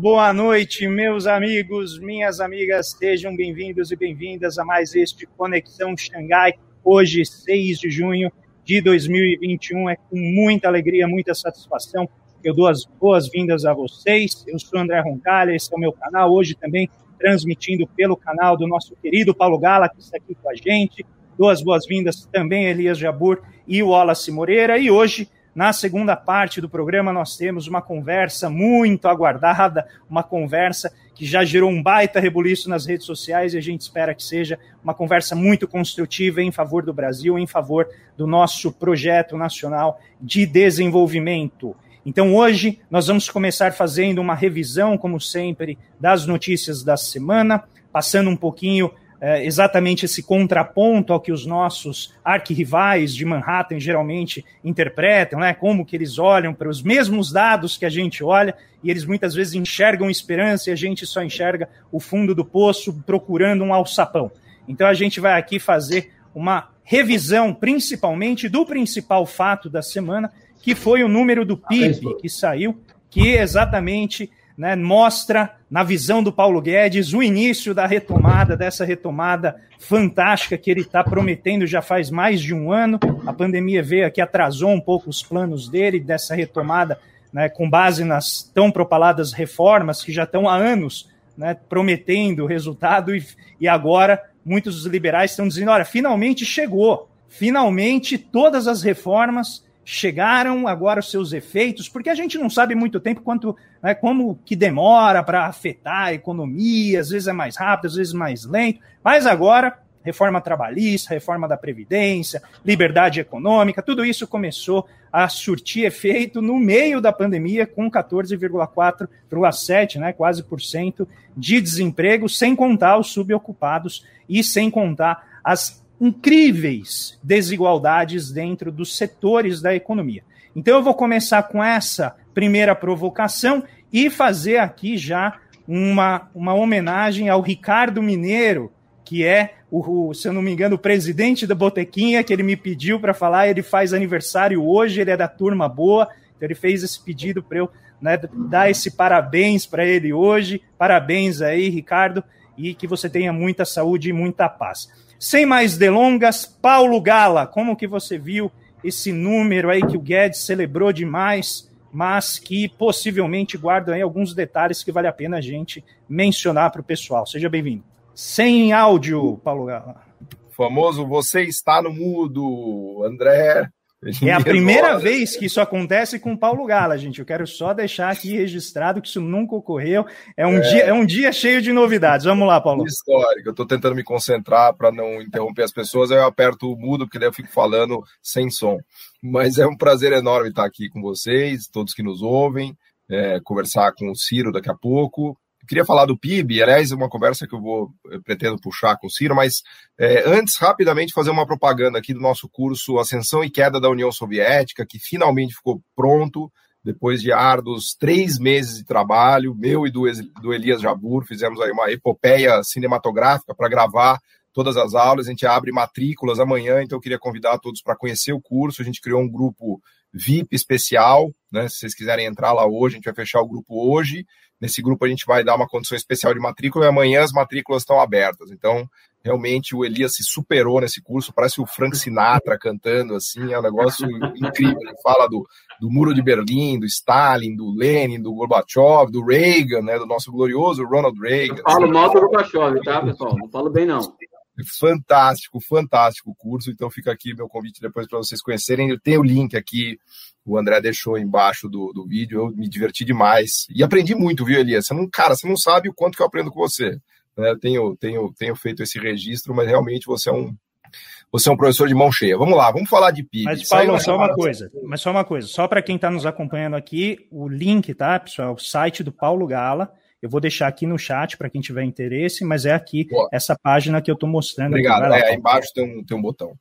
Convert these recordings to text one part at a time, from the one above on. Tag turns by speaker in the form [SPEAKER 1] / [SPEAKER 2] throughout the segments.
[SPEAKER 1] boa noite, meus amigos, minhas amigas, sejam bem-vindos e bem-vindas a mais este Conexão Xangai, hoje, 6 de junho de 2021. É com muita alegria, muita satisfação que eu dou as boas-vindas a vocês. Eu sou André Roncalha, esse é o meu canal, hoje também transmitindo pelo canal do nosso querido Paulo Gala, que está aqui com a gente. Dou as boas-vindas também a Elias Jabur e Wallace Moreira. E hoje na segunda parte do programa, nós temos uma conversa muito aguardada, uma conversa que já gerou um baita rebuliço nas redes sociais e a gente espera que seja uma conversa muito construtiva em favor do Brasil, em favor do nosso projeto nacional de desenvolvimento. Então, hoje, nós vamos começar fazendo uma revisão, como sempre, das notícias da semana, passando um pouquinho é, exatamente esse contraponto ao que os nossos arquirrivais de Manhattan geralmente interpretam, né? Como que eles olham para os mesmos dados que a gente olha e eles muitas vezes enxergam esperança e a gente só enxerga o fundo do poço procurando um alçapão. Então a gente vai aqui fazer uma revisão, principalmente do principal fato da semana, que foi o número do PIB que saiu, que exatamente né, mostra, na visão do Paulo Guedes, o início da retomada, dessa retomada fantástica que ele está prometendo já faz mais de um ano. A pandemia veio aqui, atrasou um pouco os planos dele, dessa retomada, né, com base nas tão propaladas reformas que já estão há anos né, prometendo resultado, e, e agora muitos dos liberais estão dizendo: olha, finalmente chegou, finalmente todas as reformas chegaram agora os seus efeitos, porque a gente não sabe muito tempo quanto, né, como que demora para afetar a economia, às vezes é mais rápido, às vezes mais lento, mas agora reforma trabalhista, reforma da previdência, liberdade econômica, tudo isso começou a surtir efeito no meio da pandemia com 14,4,7, né, quase por cento de desemprego, sem contar os subocupados e sem contar as incríveis desigualdades dentro dos setores da economia. Então eu vou começar com essa primeira provocação e fazer aqui já uma, uma homenagem ao Ricardo Mineiro, que é, o, se eu não me engano, o presidente da Botequinha, que ele me pediu para falar, ele faz aniversário hoje, ele é da turma boa, então ele fez esse pedido para eu né, dar esse parabéns para ele hoje. Parabéns aí, Ricardo, e que você tenha muita saúde e muita paz. Sem mais delongas, Paulo Gala, como que você viu esse número aí que o Guedes celebrou demais, mas que possivelmente guarda aí alguns detalhes que vale a pena a gente mencionar para o pessoal. Seja bem-vindo. Sem áudio, Paulo Gala.
[SPEAKER 2] Famoso você está no mudo, André.
[SPEAKER 1] É a primeira vez que isso acontece com o Paulo Gala, gente. Eu quero só deixar aqui registrado que isso nunca ocorreu. É um, é... Dia, é um dia cheio de novidades. Vamos lá, Paulo.
[SPEAKER 2] Histórico. Eu estou tentando me concentrar para não interromper as pessoas. Aí eu aperto o mudo, porque daí eu fico falando sem som. Mas é um prazer enorme estar aqui com vocês, todos que nos ouvem, é, conversar com o Ciro daqui a pouco queria falar do PIB, aliás, é uma conversa que eu vou eu pretendo puxar com o Ciro, mas é, antes, rapidamente, fazer uma propaganda aqui do nosso curso Ascensão e Queda da União Soviética, que finalmente ficou pronto, depois de árduos três meses de trabalho, meu e do, do Elias Jabur, fizemos aí uma epopeia cinematográfica para gravar todas as aulas, a gente abre matrículas amanhã, então eu queria convidar todos para conhecer o curso, a gente criou um grupo VIP especial, né? Se vocês quiserem entrar lá hoje, a gente vai fechar o grupo hoje. Nesse grupo a gente vai dar uma condição especial de matrícula e amanhã as matrículas estão abertas. Então, realmente o Elias se superou nesse curso, parece o Frank Sinatra cantando assim, é um negócio incrível. Ele fala do, do Muro de Berlim, do Stalin, do Lenin, do Gorbachev, do Reagan, né, do nosso glorioso Ronald Reagan.
[SPEAKER 3] Não falo mal do Gorbachev, tá, pessoal? Não falo bem não.
[SPEAKER 2] Fantástico, fantástico curso. Então fica aqui meu convite depois para vocês conhecerem. Eu tenho o link aqui o André deixou embaixo do, do vídeo, eu me diverti demais. E aprendi muito, viu, Elias? Você não, cara, você não sabe o quanto que eu aprendo com você. Né? Eu tenho, tenho, tenho feito esse registro, mas realmente você é um. Você é um professor de mão cheia. Vamos lá, vamos falar de PIB.
[SPEAKER 1] Mas, Paulo, só uma coisa. Mas só uma coisa. Só para quem está nos acompanhando aqui, o link, tá, pessoal? O site do Paulo Gala. Eu vou deixar aqui no chat para quem tiver interesse, mas é aqui Boa. essa página que eu estou mostrando.
[SPEAKER 2] Obrigado. Aqui. Lá, é, aí embaixo tem um, tem um botão.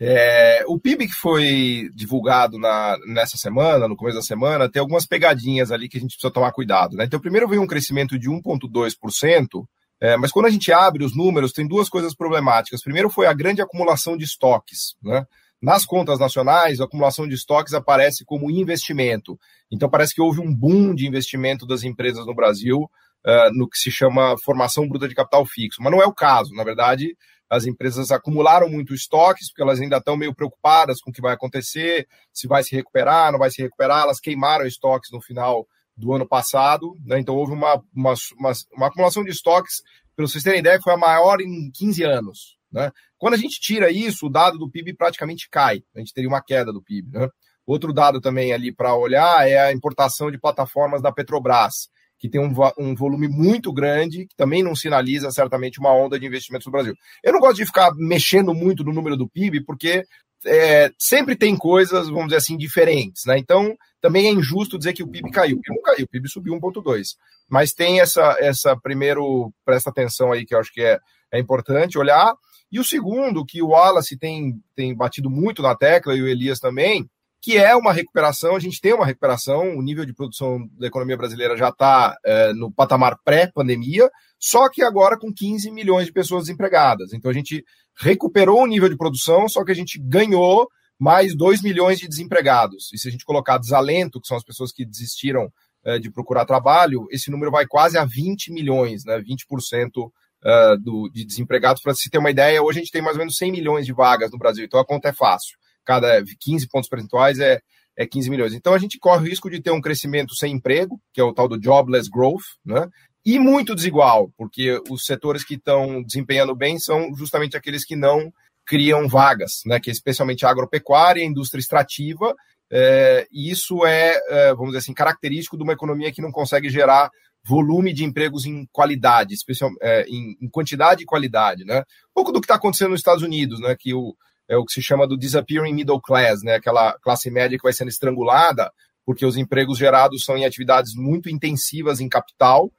[SPEAKER 2] É, o PIB que foi divulgado na, nessa semana, no começo da semana, tem algumas pegadinhas ali que a gente precisa tomar cuidado. Né? Então, primeiro veio um crescimento de 1,2%, é, mas quando a gente abre os números, tem duas coisas problemáticas. Primeiro foi a grande acumulação de estoques. Né? Nas contas nacionais, a acumulação de estoques aparece como investimento. Então, parece que houve um boom de investimento das empresas no Brasil uh, no que se chama formação bruta de capital fixo. Mas não é o caso. Na verdade, as empresas acumularam muito estoques, porque elas ainda estão meio preocupadas com o que vai acontecer, se vai se recuperar, não vai se recuperar. Elas queimaram estoques no final do ano passado, né? então houve uma, uma, uma, uma acumulação de estoques, para vocês terem ideia, foi a maior em 15 anos. Né? Quando a gente tira isso, o dado do PIB praticamente cai, a gente teria uma queda do PIB. Né? Outro dado também ali para olhar é a importação de plataformas da Petrobras, que tem um, um, volume muito grande, que também não sinaliza certamente uma onda de investimentos no Brasil. Eu não gosto de ficar mexendo muito no número do PIB, porque é, sempre tem coisas, vamos dizer assim, diferentes, né? Então, também é injusto dizer que o PIB caiu. O PIB não caiu, o PIB subiu 1,2. Mas tem essa, essa primeiro, presta atenção aí, que eu acho que é, é importante olhar. E o segundo, que o Wallace tem, tem batido muito na tecla, e o Elias também, que é uma recuperação, a gente tem uma recuperação, o nível de produção da economia brasileira já está é, no patamar pré-pandemia, só que agora com 15 milhões de pessoas desempregadas. Então a gente recuperou o nível de produção, só que a gente ganhou mais 2 milhões de desempregados. E se a gente colocar desalento, que são as pessoas que desistiram é, de procurar trabalho, esse número vai quase a 20 milhões, né, 20% uh, do, de desempregados. Para se ter uma ideia, hoje a gente tem mais ou menos 100 milhões de vagas no Brasil, então a conta é fácil cada 15 pontos percentuais é, é 15 milhões. Então a gente corre o risco de ter um crescimento sem emprego, que é o tal do jobless growth, né? E muito desigual, porque os setores que estão desempenhando bem são justamente aqueles que não criam vagas, né? Que é especialmente a agropecuária, a indústria extrativa, é, e isso é, é, vamos dizer assim, característico de uma economia que não consegue gerar volume de empregos em qualidade, especial, é, em, em, quantidade e qualidade, né? Um pouco do que está acontecendo nos Estados Unidos, né? Que o, é o que se chama do disappearing middle class, né? Aquela classe média que vai sendo estrangulada, porque os empregos gerados são em atividades muito intensivas em capital,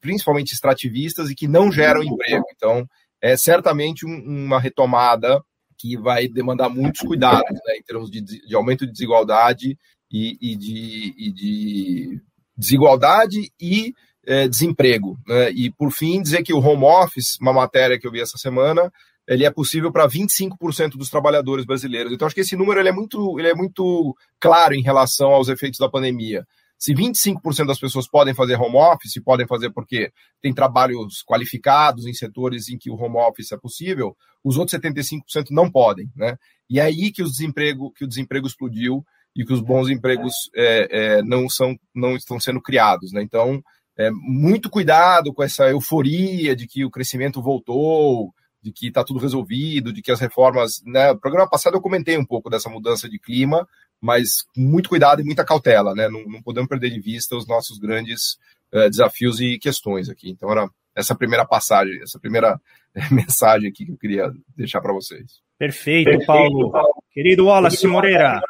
[SPEAKER 2] principalmente extrativistas, e que não geram emprego. Então, é certamente um, uma retomada que vai demandar muitos cuidados, né, em termos de, de aumento de desigualdade e, e, de, e de, desigualdade e é, desemprego. Né? E, por fim, dizer que o home office, uma matéria que eu vi essa semana, ele é possível para 25% dos trabalhadores brasileiros. Então, acho que esse número ele é, muito, ele é muito claro em relação aos efeitos da pandemia. Se 25% das pessoas podem fazer home office, podem fazer porque tem trabalhos qualificados em setores em que o home office é possível, os outros 75% não podem, né? E é aí que o desemprego, que o desemprego explodiu e que os bons empregos é, é, não são, não estão sendo criados, né? Então, é, muito cuidado com essa euforia de que o crescimento voltou, de que está tudo resolvido, de que as reformas. Né, no programa passado eu comentei um pouco dessa mudança de clima, mas com muito cuidado e muita cautela, né? Não, não podemos perder de vista os nossos grandes uh, desafios e questões aqui. Então, era essa primeira passagem, essa primeira eh, mensagem aqui que eu queria deixar para vocês.
[SPEAKER 1] Perfeito, Perfeito Paulo. Paulo. Querido Wallace Querido Moreira.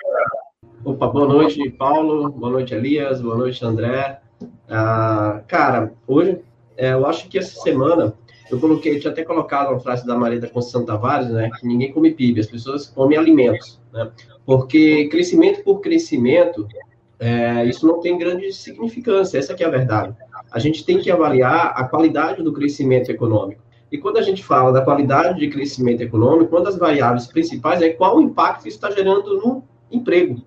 [SPEAKER 4] Opa, boa noite, Paulo. Boa noite, Elias. Boa noite, André. Ah, cara, hoje, é, eu acho que essa semana eu coloquei, tinha até colocado uma frase da Maria da Conceição Tavares, né, que ninguém come PIB, as pessoas comem alimentos, né, porque crescimento por crescimento, é, isso não tem grande significância, essa é a verdade. A gente tem que avaliar a qualidade do crescimento econômico. E quando a gente fala da qualidade de crescimento econômico, uma das variáveis principais é qual o impacto isso está gerando no emprego.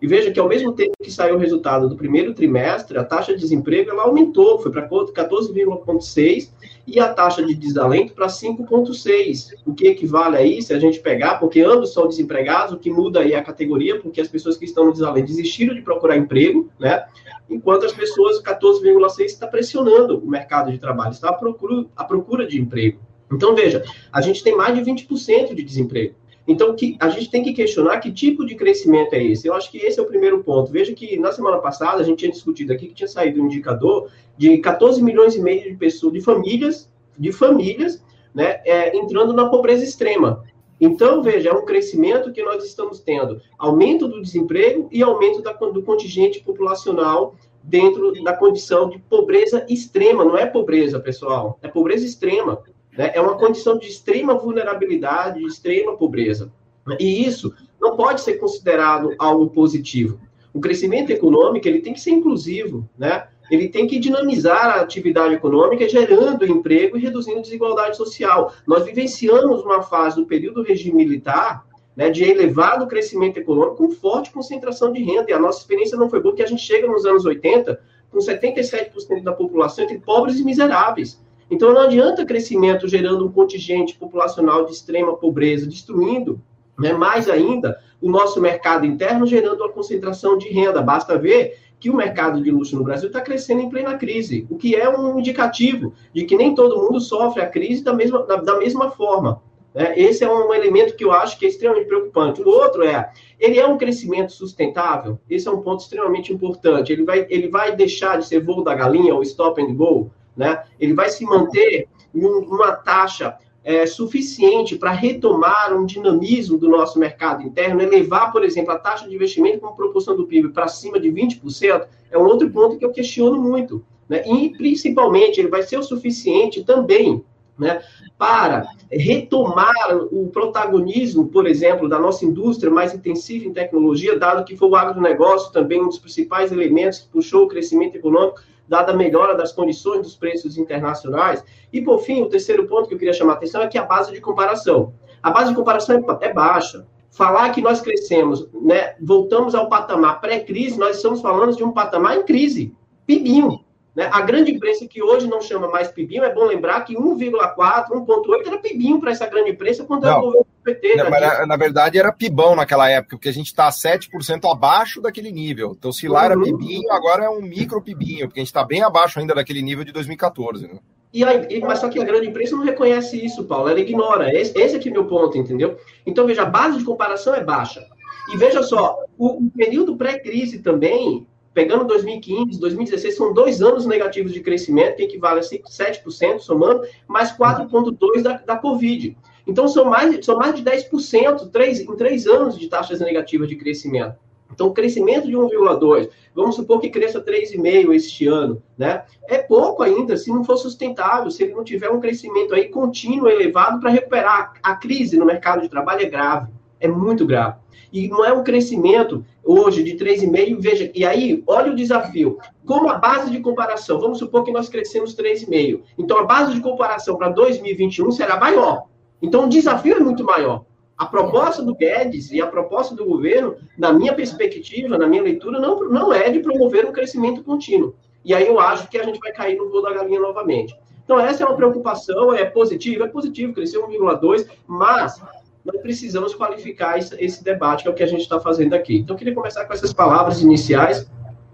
[SPEAKER 4] E veja que ao mesmo tempo que saiu o resultado do primeiro trimestre, a taxa de desemprego ela aumentou, foi para 14,6 e a taxa de desalento para 5,6. O que equivale a isso, se a gente pegar, porque ambos são desempregados, o que muda aí é a categoria, porque as pessoas que estão no desalento desistiram de procurar emprego, né? Enquanto as pessoas, 14,6 está pressionando o mercado de trabalho, está à procura, à procura de emprego. Então, veja, a gente tem mais de 20% de desemprego. Então, que, a gente tem que questionar que tipo de crescimento é esse. Eu acho que esse é o primeiro ponto. Veja que na semana passada a gente tinha discutido aqui que tinha saído um indicador de 14 milhões e meio de pessoas, de famílias, de famílias, né, é, entrando na pobreza extrema. Então, veja, é um crescimento que nós estamos tendo aumento do desemprego e aumento da, do contingente populacional dentro da condição de pobreza extrema. Não é pobreza, pessoal, é pobreza extrema. Né? É uma condição de extrema vulnerabilidade, de extrema pobreza. E isso não pode ser considerado algo positivo. O crescimento econômico ele tem que ser inclusivo, né? Ele tem que dinamizar a atividade econômica, gerando emprego e reduzindo desigualdade social. Nós vivenciamos uma fase do período do regime militar né, de elevado crescimento econômico com forte concentração de renda. E a nossa experiência não foi boa, porque a gente chega nos anos 80 com 77% da população entre pobres e miseráveis. Então não adianta crescimento gerando um contingente populacional de extrema pobreza, destruindo, né, mais ainda, o nosso mercado interno, gerando uma concentração de renda. Basta ver que o mercado de luxo no Brasil está crescendo em plena crise, o que é um indicativo de que nem todo mundo sofre a crise da mesma, da, da mesma forma. Né? Esse é um elemento que eu acho que é extremamente preocupante. O outro é, ele é um crescimento sustentável? Esse é um ponto extremamente importante. Ele vai, ele vai deixar de ser voo da galinha ou stop and go? Né? Ele vai se manter em uma taxa é, suficiente para retomar um dinamismo do nosso mercado interno, elevar, por exemplo, a taxa de investimento como proporção do PIB para cima de 20%, é um outro ponto que eu questiono muito. Né? E, principalmente, ele vai ser o suficiente também né, para retomar o protagonismo, por exemplo, da nossa indústria mais intensiva em tecnologia, dado que foi o agronegócio também um dos principais elementos que puxou o crescimento econômico, dada a melhora das condições dos preços internacionais. E, por fim, o terceiro ponto que eu queria chamar a atenção é que a base de comparação. A base de comparação é, é baixa. Falar que nós crescemos, né, voltamos ao patamar pré-crise, nós estamos falando de um patamar em crise, pibinho. Né? A grande imprensa que hoje não chama mais PIBinho, é bom lembrar que 1,4, 1,8 era PIBinho para essa grande imprensa quando era o governo PT.
[SPEAKER 2] Na, na, verdade era PIBão naquela época, porque a gente está 7% abaixo daquele nível. Então se lá uhum. era PIBinho, agora é um micro PIBinho, porque a gente está bem abaixo ainda daquele nível de 2014. Né?
[SPEAKER 4] E aí, mas só que a grande imprensa não reconhece isso, Paulo, ela ignora. Esse, esse aqui é o meu ponto, entendeu? Então, veja, a base de comparação é baixa. E veja só, o, o período pré-crise também, pegando 2015, 2016, são dois anos negativos de crescimento, que equivale a 7% somando, mais 4,2% da, da Covid. Então, são mais, são mais de 10% três, em três anos de taxas negativas de crescimento. Então, crescimento de 1,2, vamos supor que cresça 3,5 este ano, né? É pouco ainda, se não for sustentável, se ele não tiver um crescimento aí contínuo, elevado, para recuperar. A crise no mercado de trabalho é grave, é muito grave. E não é um crescimento hoje de 3,5, veja, e aí, olha o desafio. Como a base de comparação, vamos supor que nós crescemos 3,5. Então, a base de comparação para 2021 será maior. Então, o desafio é muito maior. A proposta do Guedes e a proposta do governo, na minha perspectiva, na minha leitura, não, não é de promover um crescimento contínuo. E aí eu acho que a gente vai cair no voo da galinha novamente. Então, essa é uma preocupação, é positivo, é positivo, cresceu 1,2, mas nós precisamos qualificar esse, debate, que é o que a gente está fazendo aqui. Então, eu queria começar com essas palavras iniciais,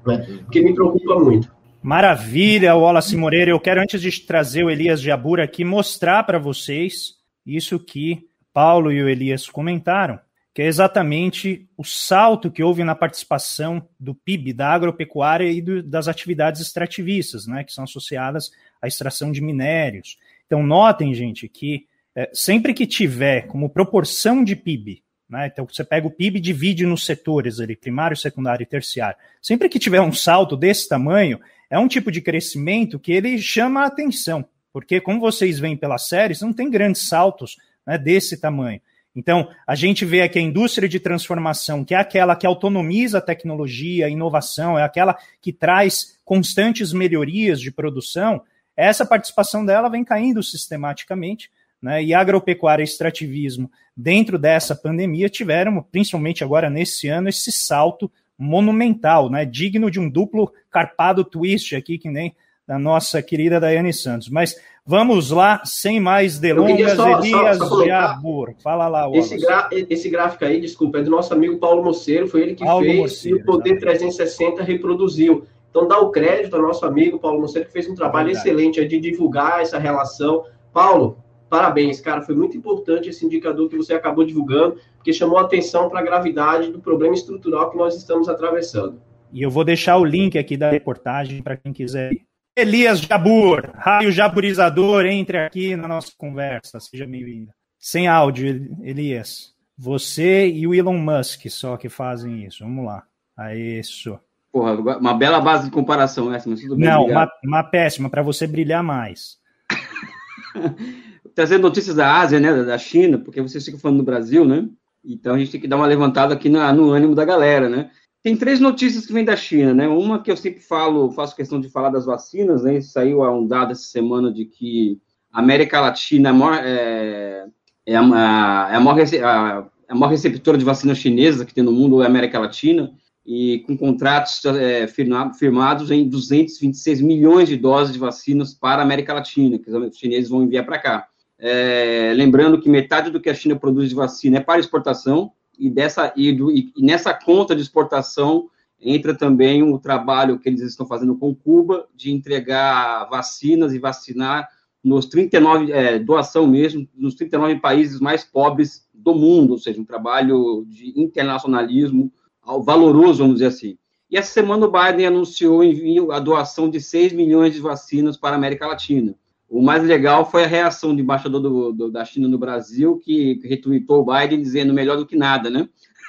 [SPEAKER 4] né, que me preocupa muito.
[SPEAKER 1] Maravilha, Wallace Moreira. Eu quero, antes de trazer o Elias Jabur aqui, mostrar para vocês isso que Paulo e o Elias comentaram, que é exatamente o salto que houve na participação do PIB, da agropecuária e do, das atividades extrativistas, né, que são associadas à extração de minérios. Então, notem, gente, que é, sempre que tiver como proporção de PIB, né, então você pega o PIB e divide nos setores ali, primário, secundário e terciário, sempre que tiver um salto desse tamanho, é um tipo de crescimento que ele chama a atenção, porque como vocês veem pelas séries, não tem grandes saltos né, desse tamanho. Então, a gente vê aqui a indústria de transformação, que é aquela que autonomiza a tecnologia, a inovação, é aquela que traz constantes melhorias de produção, essa participação dela vem caindo sistematicamente, né, e agropecuária e extrativismo, dentro dessa pandemia, tiveram, principalmente agora nesse ano, esse salto monumental, né, digno de um duplo carpado twist aqui, que nem da nossa querida Daiane Santos. Mas vamos lá, sem mais delongas, só, Elias só, só Jabur. Fala lá,
[SPEAKER 4] esse, esse, gráfico aí, desculpa, é do nosso amigo Paulo Moceiro, foi ele que Paulo fez Moceiro, e o Poder 360 reproduziu. Então dá o crédito ao nosso amigo Paulo Moceiro, que fez um trabalho Verdade. excelente de divulgar essa relação. Paulo, parabéns, cara. Foi muito importante esse indicador que você acabou divulgando, porque chamou atenção para a gravidade do problema estrutural que nós estamos atravessando.
[SPEAKER 1] E eu vou deixar o link aqui da reportagem para quem quiser Elias Jabur, raio jaburizador, entre aqui na nossa conversa. Seja bem-vindo. Sem áudio, Elias. Você e o Elon Musk só que fazem isso. Vamos lá. É isso.
[SPEAKER 3] Porra, uma bela base de comparação essa, mas tudo bem.
[SPEAKER 1] Não, uma, uma, péssima, para você brilhar mais.
[SPEAKER 3] Trazendo notícias da Ásia, né, da China, porque vocês ficam falando do Brasil, né? Então a gente tem que dar uma levantada aqui no ânimo da galera, né? Tem três notícias que vêm da China, né? Uma que eu sempre falo, faço questão de falar das vacinas, né? Saiu um dado essa semana de que a América Latina é a maior, é, é a, é maior, é a maior receptora de vacina chinesa que tem no mundo é a América Latina, e com contratos é, firmados em 226 milhões de doses de vacinas para a América Latina, que os chineses vão enviar para cá. É, lembrando que metade do que a China produz de vacina é para exportação, e, dessa, e, do, e nessa conta de exportação entra também o trabalho que eles estão fazendo com Cuba de entregar vacinas e vacinar nos 39, é, doação mesmo, nos 39 países mais pobres do mundo, ou seja, um trabalho de internacionalismo valoroso, vamos dizer assim. E essa semana o Biden anunciou envio, a doação de 6 milhões de vacinas para a América Latina. O mais legal foi a reação do embaixador do, do, da China no Brasil, que retweetou o Biden dizendo melhor do que nada, né?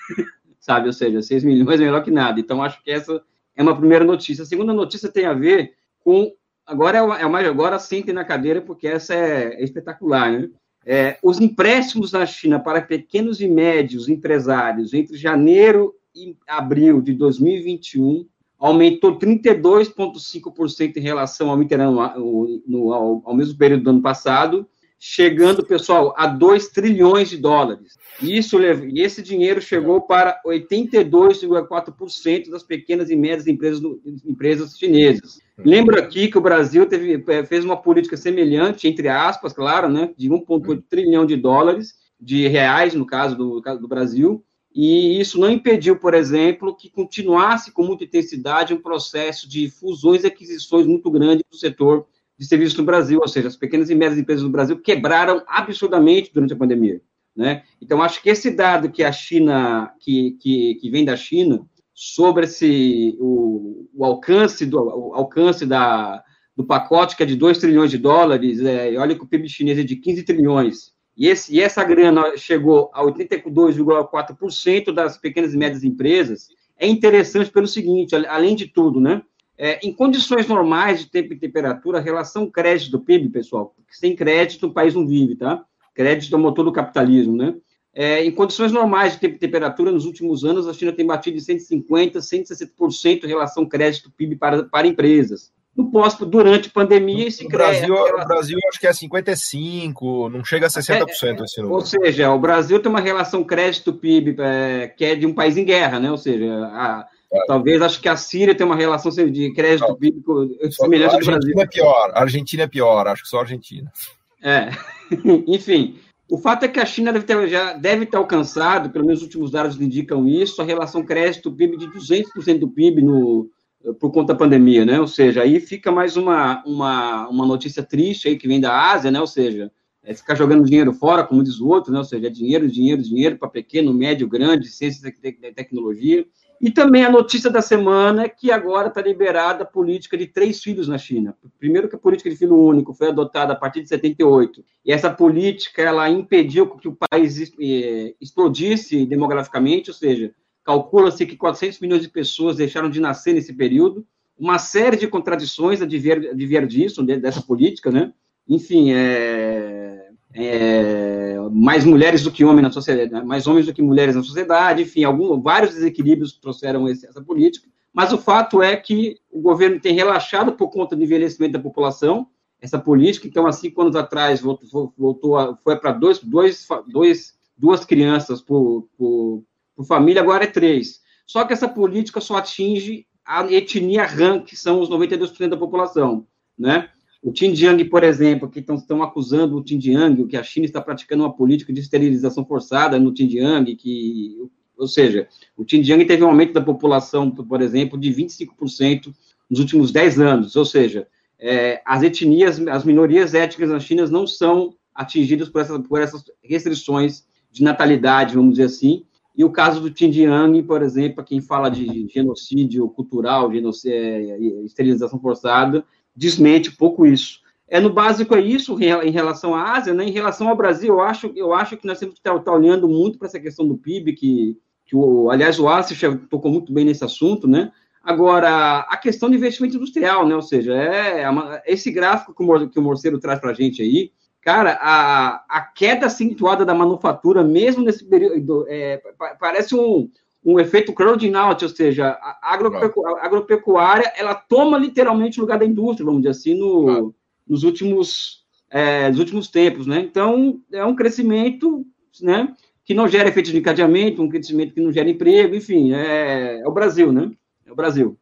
[SPEAKER 3] Sabe, ou seja, 6 milhões é melhor que nada. Então, acho que essa é uma primeira notícia. A segunda notícia tem a ver com. Agora é mais agora sentem na cadeira, porque essa é, é espetacular, né? É, os empréstimos na China para pequenos e médios empresários entre janeiro e abril de 2021 aumentou 32,5% em relação ao, no, ao, ao, mesmo período do ano passado, chegando, pessoal, a 2 trilhões de dólares. Isso, e esse dinheiro chegou para 82,4% das pequenas e médias empresas, empresas chinesas. Lembro aqui que o Brasil teve, é, fez uma política semelhante, entre aspas, claro, né, de 1,8 trilhão de dólares, de reais, no caso do, no caso do Brasil, e isso não impediu, por exemplo, que continuasse com muita intensidade um processo de fusões e aquisições muito grande do setor de serviços no Brasil, ou seja, as pequenas e médias empresas do Brasil quebraram absurdamente durante a pandemia. Né? Então, acho que esse dado que a China, que, que, que vem da China, sobre esse, o, o alcance, do, o alcance da, do pacote, que é de 2 trilhões de dólares, é, olha que o PIB chinês é de 15 trilhões, e, esse, e essa grana chegou a 82,4% das pequenas e médias empresas. É interessante pelo seguinte, além de tudo, né? É, em condições normais de tempo e temperatura, a relação crédito-PIB, pessoal, sem crédito o país não vive, tá? Crédito é o motor do capitalismo, né? É, em condições normais de tempo e temperatura, nos últimos anos, a China tem batido de 150%, 160% em relação crédito-PIB para, para empresas no pós, durante a pandemia, esse
[SPEAKER 2] Brasil, aquela... o Brasil acho que é 55, não chega a 60% é, esse
[SPEAKER 3] número. Ou seja, o Brasil tem uma relação crédito-PIB é, que é de um país em guerra, né? Ou seja, a, é. talvez acho que a Síria tem uma relação de crédito-PIB semelhante ao Brasil.
[SPEAKER 2] A Argentina é pior, a Argentina é pior, acho que só a Argentina.
[SPEAKER 3] É, enfim. O fato é que a China deve ter, já deve ter alcançado, pelo menos os últimos dados indicam isso, a relação crédito-PIB de 200% do PIB no, por conta da pandemia, né? Ou seja, aí fica mais uma, uma, uma notícia triste aí que vem da Ásia, né? Ou seja, é ficar jogando dinheiro fora, como diz o outro, né? Ou seja, é dinheiro, dinheiro, dinheiro para pequeno, médio, grande, ciência e tecnologia. E também a notícia da semana é que agora está liberada a política de três filhos na China. Primeiro que a política de filho único foi adotada a partir de 78. E essa política, ela impediu que o país eh, explodisse demograficamente, ou seja, calcula-se que 400 milhões de pessoas deixaram de nascer nesse período, uma série de contradições advier, advier disso, dessa política, né? Enfim, é, é, mais mulheres do que homens na sociedade, né? mais homens do que mulheres na sociedade, enfim, algum, vários desequilíbrios trouxeram esse, essa política, mas o fato é que o governo tem relaxado por conta do envelhecimento da população, essa política, então, há cinco anos atrás, voltou, voltou foi para dois, dois, dois, duas crianças por, por por família, agora é três. Só que essa política só atinge a etnia Han, que são os 92% da população, né? O Xinjiang, por exemplo, que estão acusando o Xinjiang, que a China está praticando uma política de esterilização forçada no Xinjiang, que, ou seja, o Xinjiang teve um aumento da população, por exemplo, de 25% nos últimos 10 anos, ou seja, é, as etnias, as minorias étnicas na China não são atingidas por, essa, por essas restrições de natalidade, vamos dizer assim, e o caso do Xinjiang, por exemplo, quem fala de genocídio cultural, genocídio, é, esterilização forçada, desmente um pouco isso. É no básico é isso em relação à Ásia, né? Em relação ao Brasil, eu acho, eu acho que nós temos que estar, olhando muito para essa questão do PIB, que, que o, aliás, o Asif tocou muito bem nesse assunto, né? Agora, a questão de investimento industrial, né? Ou seja, é, é esse gráfico que o, que o Morceiro traz para a gente aí, Cara, a, a queda acentuada da manufatura, mesmo nesse período, é, parece um, um efeito crowding out, ou seja, a agropecu a agropecuária, ela toma literalmente o lugar da indústria, vamos dizer assim, no, nos, últimos, é, nos últimos tempos, né? Então, é um crescimento, né? que não gera efeito de encadeamento, um crescimento que não gera emprego, enfim, é, é o Brasil, né? É o Brasil.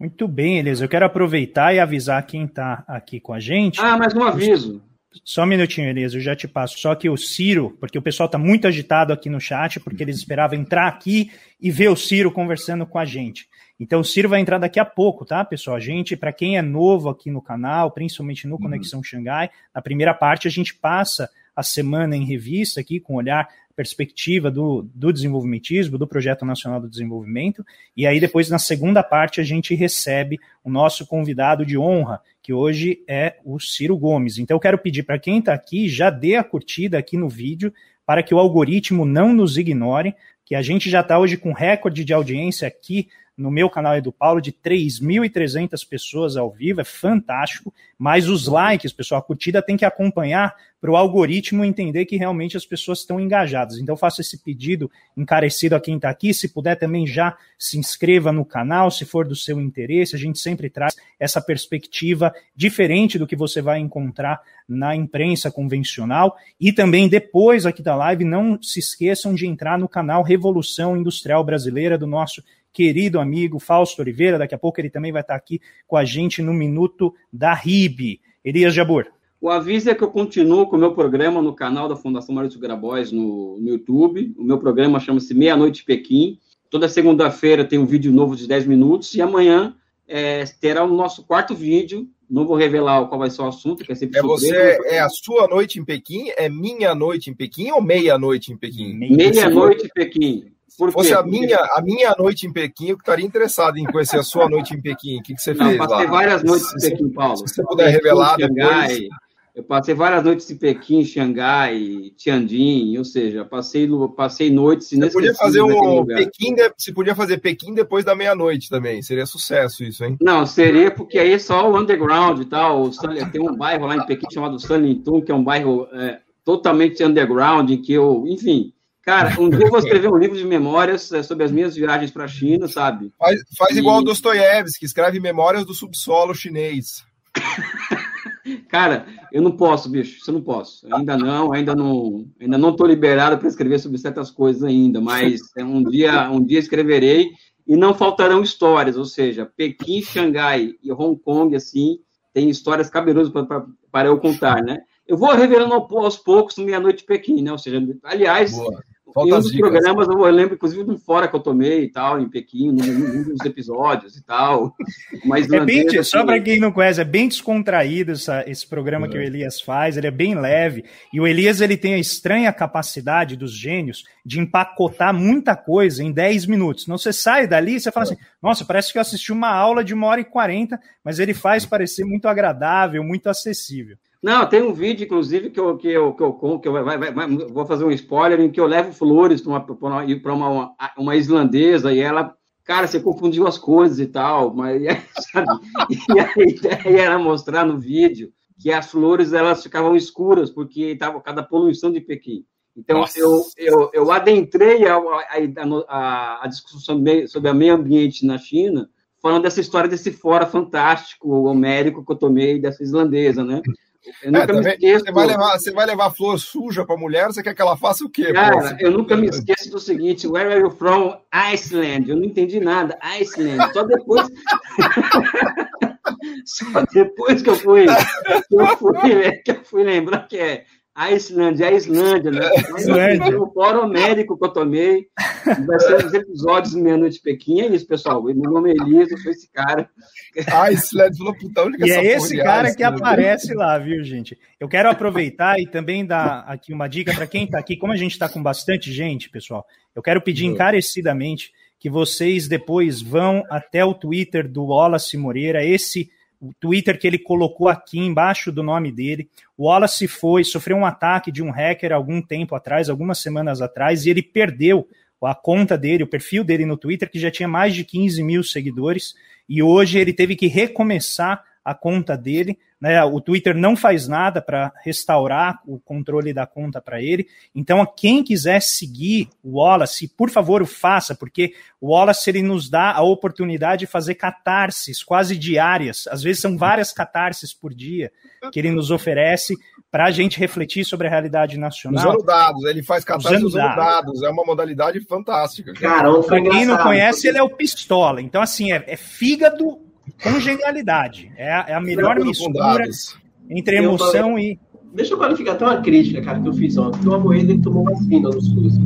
[SPEAKER 1] Muito bem, Elisa. Eu quero aproveitar e avisar quem está aqui com a gente.
[SPEAKER 3] Ah, mais um aviso.
[SPEAKER 1] Só um minutinho, Elisa, eu já te passo. Só que o Ciro, porque o pessoal está muito agitado aqui no chat, porque eles esperavam entrar aqui e ver o Ciro conversando com a gente. Então o Ciro vai entrar daqui a pouco, tá, pessoal? A gente, para quem é novo aqui no canal, principalmente no uhum. Conexão uhum. Xangai, na primeira parte a gente passa a semana em revista aqui com olhar perspectiva do, do desenvolvimentismo, do Projeto Nacional do Desenvolvimento, e aí depois na segunda parte a gente recebe o nosso convidado de honra, que hoje é o Ciro Gomes. Então eu quero pedir para quem está aqui, já dê a curtida aqui no vídeo, para que o algoritmo não nos ignore, que a gente já está hoje com recorde de audiência aqui no meu canal do Paulo de 3.300 pessoas ao vivo, é fantástico, mas os likes, pessoal, a curtida tem que acompanhar para o algoritmo entender que realmente as pessoas estão engajadas. Então, faço esse pedido encarecido a quem está aqui. Se puder também já se inscreva no canal, se for do seu interesse. A gente sempre traz essa perspectiva diferente do que você vai encontrar na imprensa convencional. E também, depois aqui da live, não se esqueçam de entrar no canal Revolução Industrial Brasileira do nosso querido amigo Fausto Oliveira. Daqui a pouco ele também vai estar aqui com a gente no Minuto da RIB. Elias Jabur.
[SPEAKER 3] O aviso é que eu continuo com o meu programa no canal da Fundação Maurício Grabois no, no YouTube. O meu programa chama-se Meia Noite Pequim. Toda segunda-feira tem um vídeo novo de 10 minutos e amanhã é, terá o nosso quarto vídeo. Não vou revelar qual vai ser o assunto, que é sempre
[SPEAKER 2] É você, é a sua noite em Pequim? É minha noite em Pequim ou meia-noite em Pequim?
[SPEAKER 3] Meia-noite em Pequim.
[SPEAKER 2] Por Se fosse a minha, a minha noite em Pequim, eu estaria interessado em conhecer a sua noite em Pequim. O que, que você
[SPEAKER 3] Não,
[SPEAKER 2] fez
[SPEAKER 3] passei lá? várias noites em Pequim, Paulo.
[SPEAKER 2] Se você puder revelar depois...
[SPEAKER 3] Eu passei várias noites em Pequim, Xangai, Tianjin, ou seja, passei, passei noites
[SPEAKER 2] Você podia fazer um Pequim, de, você podia fazer Pequim depois da meia-noite também, seria sucesso isso, hein?
[SPEAKER 3] Não, seria porque aí é só o underground e tal. Tem um bairro lá em Pequim chamado Sanlitun, que é um bairro é, totalmente underground, em que eu, enfim, Cara, um dia eu vou escrever um livro de memórias é, sobre as minhas viagens para a China, sabe?
[SPEAKER 2] Faz, faz e... igual o Dostoiévski, escreve memórias do subsolo chinês.
[SPEAKER 3] Cara, eu não posso, bicho, isso eu não posso. Ainda não, ainda não, ainda não estou liberado para escrever sobre certas coisas ainda, mas é, um dia, um dia escreverei e não faltarão histórias, ou seja, Pequim, Xangai e Hong Kong, assim, tem histórias cabelosas para eu contar, né? Eu vou revelando aos poucos no Meia-Noite Pequim, né? Ou seja, aliás, Boa. Falta em um dos programas, eu lembro, inclusive, de um fora que eu tomei e tal, em Pequim, num, dos episódios e tal.
[SPEAKER 1] Mas é bem, assim, só para quem não conhece, é bem descontraído essa, esse programa é. que o Elias faz, ele é bem leve. E o Elias ele tem a estranha capacidade dos gênios de empacotar muita coisa em 10 minutos. Não você sai dali e você fala é. assim: nossa, parece que eu assisti uma aula de uma hora e quarenta, mas ele faz parecer muito agradável, muito acessível.
[SPEAKER 3] Não, tem um vídeo, inclusive, que eu, que eu, que eu, que eu vai, vai, vai, vou fazer um spoiler, em que eu levo flores para uma, uma, uma, uma islandesa e ela cara, você confundiu as coisas e tal, mas sabe? e a ideia era mostrar no vídeo que as flores elas ficavam escuras porque estava cada poluição de Pequim. Então eu, eu, eu adentrei a, a, a, a discussão sobre o meio ambiente na China, falando dessa história desse fora fantástico homérico que eu tomei dessa islandesa, né?
[SPEAKER 2] Eu nunca é, me esqueço. Você vai, levar, você vai levar flor suja para a mulher, você quer que ela faça o quê?
[SPEAKER 3] Cara, eu nunca me esqueço do seguinte: Where are you from? Iceland. Eu não entendi nada. Iceland. Só depois. Só depois que eu fui, que eu fui, que eu fui lembrar que é a Islândia, a Islândia, né? Islândia. O fórum médico que eu tomei. Vai ser os episódios Meia-Noite Pequim. É isso, pessoal. Meu nome é Elias, eu sou esse cara.
[SPEAKER 2] A Islândia falou, puta,
[SPEAKER 1] onde que E é esse cara que aparece lá, viu, gente? Eu quero aproveitar e também dar aqui uma dica para quem está aqui. Como a gente está com bastante gente, pessoal, eu quero pedir encarecidamente que vocês depois vão até o Twitter do Wallace Moreira, esse o Twitter que ele colocou aqui embaixo do nome dele. O Wallace foi, sofreu um ataque de um hacker algum tempo atrás, algumas semanas atrás, e ele perdeu a conta dele, o perfil dele no Twitter, que já tinha mais de 15 mil seguidores, e hoje ele teve que recomeçar a conta dele. Né? O Twitter não faz nada para restaurar o controle da conta para ele. Então, quem quiser seguir o Wallace, por favor, o faça, porque o Wallace ele nos dá a oportunidade de fazer catarses quase diárias. Às vezes são várias catarses por dia que ele nos oferece para a gente refletir sobre a realidade nacional.
[SPEAKER 2] Usando dados, ele faz catarse usando, usando dados. dados. é uma modalidade fantástica.
[SPEAKER 1] Cara, para quem não conhece, ele é o pistola. Então, assim, é, é fígado com genialidade. É a, é a melhor mistura entre emoção e.
[SPEAKER 4] Deixa eu qualificar até uma crítica, cara, que eu fiz ontem. O Amoedo ele tomou vacina no SUS.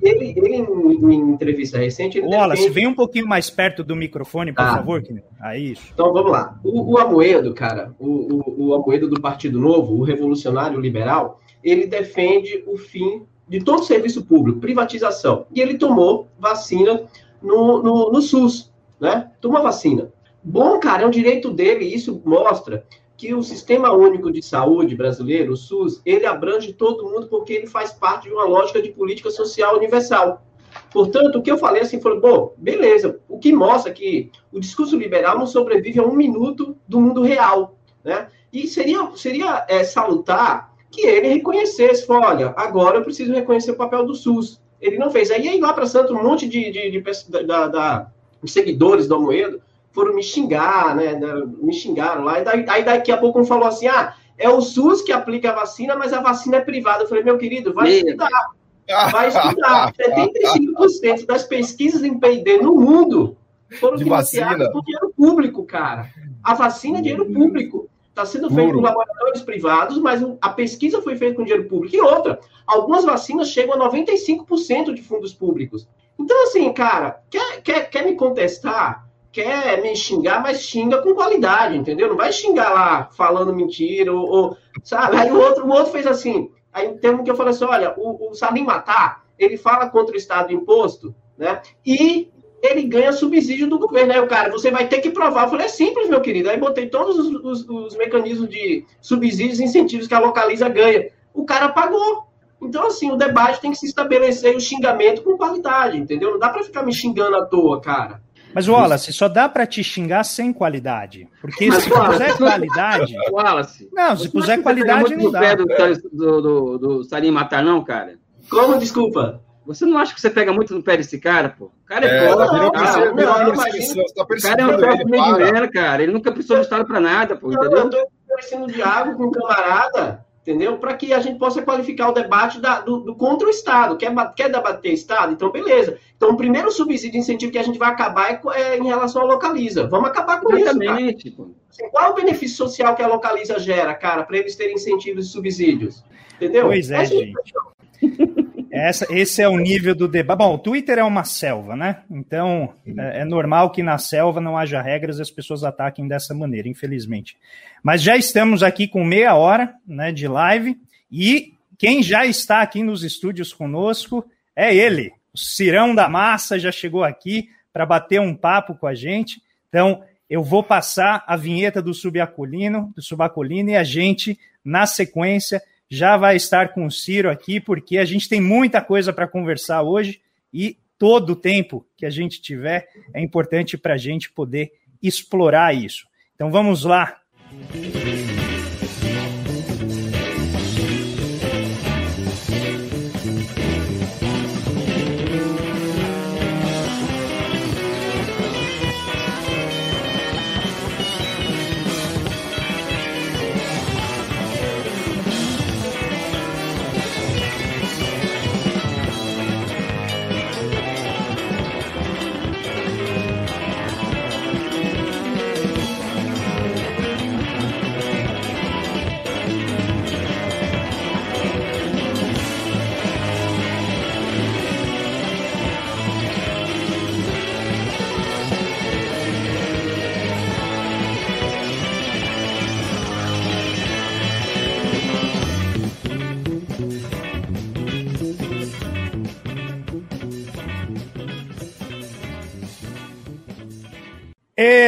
[SPEAKER 4] Ele, ele em, em entrevista recente. Ele
[SPEAKER 1] Wallace, defende... vem um pouquinho mais perto do microfone, por ah. favor. Aí, isso.
[SPEAKER 4] Então vamos lá. O, o Amoedo, cara, o, o, o Amoedo do Partido Novo, o revolucionário liberal, ele defende o fim de todo o serviço público, privatização. E ele tomou vacina no, no, no SUS, né? Tomou vacina. Bom, cara, é um direito dele, e isso mostra que o Sistema Único de Saúde brasileiro, o SUS, ele abrange todo mundo porque ele faz parte de uma lógica de política social universal. Portanto, o que eu falei assim foi, bom, beleza, o que mostra que o discurso liberal não sobrevive a um minuto do mundo real, né? E seria, seria é, salutar que ele reconhecesse, olha, agora eu preciso reconhecer o papel do SUS. Ele não fez. Aí, aí lá para Santo, um monte de, de, de, de da, da, seguidores do Amoedo foram me xingar, né? Me xingaram lá. E daí, aí daqui a pouco um falou assim: ah, é o SUS que aplica a vacina, mas a vacina é privada. Eu falei, meu querido, vai estudar. Vai estudar. 75% das pesquisas em PD no mundo foram de financiadas vacina. por dinheiro público, cara. A vacina é dinheiro público. Está sendo feito por laboratórios privados, mas a pesquisa foi feita com dinheiro público. E outra, algumas vacinas chegam a 95% de fundos públicos. Então, assim, cara, quer, quer, quer me contestar? Quer me xingar, mas xinga com qualidade, entendeu? Não vai xingar lá falando mentira, ou, ou sabe? Aí o outro, o outro fez assim. Aí tem um que eu falei assim: olha, o, o Salim Matar, ele fala contra o Estado de imposto, né? E ele ganha subsídio do governo. Aí o cara, você vai ter que provar. Eu falei, é simples, meu querido. Aí botei todos os, os, os mecanismos de subsídios e incentivos que a Localiza ganha. O cara pagou. Então, assim, o debate tem que se estabelecer o xingamento com qualidade, entendeu? Não dá para ficar me xingando à toa, cara.
[SPEAKER 1] Mas, Wallace, só dá para te xingar sem qualidade. Porque Mas, se Wallace, puser qualidade.
[SPEAKER 3] Wallace,
[SPEAKER 1] não, se puser qualidade, não dá. Pé
[SPEAKER 3] do, do, do, do Salim Matar, não, cara?
[SPEAKER 4] Como? Desculpa.
[SPEAKER 3] Você não acha que você pega muito no pé desse cara, pô? O cara é, é pobre. Não, cara, não, não, não, tá o cara é um próprio meio cara. Ele nunca precisou de Estado pra nada, pô, entendeu? Eu tô
[SPEAKER 4] conversando diálogo com um camarada entendeu? Para que a gente possa qualificar o debate da, do, do, contra o Estado. Quer, quer debater Estado? Então, beleza. Então, o primeiro subsídio de incentivo que a gente vai acabar é, é em relação à Localiza. Vamos acabar com Exatamente. isso. Assim, qual é o benefício social que a Localiza gera, cara, para eles terem incentivos e subsídios? Entendeu?
[SPEAKER 1] Pois é, gente. Essa, esse é o nível do debate. Bom, o Twitter é uma selva, né? Então é, é, normal que na selva não haja regras e as pessoas ataquem dessa maneira, infelizmente. Mas já estamos aqui com meia hora né, de live e quem já está aqui nos estúdios conosco é ele, o Cirão da Massa, já chegou aqui para bater um papo com a gente. Então eu vou passar a vinheta do Subacolino, do Subacolino e a gente, na sequência, já vai estar com o Ciro aqui, porque a gente tem muita coisa para conversar hoje e todo o tempo que a gente tiver é importante para a gente poder explorar isso. Então vamos lá.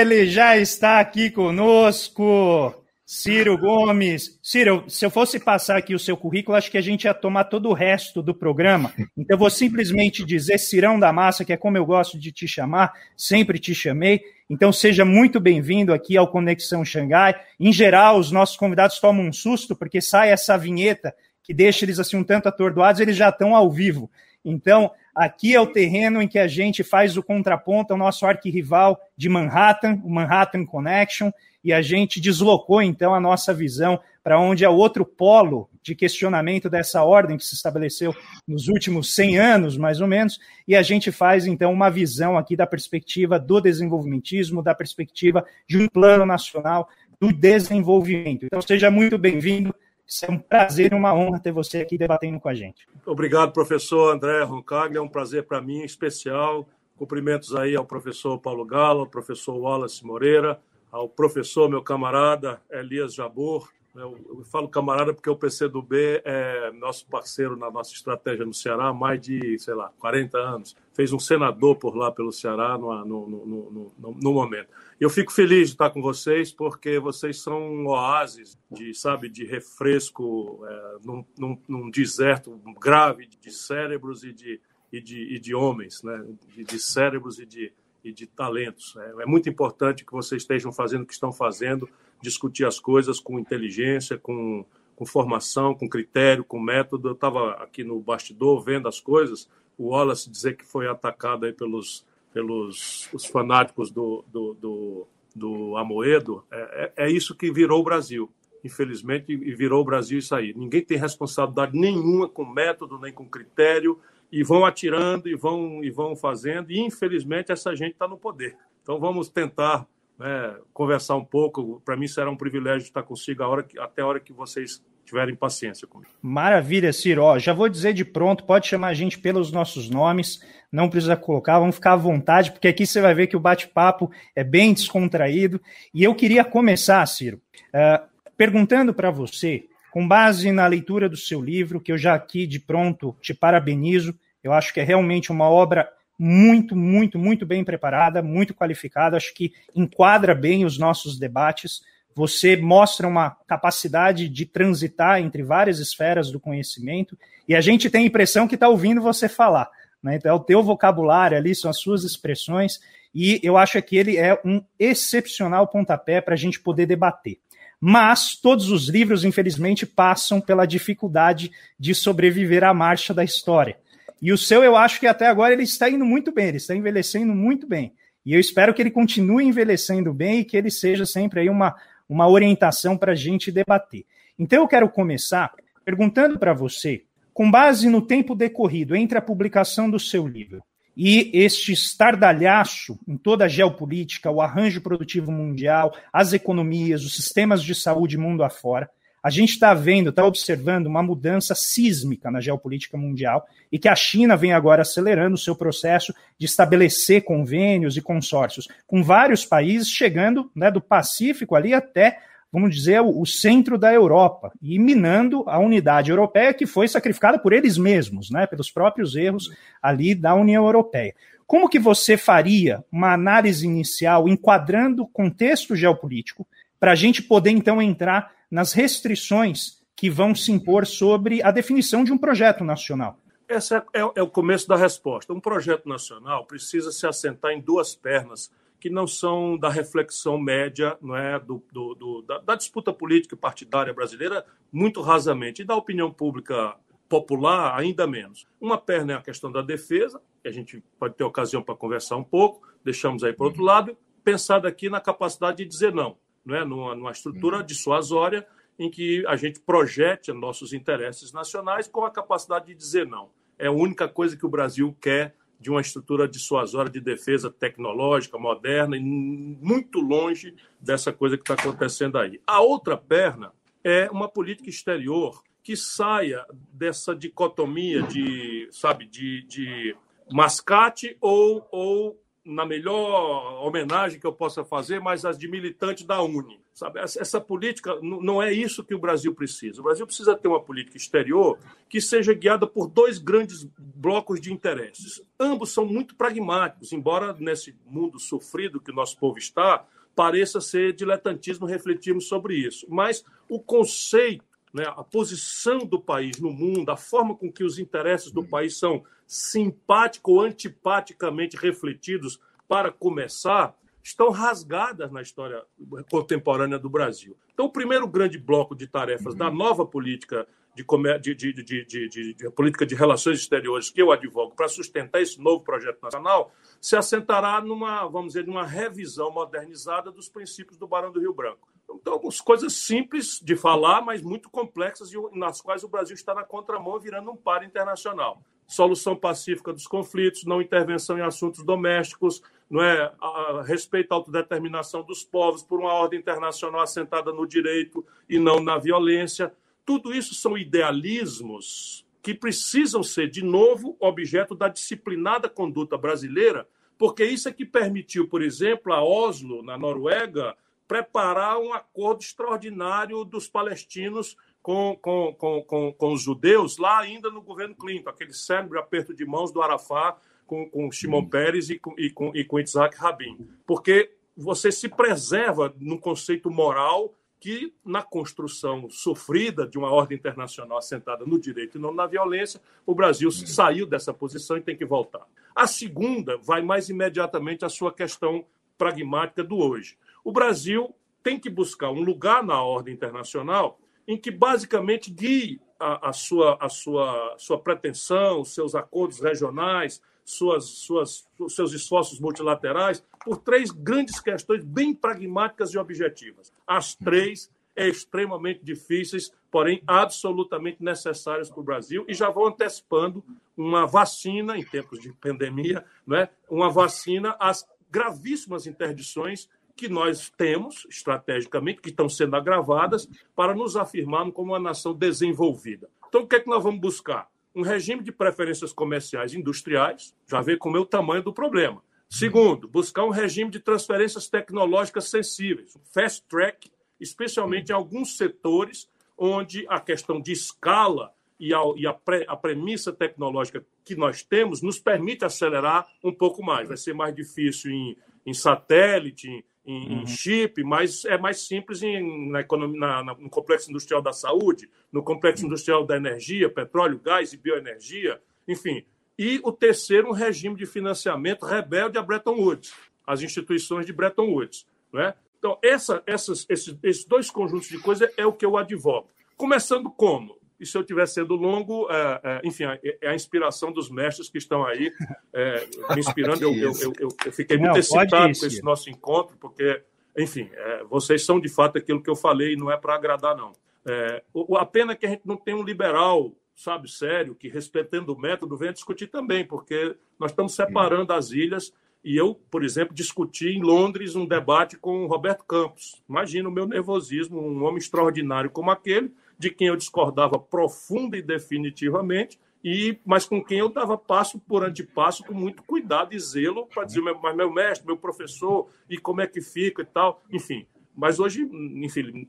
[SPEAKER 1] Ele já está aqui conosco, Ciro Gomes. Ciro, se eu fosse passar aqui o seu currículo, acho que a gente ia tomar todo o resto do programa. Então, eu vou simplesmente dizer Cirão da Massa, que é como eu gosto de te chamar, sempre te chamei. Então, seja muito bem-vindo aqui ao Conexão Xangai. Em geral, os nossos convidados tomam um susto, porque sai essa vinheta que deixa eles assim um tanto atordoados, eles já estão ao vivo. Então, Aqui é o terreno em que a gente faz o contraponto ao nosso arquirrival de Manhattan, o Manhattan Connection, e a gente deslocou então a nossa visão para onde é outro polo de questionamento dessa ordem que se estabeleceu nos últimos 100 anos, mais ou menos, e a gente faz então uma visão aqui da perspectiva do desenvolvimentismo, da perspectiva de um plano nacional do desenvolvimento. Então seja muito bem-vindo. É um prazer e uma honra ter você aqui debatendo com a gente.
[SPEAKER 5] Obrigado, professor André Roncaglia. É um prazer para mim especial. Cumprimentos aí ao professor Paulo Galo, ao professor Wallace Moreira, ao professor, meu camarada Elias Jabor. Eu, eu falo camarada porque o PCdoB é nosso parceiro na nossa estratégia no Ceará há mais de, sei lá, 40 anos. Fez um senador por lá pelo Ceará no, no, no, no, no momento. Eu fico feliz de estar com vocês porque vocês são um oásis de, sabe, de refresco é, num, num, num deserto grave de cérebros e de, e de, e de homens, né? de, de cérebros e de, e de talentos. É, é muito importante que vocês estejam fazendo o que estão fazendo, discutir as coisas com inteligência, com, com formação, com critério, com método. Eu estava aqui no bastidor vendo as coisas, o Wallace dizer que foi atacado aí pelos, pelos os fanáticos do, do, do, do Amoedo, é, é, é isso que virou o Brasil infelizmente, e virou o Brasil isso aí. Ninguém tem responsabilidade nenhuma com método, nem com critério, e vão atirando e vão, e vão fazendo, e infelizmente essa gente está no poder. Então vamos tentar né, conversar um pouco. Para mim será um privilégio estar consigo a hora que, até a hora que vocês tiverem paciência comigo.
[SPEAKER 1] Maravilha, Ciro. Ó, já vou dizer de pronto, pode chamar a gente pelos nossos nomes, não precisa colocar, vamos ficar à vontade, porque aqui você vai ver que o bate-papo é bem descontraído. E eu queria começar, Ciro, uh, perguntando para você com base na leitura do seu livro, que eu já aqui de pronto te parabenizo, eu acho que é realmente uma obra muito, muito, muito bem preparada, muito qualificada, acho que enquadra bem os nossos debates. Você mostra uma capacidade de transitar entre várias esferas do conhecimento e a gente tem a impressão que está ouvindo você falar. Né? Então, é o teu vocabulário ali, são as suas expressões, e eu acho que ele é um excepcional pontapé para a gente poder debater. Mas todos os livros, infelizmente, passam pela dificuldade de sobreviver à marcha da história. E o seu, eu acho que até agora ele está indo muito bem, ele está envelhecendo muito bem. E eu espero que ele continue envelhecendo bem e que ele seja sempre aí uma, uma orientação para a gente debater. Então eu quero começar perguntando para você, com base no tempo decorrido entre a publicação do seu livro e este estardalhaço em toda a geopolítica, o arranjo produtivo mundial, as economias, os sistemas de saúde mundo afora, a gente está vendo, está observando uma mudança sísmica na geopolítica mundial e que a China vem agora acelerando o seu processo de estabelecer convênios e consórcios com vários países, chegando né, do Pacífico ali até vamos dizer, o, centro da Europa e minando a unidade europeia que foi sacrificada por eles mesmos, né, pelos próprios erros ali da União Europeia. Como que você faria uma análise inicial enquadrando o contexto geopolítico para a gente poder então entrar nas restrições que vão se impor sobre a definição de um projeto nacional?
[SPEAKER 5] Esse é, é, é o começo da resposta. Um projeto nacional precisa se assentar em duas pernas que não são da reflexão média não é, do, do, do da, da, disputa política e partidária brasileira, muito rasamente, e da opinião pública popular, ainda menos. Uma perna é a questão da defesa, que a gente pode ter ocasião para conversar um pouco, deixamos aí para outro uhum. lado, pensado aqui na capacidade de dizer não, não é? numa, numa estrutura uhum. dissuasória em que a gente projete nossos interesses nacionais com a capacidade de dizer não. É a única coisa que o Brasil quer de uma estrutura dissuasória de defesa tecnológica, moderna, e muito longe dessa coisa que está acontecendo aí. A outra perna é uma política exterior que saia dessa dicotomia de, sabe, de, de mascate ou, ou na melhor homenagem que eu possa fazer, mas as de militante da Uni. Sabe? Essa política não é isso que o Brasil precisa. O Brasil precisa ter uma política exterior que seja guiada por dois grandes blocos de interesses. Ambos são muito pragmáticos, embora nesse mundo sofrido que o nosso povo está, pareça ser diletantismo refletirmos sobre isso. Mas o conceito, né, a posição do país no mundo, a forma com que os interesses do país são simpático ou antipaticamente refletidos para começar, estão rasgadas na história contemporânea do Brasil. Então, o primeiro grande bloco de tarefas da nova política de, de, de, de, política de relações exteriores que eu advogo para sustentar esse novo projeto nacional se assentará numa, vamos dizer, numa revisão modernizada dos princípios do Barão do Rio Branco. Então, coisas simples de falar, mas muito complexas e nas quais o Brasil está na contramão, virando um par internacional. Solução pacífica dos conflitos, não intervenção em assuntos domésticos, não é? A, respeito à autodeterminação dos povos por uma ordem internacional assentada no direito e não na violência. Tudo isso são idealismos que precisam ser, de novo, objeto da disciplinada conduta brasileira, porque isso é que permitiu, por exemplo, a Oslo, na Noruega, preparar um acordo extraordinário dos palestinos com, com, com, com, com os judeus, lá ainda no governo Clinton, aquele célebre aperto de mãos do Arafat com, com Shimon hum. Peres e com, e, com, e com Isaac Rabin. Porque você se preserva num conceito moral que, na construção sofrida de uma ordem internacional assentada no direito e não na violência, o Brasil saiu dessa posição e tem que voltar. A segunda vai mais imediatamente à sua questão pragmática do hoje. O Brasil tem que buscar um lugar na ordem internacional em que basicamente guie a, a sua, a sua, sua pretensão, seus acordos regionais, suas, suas, seus esforços multilaterais por três grandes questões bem pragmáticas e objetivas. As três é extremamente difíceis, porém absolutamente necessárias para o Brasil e já vão antecipando uma vacina em tempos de pandemia, né? uma vacina às gravíssimas interdições que nós temos estrategicamente, que estão sendo agravadas, para nos afirmarmos como uma nação desenvolvida. Então, o que é que nós vamos buscar? um regime de preferências comerciais industriais, já vê como é o tamanho do problema. Segundo, buscar um regime de transferências tecnológicas sensíveis, fast track, especialmente em alguns setores onde a questão de escala e a, e a, pre, a premissa tecnológica que nós temos nos permite acelerar um pouco mais. Vai ser mais difícil em, em satélite, em, em, uhum. chip, mas é mais simples em, na economia, na, na, no complexo industrial da saúde, no complexo uhum. industrial da energia, petróleo, gás e bioenergia, enfim. E o terceiro, um regime de financiamento rebelde a Bretton Woods, as instituições de Bretton Woods. Né? Então, essa, essas, esses, esses dois conjuntos de coisas é o que eu advogo. Começando como? E se eu estiver sendo longo, é, é, enfim, é, é, a inspiração dos mestres que estão aí é, me inspirando. eu, eu, eu, eu, fiquei muito não, excitado com esse nosso encontro, porque, enfim, é, vocês são de fato aquilo que eu falei e não é para agradar, não. É, a pena é que a gente não tem um liberal, sabe, sério, que respeitando o método venha discutir também, porque nós estamos separando as ilhas. E eu, por exemplo, discuti em Londres um debate com o Roberto Campos. Imagina o meu nervosismo, um homem extraordinário como aquele, de quem eu discordava profunda e definitivamente, e mas com quem eu dava passo por antepasso com muito cuidado e zelo para dizer, mas meu mestre, meu professor, e como é que fica e tal, enfim. Mas hoje, enfim,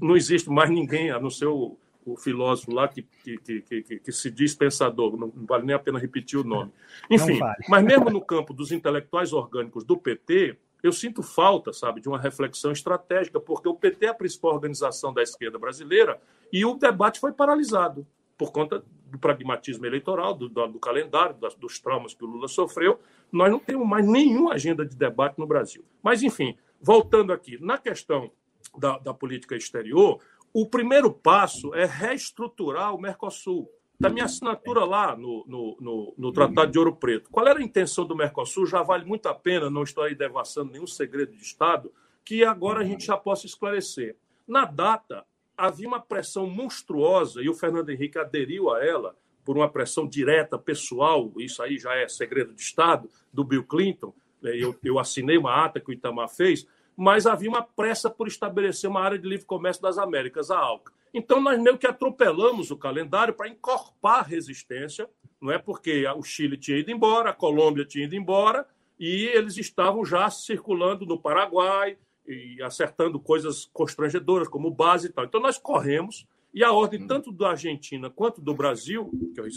[SPEAKER 5] não existe mais ninguém, a não ser o, o filósofo lá que, que, que, que, que se diz pensador, não vale nem a pena repetir o nome. Enfim, vale. mas mesmo no campo dos intelectuais orgânicos do PT, eu sinto falta, sabe, de uma reflexão estratégica, porque o PT é a principal organização da esquerda brasileira e o debate foi paralisado por conta do pragmatismo eleitoral, do, do, do calendário, das, dos traumas que o Lula sofreu. Nós não temos mais nenhuma agenda de debate no Brasil. Mas, enfim, voltando aqui, na questão da, da política exterior, o primeiro passo é reestruturar o Mercosul da minha assinatura lá no, no, no, no, Tratado de Ouro Preto. Qual era a intenção do Mercosul? Já vale muito a pena, não estou aí devassando nenhum segredo de Estado, que agora a gente já possa esclarecer. Na data, havia uma pressão monstruosa, e o Fernando Henrique aderiu a ela, por uma pressão direta, pessoal, isso aí já é segredo de Estado, do Bill Clinton. Eu, eu assinei uma ata que o Itamar fez, mas havia uma pressa por estabelecer uma área de livre comércio das Américas, a ALCA. Então, nós meio que atropelamos o calendário para encorpar a resistência, não é? Porque o Chile tinha ido embora, a Colômbia tinha ido embora, e eles estavam já circulando no Paraguai e acertando coisas constrangedoras, como base e tal. Então, nós corremos, e a ordem hum. tanto da Argentina quanto do Brasil,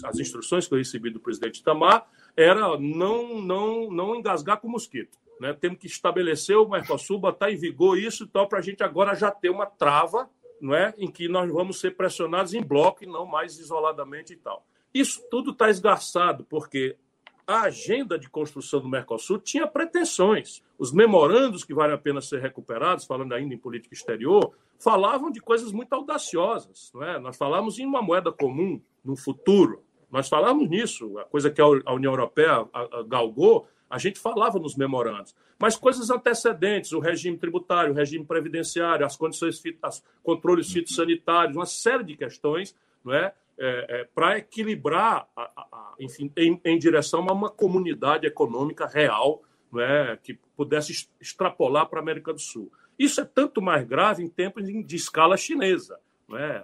[SPEAKER 5] as instruções que eu recebi do presidente Itamar, era não, não, não engasgar com o mosquito. Né? Temos que estabelecer o Mercosul, botar em vigor isso e tal, para a gente agora já ter uma trava não é? em que nós vamos ser pressionados em bloco e não mais isoladamente e tal. Isso tudo está esgarçado, porque a agenda de construção do Mercosul tinha pretensões. Os memorandos que vale a pena ser recuperados, falando ainda em política exterior, falavam de coisas muito audaciosas. Não é? Nós falávamos em uma moeda comum no futuro. Nós falávamos nisso, a coisa que a União Europeia galgou, a gente falava nos memorandos. Mas coisas antecedentes, o regime tributário, o regime previdenciário, as condições, os controles fitossanitários, uma série de questões, não é? é, é para equilibrar, a, a, enfim, em, em, direção a uma comunidade econômica real, não é? que pudesse extrapolar para a América do Sul. Isso é tanto mais grave em tempos de escala chinesa. Não é?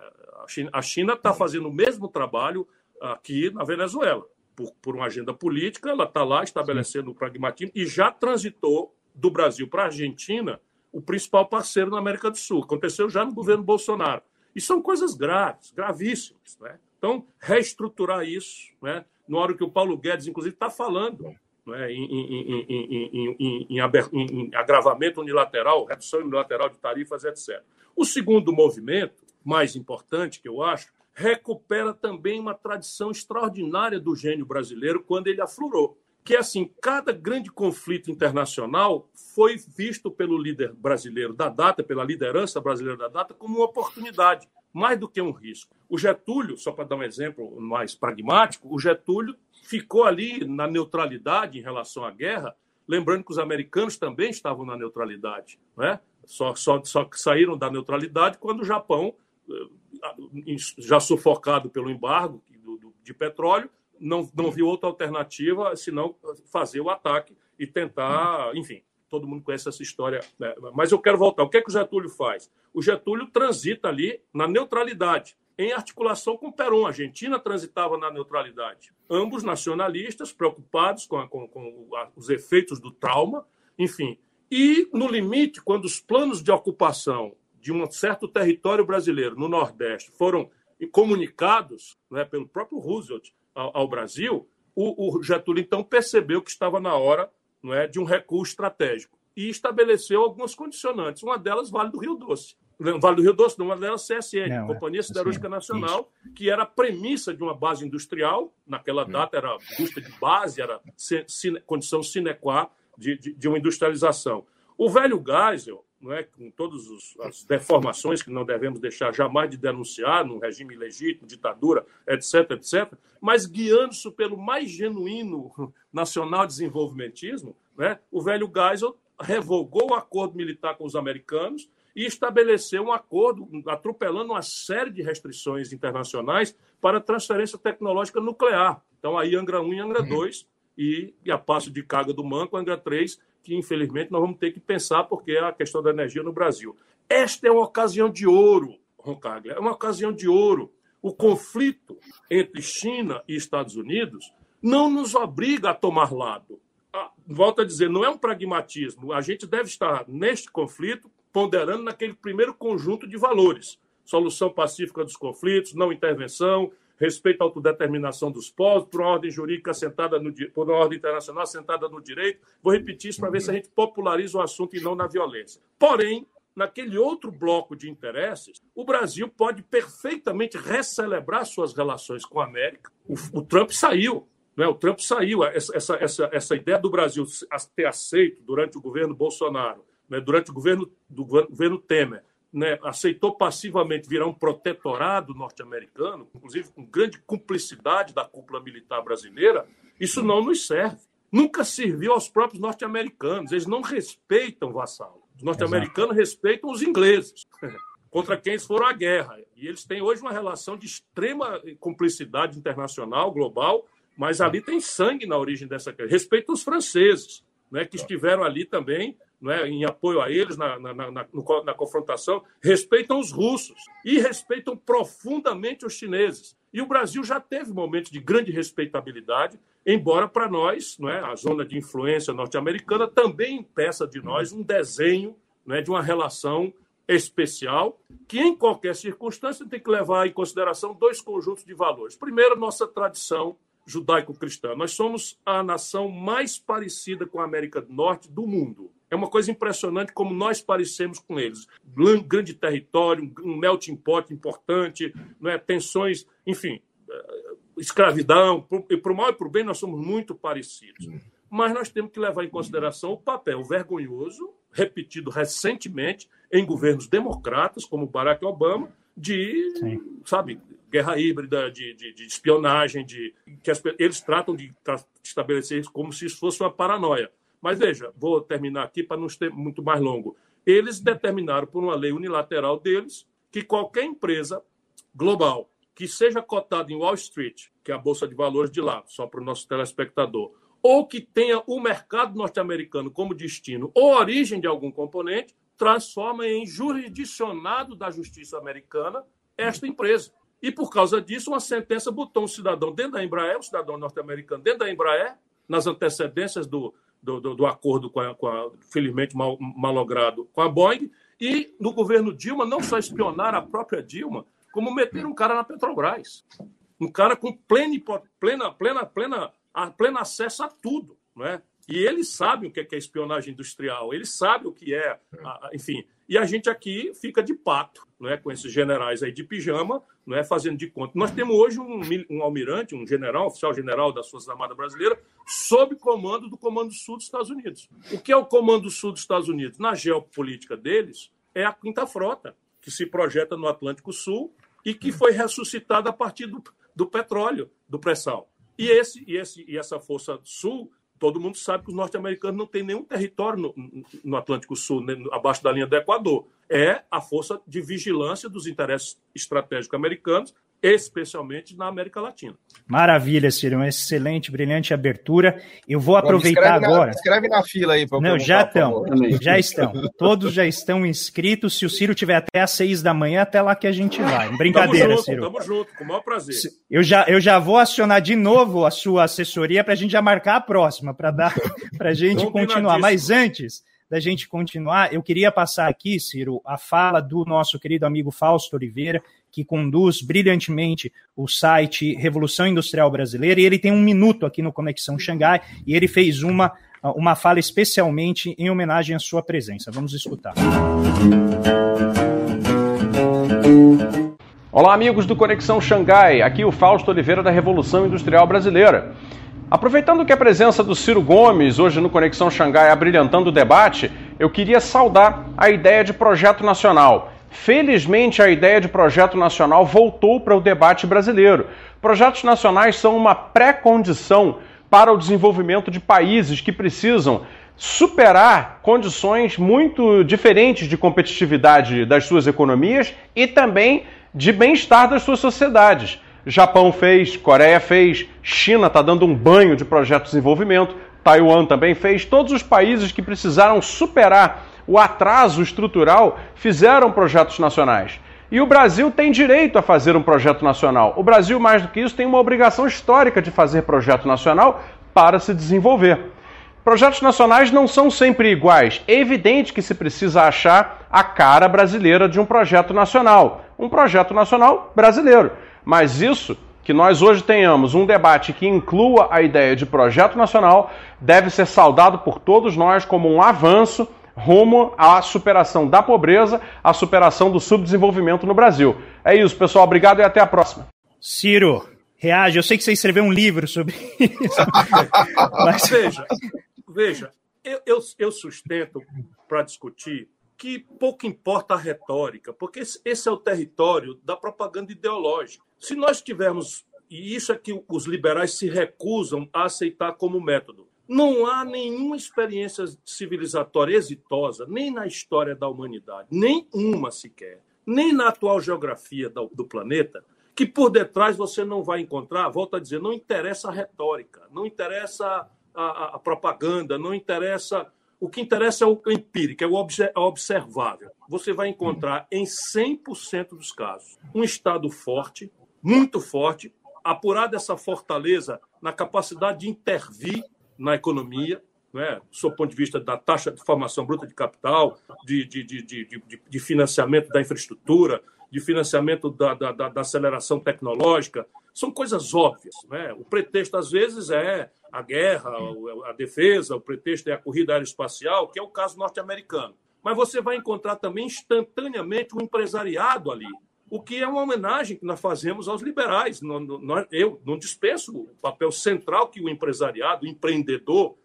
[SPEAKER 5] A China está fazendo o mesmo trabalho aqui na Venezuela. Por, por uma agenda política, ela está lá estabelecendo o pragmatismo e já transitou do Brasil para a Argentina o principal parceiro na América do Sul. Aconteceu já no governo Bolsonaro. E são coisas graves, gravíssimas. Né? Então, reestruturar isso, né? na hora que o Paulo Guedes, inclusive, está falando né? em, em, em, em, agravamento unilateral, redução unilateral de tarifas, etc. O segundo movimento, mais importante, que eu acho, recupera também uma tradição extraordinária do gênio brasileiro quando ele aflorou. Que é assim, cada grande conflito internacional foi visto pelo líder brasileiro da data, pela liderança brasileira da data, como uma oportunidade, mais do que um risco. O Getúlio, só para dar um exemplo mais pragmático, o Getúlio ficou ali na neutralidade em relação à guerra, lembrando que os americanos também estavam na neutralidade, né? Só, só, só saíram da neutralidade quando o Japão já sufocado pelo embargo de petróleo, não, não viu outra alternativa senão fazer o ataque e tentar, enfim, todo mundo conhece essa história. Né? Mas eu quero voltar. O que é que o Getúlio faz? O Getúlio transita ali na neutralidade, em articulação com o Perón. A Argentina transitava na neutralidade. Ambos nacionalistas, preocupados com, a, com, com os efeitos do trauma, enfim. E, no limite, quando os planos de ocupação de um certo território brasileiro no Nordeste foram comunicados né, pelo próprio Roosevelt ao, ao Brasil, o, o, Getúlio então percebeu que estava na hora não é, de um recuo estratégico e estabeleceu algumas condicionantes. Uma delas, Vale do Rio Doce. Vale do Rio Doce, uma delas CSN, não, é, Companhia Siderúrgica Nacional, isso. que era a premissa de uma base industrial, naquela hum. data era indústria de base, era condição sine qua de, de, de uma industrialização. O velho Geisel, não é, com todas as deformações que não devemos deixar jamais de denunciar num regime ilegítimo, ditadura, etc., etc., mas guiando-se pelo mais genuíno nacional desenvolvimentismo, né, o velho Geisel revogou o acordo militar com os americanos e estabeleceu um acordo atropelando uma série de restrições internacionais para transferência tecnológica nuclear. Então, aí Angra 1 e Angra 2, uhum. e, e a passo de carga do Manco, Angra 3 que infelizmente nós vamos ter que pensar porque é a questão da energia no Brasil. Esta é uma ocasião de ouro, Roncaglia, é uma ocasião de ouro. O conflito entre China e Estados Unidos não nos obriga a tomar lado. Ah, volto a dizer, não é um pragmatismo. A gente deve estar neste conflito ponderando naquele primeiro conjunto de valores: solução pacífica dos conflitos, não intervenção, respeito à autodeterminação dos povos, por uma ordem jurídica assentada no por uma ordem internacional assentada no direito. Vou repetir isso para ver se a gente populariza o assunto e não na violência. Porém, naquele outro bloco de interesses, o Brasil pode perfeitamente recelebrar suas relações com a América. O, o Trump saiu. Né? O Trump saiu. Essa, essa, essa, essa ideia do Brasil ter aceito durante o governo Bolsonaro, né? durante o governo, do governo Temer, né, aceitou passivamente virar um protetorado norte-americano, inclusive com grande cumplicidade da cúpula militar brasileira, isso não nos serve. Nunca serviu aos próprios norte-americanos. Eles não respeitam o vassalo. Os norte-americanos respeitam os ingleses, contra quem eles foram à guerra. E eles têm hoje uma relação de extrema cumplicidade internacional, global, mas ali tem sangue na origem dessa guerra. Respeitam os franceses, né, que estiveram ali também né, em apoio a eles na, na, na, na, confrontação, respeitam os russos e respeitam profundamente os chineses. E o Brasil já teve momentos de grande respeitabilidade, embora para nós, não é, a zona de influência norte-americana também impeça de nós um desenho é, de uma relação especial, que em qualquer circunstância tem que levar em consideração dois conjuntos de valores. Primeiro, nossa tradição judaico-cristã. Nós somos a nação mais parecida com a América do Norte do mundo. É uma coisa impressionante como nós parecemos com eles. Grande território, um melting pot importante, não é? tensões, enfim, eh, escravidão, para o mal e para o bem, nós somos muito parecidos. Mas nós temos que levar em consideração o papel vergonhoso, repetido recentemente em governos democratas, como Barack Obama, de, Sim. sabe, guerra híbrida, de, de, de espionagem, de que as, eles tratam de estabelecer isso como se isso fosse uma paranoia. Mas veja, vou terminar aqui para não ser muito mais longo. Eles determinaram por uma lei unilateral deles que qualquer empresa global que seja cotada em Wall Street, que é a bolsa de valores de lá, só para o nosso telespectador, ou que tenha o mercado norte-americano como destino ou origem de algum componente, transforma em jurisdicionado da justiça americana esta empresa. E por causa disso, uma sentença botou um cidadão dentro da Embraer, um cidadão norte-americano dentro da Embraer, nas antecedências do, do, do, do acordo com a, com a, felizmente mal, malogrado com a Boeing, e no governo Dilma não só espionar a própria Dilma, como meter um cara na Petrobras. Um cara com pleno, plena, plena, plena, pleno acesso a tudo. Não é? E eles sabem o que é espionagem industrial, eles sabem o que é, enfim. E a gente aqui fica de pato, não é, com esses generais aí de pijama, não é, fazendo de conta. Nós temos hoje um, um almirante, um general, oficial general das Forças Armadas Brasileiras, sob comando do Comando Sul dos Estados Unidos. O que é o Comando Sul dos Estados Unidos? Na geopolítica deles, é a Quinta Frota, que se projeta no Atlântico Sul e que foi ressuscitada a partir do, do petróleo, do pré-sal. E, esse, e, esse, e essa Força Sul todo mundo sabe que os norte-americanos não têm nenhum território no, no Atlântico Sul, né, abaixo da linha do Equador. É a força de vigilância dos interesses estratégicos americanos especialmente na América Latina.
[SPEAKER 1] Maravilha, Ciro, uma excelente, brilhante abertura. Eu vou aproveitar
[SPEAKER 2] escreve
[SPEAKER 1] agora.
[SPEAKER 2] Na, escreve na fila aí.
[SPEAKER 1] Não, já estão, já estão. Todos já estão inscritos. Se o Ciro tiver até às seis da manhã, até lá que a gente vai. Brincadeira,
[SPEAKER 5] tamo junto,
[SPEAKER 1] Ciro.
[SPEAKER 5] Tamo junto, com o maior prazer.
[SPEAKER 1] Eu já, eu já vou acionar de novo a sua assessoria para a gente já marcar a próxima, para dar para a gente continuar. Mas antes da gente continuar, eu queria passar aqui, Ciro, a fala do nosso querido amigo Fausto Oliveira, que conduz brilhantemente o site Revolução Industrial Brasileira, e ele tem um minuto aqui no Conexão Xangai, e ele fez uma, uma fala especialmente em homenagem à sua presença. Vamos escutar.
[SPEAKER 6] Olá, amigos do Conexão Xangai. Aqui o Fausto Oliveira da Revolução Industrial Brasileira. Aproveitando que a presença do Ciro Gomes hoje no Conexão Xangai abrilhantando o debate, eu queria saudar a ideia de projeto nacional. Felizmente, a ideia de projeto nacional voltou para o debate brasileiro. Projetos nacionais são uma pré-condição para o desenvolvimento de países que precisam superar condições muito diferentes de competitividade das suas economias e também de bem-estar das suas sociedades. Japão fez, Coreia fez, China está dando um banho de projeto de desenvolvimento, Taiwan também fez. Todos os países que precisaram superar o atraso estrutural, fizeram projetos nacionais. E o Brasil tem direito a fazer um projeto nacional. O Brasil, mais do que isso, tem uma obrigação histórica de fazer projeto nacional para se desenvolver. Projetos nacionais não são sempre iguais. É evidente que se precisa achar a cara brasileira de um projeto nacional. Um projeto nacional brasileiro. Mas isso, que nós hoje tenhamos um debate que inclua a ideia de projeto nacional, deve ser saudado por todos nós como um avanço rumo à superação da pobreza, à superação do subdesenvolvimento no Brasil. É isso, pessoal. Obrigado e até a próxima.
[SPEAKER 1] Ciro, reage. Eu sei que você escreveu um livro sobre isso.
[SPEAKER 5] Mas... Veja, veja eu, eu, eu sustento para discutir que pouco importa a retórica, porque esse, esse é o território da propaganda ideológica. Se nós tivermos, e isso é que os liberais se recusam a aceitar como método, não há nenhuma experiência civilizatória exitosa, nem na história da humanidade, nem uma sequer, nem na atual geografia do, planeta, que por detrás você não vai encontrar, volto a dizer, não interessa a retórica, não interessa a, a, a propaganda, não interessa. O que interessa é o empírico, é o observável. Você vai encontrar em 100% dos casos um Estado forte, muito forte, apurada essa fortaleza na capacidade de intervir na economia, né, seu ponto de vista da taxa de formação bruta de capital, de, de, de, de, de financiamento da infraestrutura, de financiamento da, da, da, aceleração tecnológica, são coisas óbvias. Né? O pretexto, às vezes, é a guerra, a defesa, o pretexto é a corrida aeroespacial, que é o caso norte-americano. Mas você vai encontrar também instantaneamente um empresariado ali, o que é uma homenagem que nós fazemos aos liberais. Eu não dispenso o papel central que o empresariado, o empreendedor,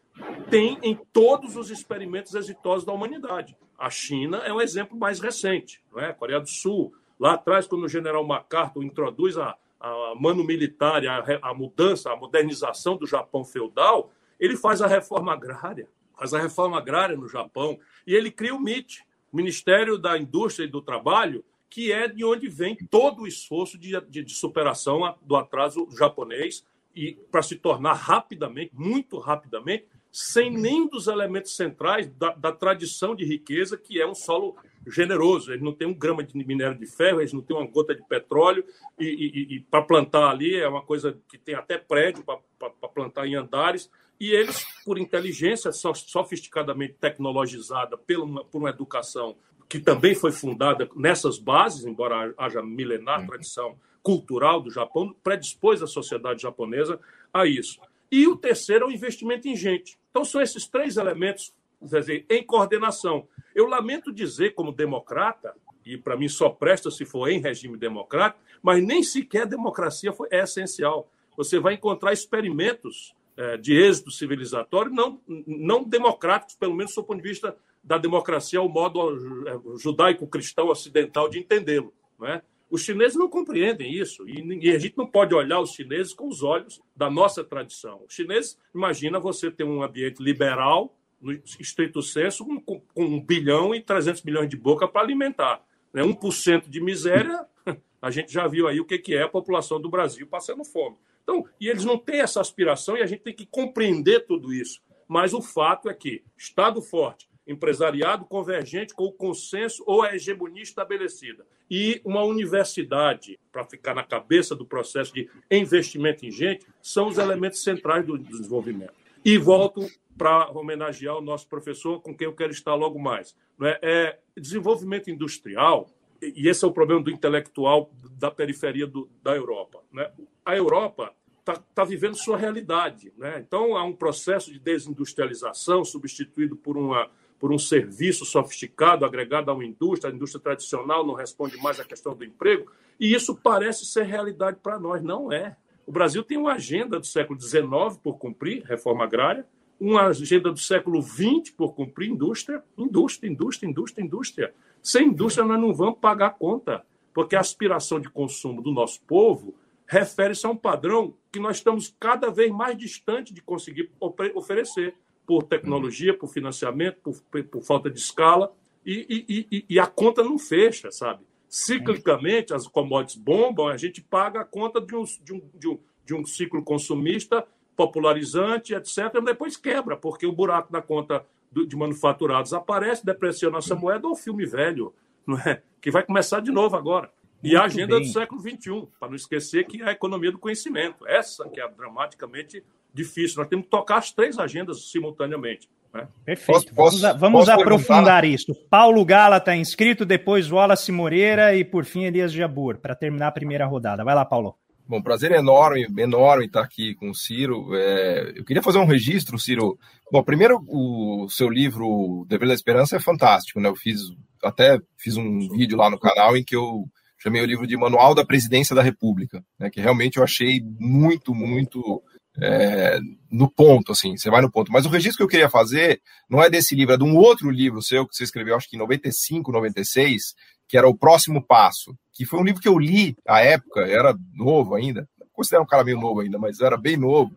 [SPEAKER 5] tem em todos os experimentos exitosos da humanidade. A China é um exemplo mais recente, não é? A Coreia do Sul, lá atrás, quando o general MacArthur introduz a, a mano militar, a, a mudança, a modernização do Japão feudal, ele faz a reforma agrária, faz a reforma agrária no Japão, e ele cria o MIT, Ministério da Indústria e do Trabalho, que é de onde vem todo o esforço de, de, de superação do atraso japonês e para se tornar rapidamente, muito rapidamente, sem nenhum dos elementos centrais da, da, tradição de riqueza, que é um solo generoso. Eles não têm um grama de minério de ferro, eles não têm uma gota de petróleo, e, e, e para plantar ali é uma coisa que tem até prédio para plantar em andares. E eles, por inteligência sofisticadamente tecnologizada uma, por uma educação que também foi fundada nessas bases, embora haja milenar tradição cultural do Japão, predispôs a sociedade japonesa a isso. E o terceiro é o investimento em gente. Então, são esses três elementos dizer, em coordenação. Eu lamento dizer, como democrata, e para mim só presta se for em regime democrático, mas nem sequer a democracia foi, é essencial. Você vai encontrar experimentos é, de êxito civilizatório não, não democráticos, pelo menos do ponto de vista da democracia, o modo é, judaico-cristão ocidental de entendê-lo. Não é? Os chineses não compreendem isso e a gente não pode olhar os chineses com os olhos da nossa tradição. Os chineses, imagina você ter um ambiente liberal, no estrito senso, com, com um bilhão e 300 milhões de boca para alimentar. Né? 1% de miséria, a gente já viu aí o que é a população do Brasil passando fome. Então, e eles não têm essa aspiração e a gente tem que compreender tudo isso. Mas o fato é que Estado forte, empresariado convergente com o consenso ou a hegemonia estabelecida e uma universidade para ficar na cabeça do processo de investimento em gente são os elementos centrais do desenvolvimento. E volto para homenagear o nosso professor, com quem eu quero estar logo mais. É? é desenvolvimento industrial, e esse é o problema do intelectual da periferia do, da Europa. Né? A Europa está tá vivendo sua realidade. Né? Então, há um processo de desindustrialização substituído por uma por um serviço sofisticado agregado a uma indústria, a indústria tradicional não responde mais à questão do emprego, e isso parece ser realidade para nós. Não é. O Brasil tem uma agenda do século XIX por cumprir, reforma agrária, uma agenda do século XX por cumprir, indústria, indústria, indústria, indústria, indústria. Sem indústria, nós não vamos pagar a conta, porque a aspiração de consumo do nosso povo refere-se a um padrão que nós estamos cada vez mais distante de conseguir oferecer por tecnologia, por financiamento, por, por falta de escala, e, e, e, e, a conta não fecha, sabe? Ciclicamente, as commodities bombam, a gente paga a conta de um, de um, de um, de um ciclo consumista popularizante, etc., e depois quebra, porque o buraco da conta de manufaturados aparece, depreciona nossa moeda, ou filme velho, não é? que vai começar de novo agora. E Muito a agenda bem. do século XXI, para não esquecer que é a economia do conhecimento, essa que é dramaticamente difícil. Nós temos que tocar as três agendas simultaneamente. Né?
[SPEAKER 1] Perfeito. Posso, vamos, vamos posso aprofundar isso. Paulo Gala está inscrito, depois Wallace Moreira e, por fim, Elias Jabur, para terminar a primeira rodada. Vai lá, Paulo.
[SPEAKER 2] Bom, prazer enorme, enorme estar aqui com o Ciro. É, eu queria fazer um registro, Ciro. Bom, primeiro, o seu livro Dever da Esperança é fantástico, né? Eu fiz até fiz um vídeo lá no canal em que eu chamei o livro de Manual da Presidência da República, né? Que realmente eu achei muito, muito é, no ponto, assim, você vai no ponto. Mas o registro que eu queria fazer não é desse livro, é de um outro livro seu que você escreveu, acho que em 95, 96, que era O Próximo Passo, que foi um livro que eu li à época, era novo ainda, considero um cara meio novo ainda, mas era bem novo.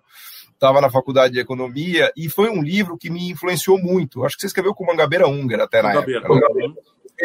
[SPEAKER 2] Estava na faculdade de economia e foi um livro que me influenciou muito. Acho que você escreveu com Mangabeira Húngara até na Mangabeira. época. Mangabeira.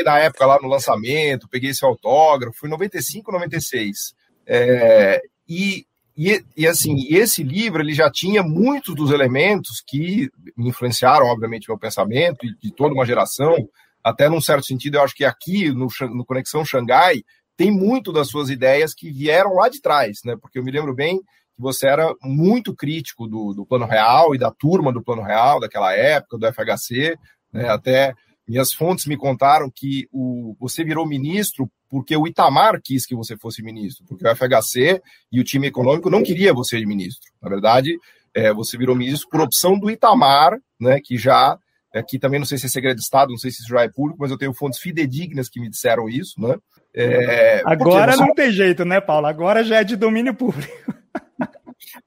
[SPEAKER 2] Na época lá no lançamento, peguei esse autógrafo, foi 95, 96. É, e e, e, assim, esse livro ele já tinha muitos dos elementos que influenciaram, obviamente, meu pensamento e de toda uma geração. Até num certo sentido, eu acho que aqui no, no Conexão Xangai tem muito das suas ideias que vieram lá de trás, né? Porque eu me lembro bem que você era muito crítico do, do Plano Real e da turma do Plano Real daquela época, do FHC, né? Até minhas fontes me contaram que o, você virou ministro porque o Itamar quis que você fosse ministro, porque o FHC e o time econômico não queria você de ministro. Na verdade, é, você virou ministro por opção do Itamar, né, que já Aqui também não sei se é segredo de Estado, não sei se isso já é público, mas eu tenho fontes fidedignas que me disseram isso, né?
[SPEAKER 1] É, Agora você... não tem jeito, né, Paulo? Agora já é de domínio público.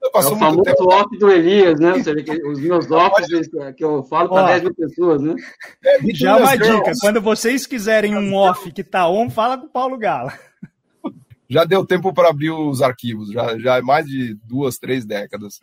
[SPEAKER 3] É o famoso tempo. off do Elias, né? Você vê que os meus offs que eu falo para 10 mil pessoas, né?
[SPEAKER 1] É, já uma dica, quando vocês quiserem um off que tá on, fala com o Paulo Gala.
[SPEAKER 2] Já deu tempo para abrir os arquivos, já, já é mais de duas, três décadas.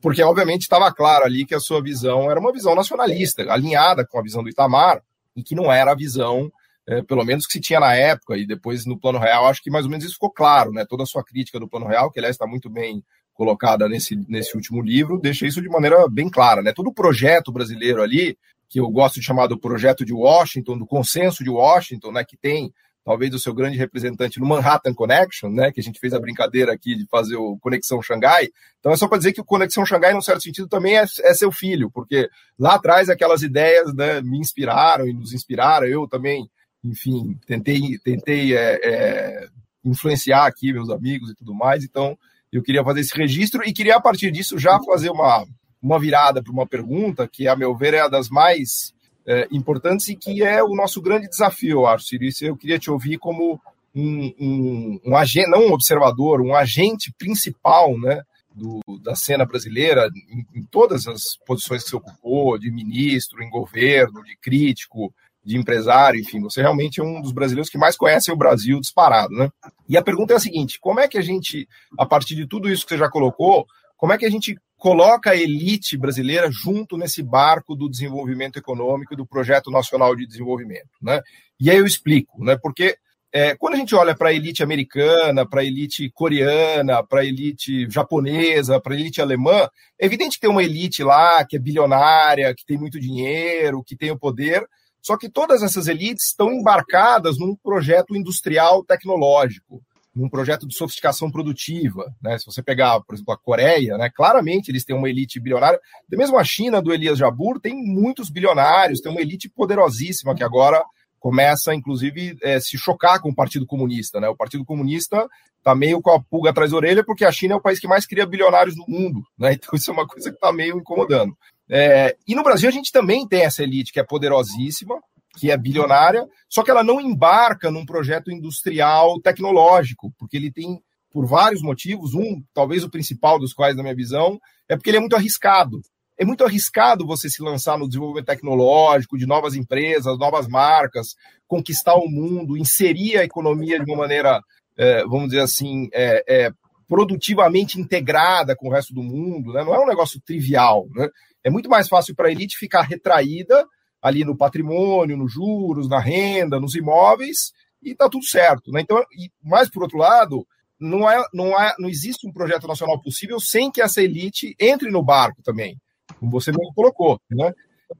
[SPEAKER 2] Porque, obviamente, estava claro ali que a sua visão era uma visão nacionalista, alinhada com a visão do Itamar, e que não era a visão é, pelo menos que se tinha na época, e depois no Plano Real, acho que mais ou menos isso ficou claro, né? Toda a sua crítica do Plano Real, que aliás está muito bem colocada nesse, nesse último livro, deixa isso de maneira bem clara. Né? Todo o projeto brasileiro ali, que eu gosto de chamar do projeto de Washington, do consenso de Washington, né, que tem talvez o seu grande representante no Manhattan Connection, né, que a gente fez a brincadeira aqui de fazer o Conexão Xangai. Então é só para dizer que o Conexão Xangai, num certo sentido, também é, é, seu filho, porque lá atrás aquelas ideias né, me inspiraram e nos inspiraram. Eu também, enfim, tentei, tentei é, é, influenciar aqui meus amigos e tudo mais. Então eu queria fazer esse registro e queria, a partir disso, já fazer uma, uma virada para uma pergunta que, a meu ver, é a das mais é, importantes e que é o nosso grande desafio, acho, Isso eu queria te ouvir como um, um, um agente, não um observador, um agente principal, né? Do, da cena brasileira, em, em todas as posições que você ocupou, de ministro, em governo, de crítico, de empresário, enfim, você realmente é um dos brasileiros que mais conhecem o Brasil disparado, né? E a pergunta é a seguinte: como é que a gente, a partir de tudo isso que você já colocou, como é que a gente coloca a elite brasileira junto nesse barco do desenvolvimento econômico e do projeto nacional de desenvolvimento, né? E aí eu explico, né? Porque é, quando a gente olha para a elite americana, para a elite coreana, para a elite japonesa, para a elite alemã, é evidente que tem uma elite lá que é bilionária, que tem muito dinheiro, que tem o poder, só que todas essas elites estão embarcadas num projeto industrial tecnológico, num projeto de sofisticação produtiva. Né? Se você pegar, por exemplo, a Coreia, né? claramente eles têm uma elite bilionária. Mesmo a China do Elias Jabur tem muitos bilionários, tem uma elite poderosíssima que agora começa, inclusive, é, se chocar com o Partido Comunista. Né? O Partido Comunista está meio com a pulga atrás da orelha, porque a China é o país que mais cria bilionários no mundo. Né? Então, isso é uma coisa que está meio incomodando. É, e no Brasil a gente também tem essa elite que é poderosíssima, que é bilionária, só que ela não embarca num projeto industrial tecnológico, porque ele tem, por vários motivos, um, talvez o principal dos quais, na minha visão, é porque ele é muito arriscado. É muito arriscado você se lançar no desenvolvimento tecnológico, de novas empresas, novas marcas, conquistar o mundo, inserir a economia de uma maneira, é, vamos dizer assim, é, é, produtivamente integrada com o resto do mundo. Né? Não é um negócio trivial. Né? É muito mais fácil para a elite ficar retraída ali no patrimônio, nos juros, na renda, nos imóveis, e está tudo certo. Né? Então, e, mas, por outro lado, não, é, não, é, não existe um projeto nacional possível sem que essa elite entre no barco também, como você mesmo colocou. Né?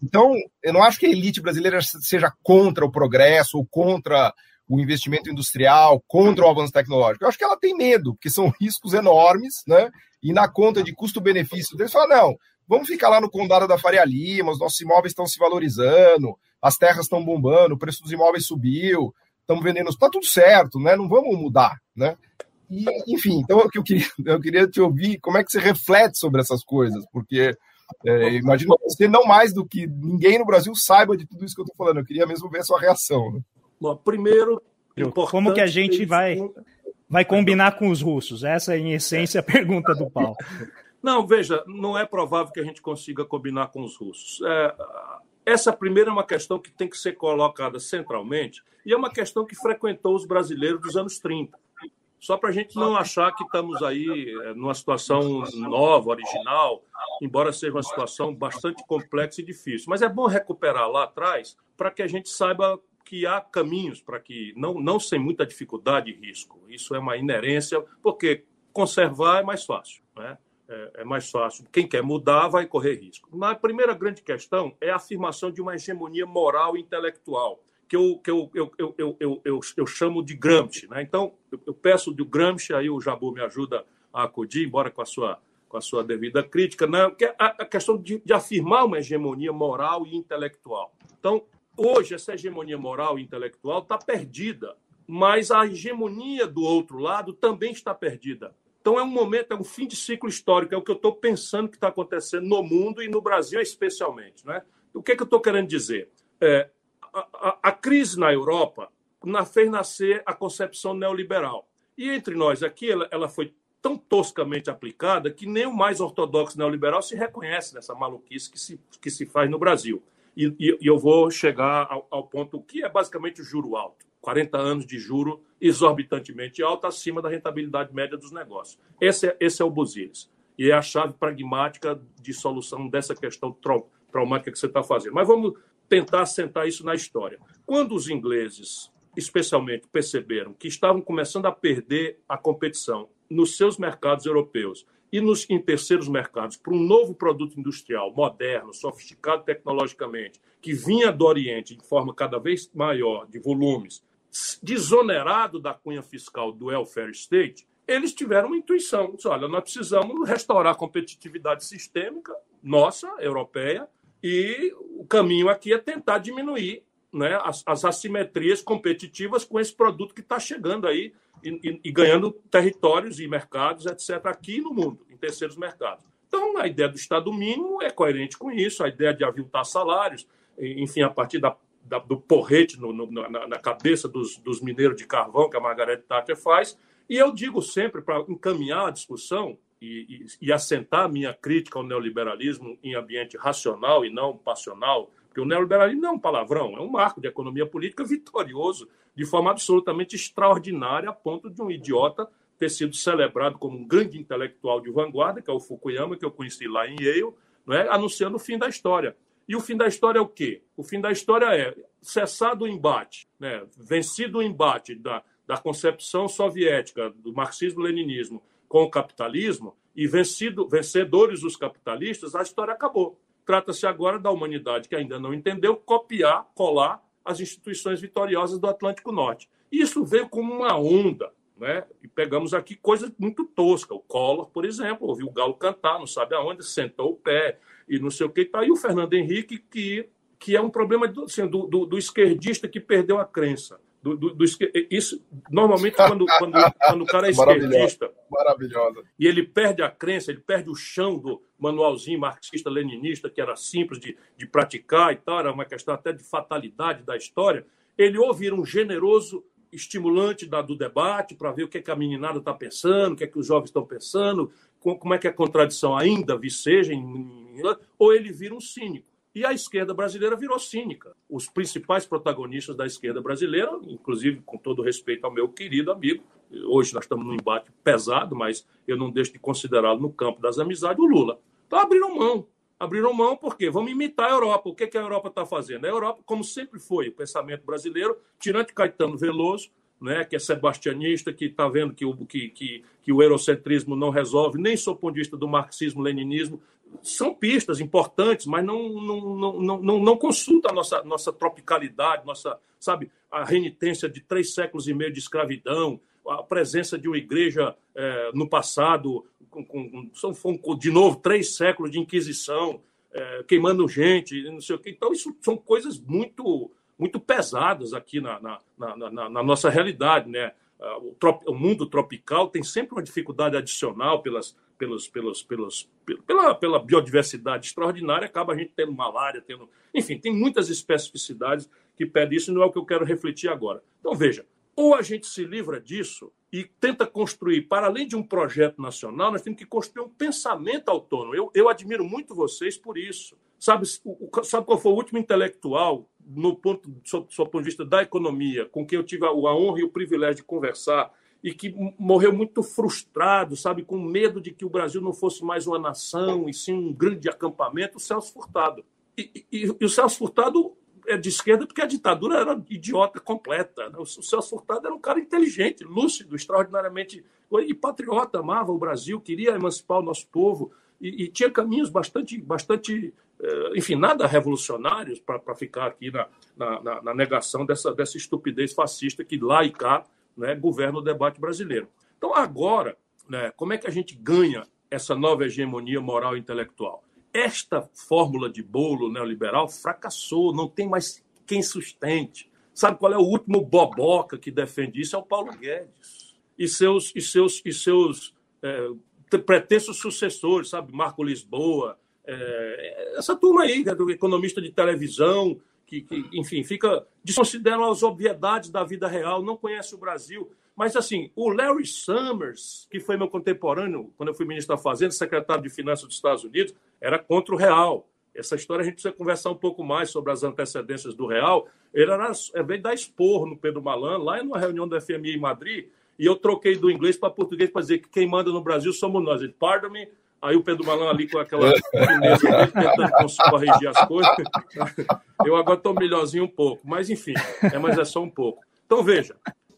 [SPEAKER 2] Então, eu não acho que a elite brasileira seja contra o progresso ou contra o investimento industrial, contra o avanço tecnológico. Eu acho que ela tem medo, porque são riscos enormes, né? E na conta de custo-benefício deles, fala, não, Vamos ficar lá no condado da Faria Lima, os nossos imóveis estão se valorizando, as terras estão bombando, o preço dos imóveis subiu, estamos vendendo, está tudo certo, né? Não vamos mudar, né? E, enfim, então eu queria, eu queria te ouvir como é que você reflete sobre essas coisas, porque é, imagino que você não mais do que ninguém no Brasil saiba de tudo isso que eu estou falando. Eu queria mesmo ver a sua reação. Né?
[SPEAKER 5] Bom, primeiro,
[SPEAKER 1] como que a gente vai vai combinar com os russos? Essa é, em essência, a pergunta do Paulo.
[SPEAKER 5] Não, veja, não é provável que a gente consiga combinar com os russos. É, essa primeira é uma questão que tem que ser colocada centralmente e é uma questão que frequentou os brasileiros dos anos 30. Só para a gente não achar que estamos aí é, numa situação nova, original, embora seja uma situação bastante complexa e difícil. Mas é bom recuperar lá atrás para que a gente saiba que há caminhos para que, não, não sem muita dificuldade e risco. Isso é uma inerência, porque conservar é mais fácil. Né? É, é mais fácil. Quem quer mudar vai correr risco. Na primeira grande questão é a afirmação de uma hegemonia moral e intelectual, que eu, que eu, eu, eu, eu, eu, eu, chamo de Gramsci. Né? Então, eu, peço do Gramsci, aí o Jabu me ajuda a acudir, embora com a sua, com a sua devida crítica, né? que a, a questão de, de afirmar uma hegemonia moral e intelectual. Então, hoje, essa hegemonia moral e intelectual está perdida, mas a hegemonia do outro lado também está perdida. Então é um momento, é um fim de ciclo histórico, é o que eu estou pensando que está acontecendo no mundo e no Brasil especialmente. Né? O que, é que eu estou querendo dizer? É, a, a, a, crise na Europa na, fez nascer a concepção neoliberal. E entre nós aqui, ela, ela foi tão toscamente aplicada que nem o mais ortodoxo neoliberal se reconhece nessa maluquice que se, que se faz no Brasil. E, e, e eu vou chegar ao, ao, ponto que é basicamente o juro alto. 40 anos de juro exorbitantemente alto, acima da rentabilidade média dos negócios. Esse é, esse é o Buziles. E é a chave pragmática de solução dessa questão traumática que você está fazendo. Mas vamos tentar sentar isso na história. Quando os ingleses, especialmente, perceberam que estavam começando a perder a competição nos seus mercados europeus e nos em terceiros mercados para um novo produto industrial moderno, sofisticado tecnologicamente, que vinha do Oriente de forma cada vez maior de volumes, desonerado da cunha fiscal do welfare state, eles tiveram uma intuição. Disse, Olha, nós precisamos restaurar a competitividade sistêmica nossa, europeia, e o caminho aqui é tentar diminuir né, as, as assimetrias competitivas com esse produto que está chegando aí e, e, e, ganhando territórios e mercados, etc., aqui no mundo, em terceiros mercados. Então, a ideia do Estado mínimo é coerente com isso, a ideia de aviltar salários, enfim, a partir da, da, do porrete no, no, na, na, cabeça dos, dos mineiros de carvão que a Margaret Thatcher faz. E eu digo sempre, para encaminhar a discussão, e, e, e assentar a minha crítica ao neoliberalismo em ambiente racional e não passional, porque o neoliberalismo não é um palavrão, é um marco de economia política vitorioso, de forma absolutamente extraordinária, a ponto de um idiota ter sido celebrado como um grande intelectual de vanguarda, que é o Fukuyama, que eu conheci lá em Yale, não é? anunciando o fim da história. E o fim da história é o quê? O fim da história é cessado o embate, né? vencido o embate da, da concepção soviética, do marxismo-leninismo, com o capitalismo e vencido, vencedores os capitalistas, a história acabou. Trata-se agora da humanidade que ainda não entendeu copiar, colar as instituições vitoriosas do Atlântico Norte. Isso veio como uma onda, né? E pegamos aqui coisas muito toscas. O Collor, por exemplo, ouviu o Galo cantar, não sabe aonde, sentou o pé e não sei o que. Tá aí o Fernando Henrique, que, que é um problema do, assim, do, do, do esquerdista que perdeu a crença. Do, do, do, isso, normalmente, quando, quando, quando o cara é esquerdista
[SPEAKER 2] maravilhosa.
[SPEAKER 5] e ele perde a crença, ele perde o chão do manualzinho marxista-leninista, que era simples de, de praticar e tal, era uma questão até de fatalidade da história, ele ouvir um generoso estimulante da, do debate para ver o que, é que a meninada está pensando, o que é que os jovens estão pensando, como é que a contradição ainda viceja, ou ele vira um cínico. E a esquerda brasileira virou cínica. Os principais protagonistas da esquerda brasileira, inclusive com todo respeito ao meu querido amigo, hoje nós estamos num embate pesado, mas eu não deixo de considerá-lo no campo das amizades, o Lula. Então abriram mão. Abriram mão porque vamos imitar a Europa. O que, que a Europa está fazendo? A Europa, como sempre foi, o pensamento brasileiro, tirante Caetano Veloso, né, que é sebastianista, que está vendo que o, que, que, que o eurocentrismo não resolve, nem sob o ponto de vista do marxismo-leninismo, são pistas importantes, mas não, não, não, não, não consulta a nossa, nossa tropicalidade, nossa, sabe, a renitência de três séculos e meio de escravidão, a presença de uma igreja é, no passado, com, com, são, de novo, três séculos de inquisição, é, queimando gente, não sei o quê. Então, isso são coisas muito, muito pesadas aqui na, na, na, na, nossa realidade, né? O, trop, o mundo tropical tem sempre uma dificuldade adicional pelas pelos, pelos, pelos, pela, pela biodiversidade extraordinária, acaba a gente tendo malária, tendo. Enfim, tem muitas especificidades que pedem isso, não é o que eu quero refletir agora. Então, veja, ou a gente se livra disso e tenta construir, para além de um projeto nacional, nós temos que construir um pensamento autônomo. Eu, eu admiro muito vocês por isso. Sabe, o, sabe qual foi o último intelectual, no ponto, do ponto de vista da economia, com quem eu tive a, honra e o privilégio de conversar e que morreu muito frustrado, sabe, com medo de que o Brasil não fosse mais uma nação e sim um grande acampamento, o Celso Furtado. E, e, e o Celso Furtado é de esquerda porque a ditadura era idiota completa. O Celso Furtado era um cara inteligente, lúcido, extraordinariamente e patriota, amava o Brasil, queria emancipar o nosso povo e, e tinha caminhos bastante, bastante, enfim, nada revolucionários para ficar aqui na, na, na, negação dessa, dessa estupidez fascista que lá e cá né, governa o debate brasileiro. Então, agora, né, como é que a gente ganha essa nova hegemonia moral e intelectual? Esta fórmula de bolo neoliberal fracassou, não tem mais quem sustente. Sabe qual é o último boboca que defende isso? É o Paulo Guedes. E seus, e seus, e seus é, sucessores, sabe? Marco Lisboa, É, essa turma aí, que é do economista de televisão, que, que, enfim, fica desconsideram as obviedades da vida real, não conhece o Brasil. Mas, assim, o Larry Summers, que foi meu contemporâneo quando eu fui ministro da Fazenda, secretário de Finanças dos Estados Unidos, era contra o real. Essa história a gente precisa conversar um pouco mais sobre as antecedências do real. Ele era, é, veio dar esporro no Pedro Malan, lá numa reunião da FMI em Madrid, e eu troquei do inglês para português para dizer que quem manda no Brasil somos nós. Ele, pardon me, Aí o Pedro Malan ali com aquela fineza tentando corrigir as coisas. Eu agora estou melhorzinho um pouco, mas enfim, é, mas é só um pouco. Então veja,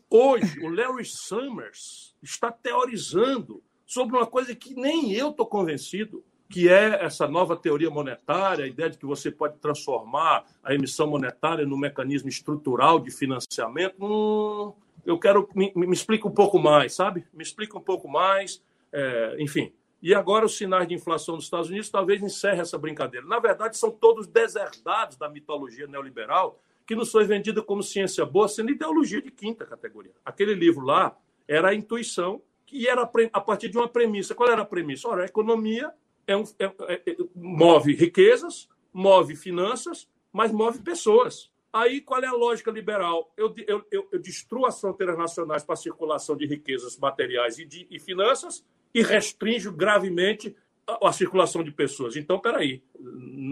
[SPEAKER 5] hoje o Larry Summers está teorizando sobre uma coisa que nem eu estou convencido, que é essa nova teoria monetária, a ideia de que você pode transformar a emissão monetária num mecanismo estrutural de financiamento. Hum, eu quero me, me explica um pouco mais, sabe? Me explica um pouco mais. É, enfim, e agora os sinais de inflação dos Estados Unidos talvez encerre essa brincadeira. Na verdade, são todos deserdados da mitologia neoliberal que nos foi vendida como ciência boa, sendo ideologia de quinta categoria. Aquele livro lá era a intuição, que era a partir de uma premissa. Qual era a premissa? Ora, a economia é um, é, é, é move riquezas, move finanças, mas move pessoas. Aí, qual é a lógica liberal? Eu, eu, eu, eu destruo as fronteiras nacionais para a circulação de riquezas materiais e, de, e finanças, e restringe gravemente a, a circulação de pessoas. Então, peraí,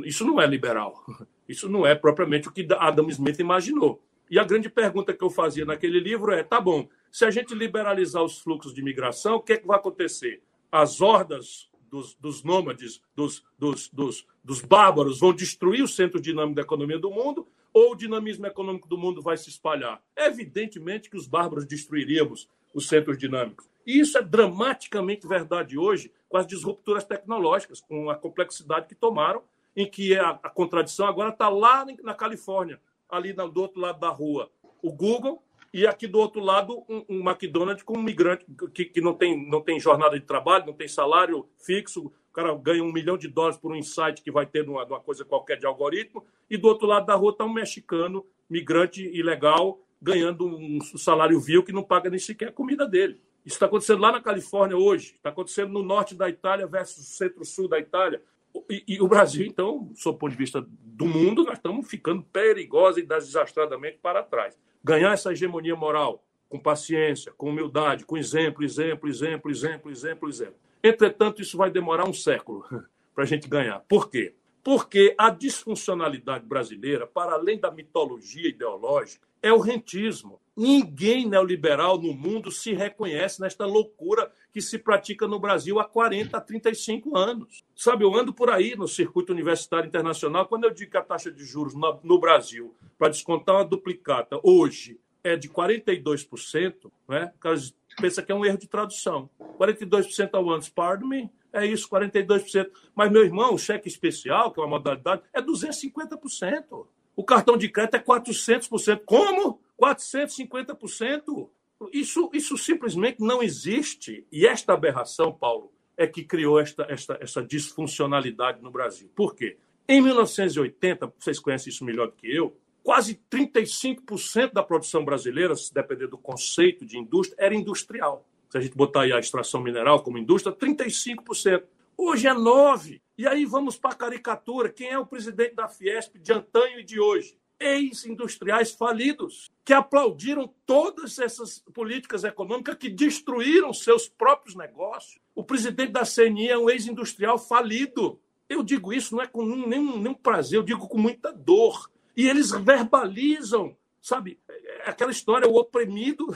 [SPEAKER 5] isso não é liberal. Isso não é propriamente o que Adam Smith imaginou. E a grande pergunta que eu fazia naquele livro é: tá bom, se a gente liberalizar os fluxos de migração, o que, é que vai acontecer? As hordas dos, dos nômades, dos, dos, dos, dos bárbaros, vão destruir o centro dinâmico da economia do mundo ou o dinamismo econômico do mundo vai se espalhar? Evidentemente que os bárbaros destruiríamos os centros dinâmicos. E isso é dramaticamente verdade hoje com as disrupturas tecnológicas, com a complexidade que tomaram, em que a, a contradição agora está lá na Califórnia, ali do outro lado da rua. O Google e aqui do outro lado um, um McDonald's com um migrante que, que não, tem, não tem jornada de trabalho, não tem salário fixo, o cara ganha um milhão de dólares por um insight que vai ter numa, numa coisa qualquer de algoritmo, e do outro lado da rua está um mexicano, migrante ilegal, ganhando um salário vil que não paga nem sequer a comida dele. Isso está acontecendo lá na Califórnia hoje, está acontecendo no norte da Itália versus centro-sul da Itália. E, e, o Brasil, então, sob ponto de vista do mundo, nós estamos ficando perigosa e desastradamente para trás. Ganhar essa hegemonia moral com paciência, com humildade, com exemplo, exemplo, exemplo, exemplo, exemplo, exemplo. Entretanto, isso vai demorar um século para a gente ganhar. Por quê? Porque a disfuncionalidade brasileira, para além da mitologia ideológica, é o rentismo. Ninguém neoliberal no mundo se reconhece nesta loucura que se pratica no Brasil há 40, a 35 anos. Sabe, eu ando por aí no circuito universitário internacional, quando eu digo que a taxa de juros no, no Brasil, para descontar uma duplicata, hoje é de 42%, né? o cara pensa que é um erro de tradução. 42% ao ano, pardon me, é isso, 42%. Mas, meu irmão, o cheque especial, que é uma modalidade, é 250%. O cartão de crédito é 400%. Como? 450%. Isso, isso simplesmente não existe. E esta aberração, Paulo, é que criou esta, esta, essa disfuncionalidade no Brasil. Por quê? Em 1980, vocês conhecem isso melhor do que eu, quase 35% da produção brasileira, se depender do conceito de indústria, era industrial. Se a gente botar aí a extração mineral como indústria, 35%. Hoje é 9%. E aí vamos para a caricatura. Quem é o presidente da Fiesp de antanho e de hoje? Ex-industriais falidos, que aplaudiram todas essas políticas econômicas que destruíram seus próprios negócios. O presidente da CNI é um ex-industrial falido. Eu digo isso não é com nenhum, nenhum prazer, eu digo com muita dor. E eles verbalizam, sabe? É aquela história, o oprimido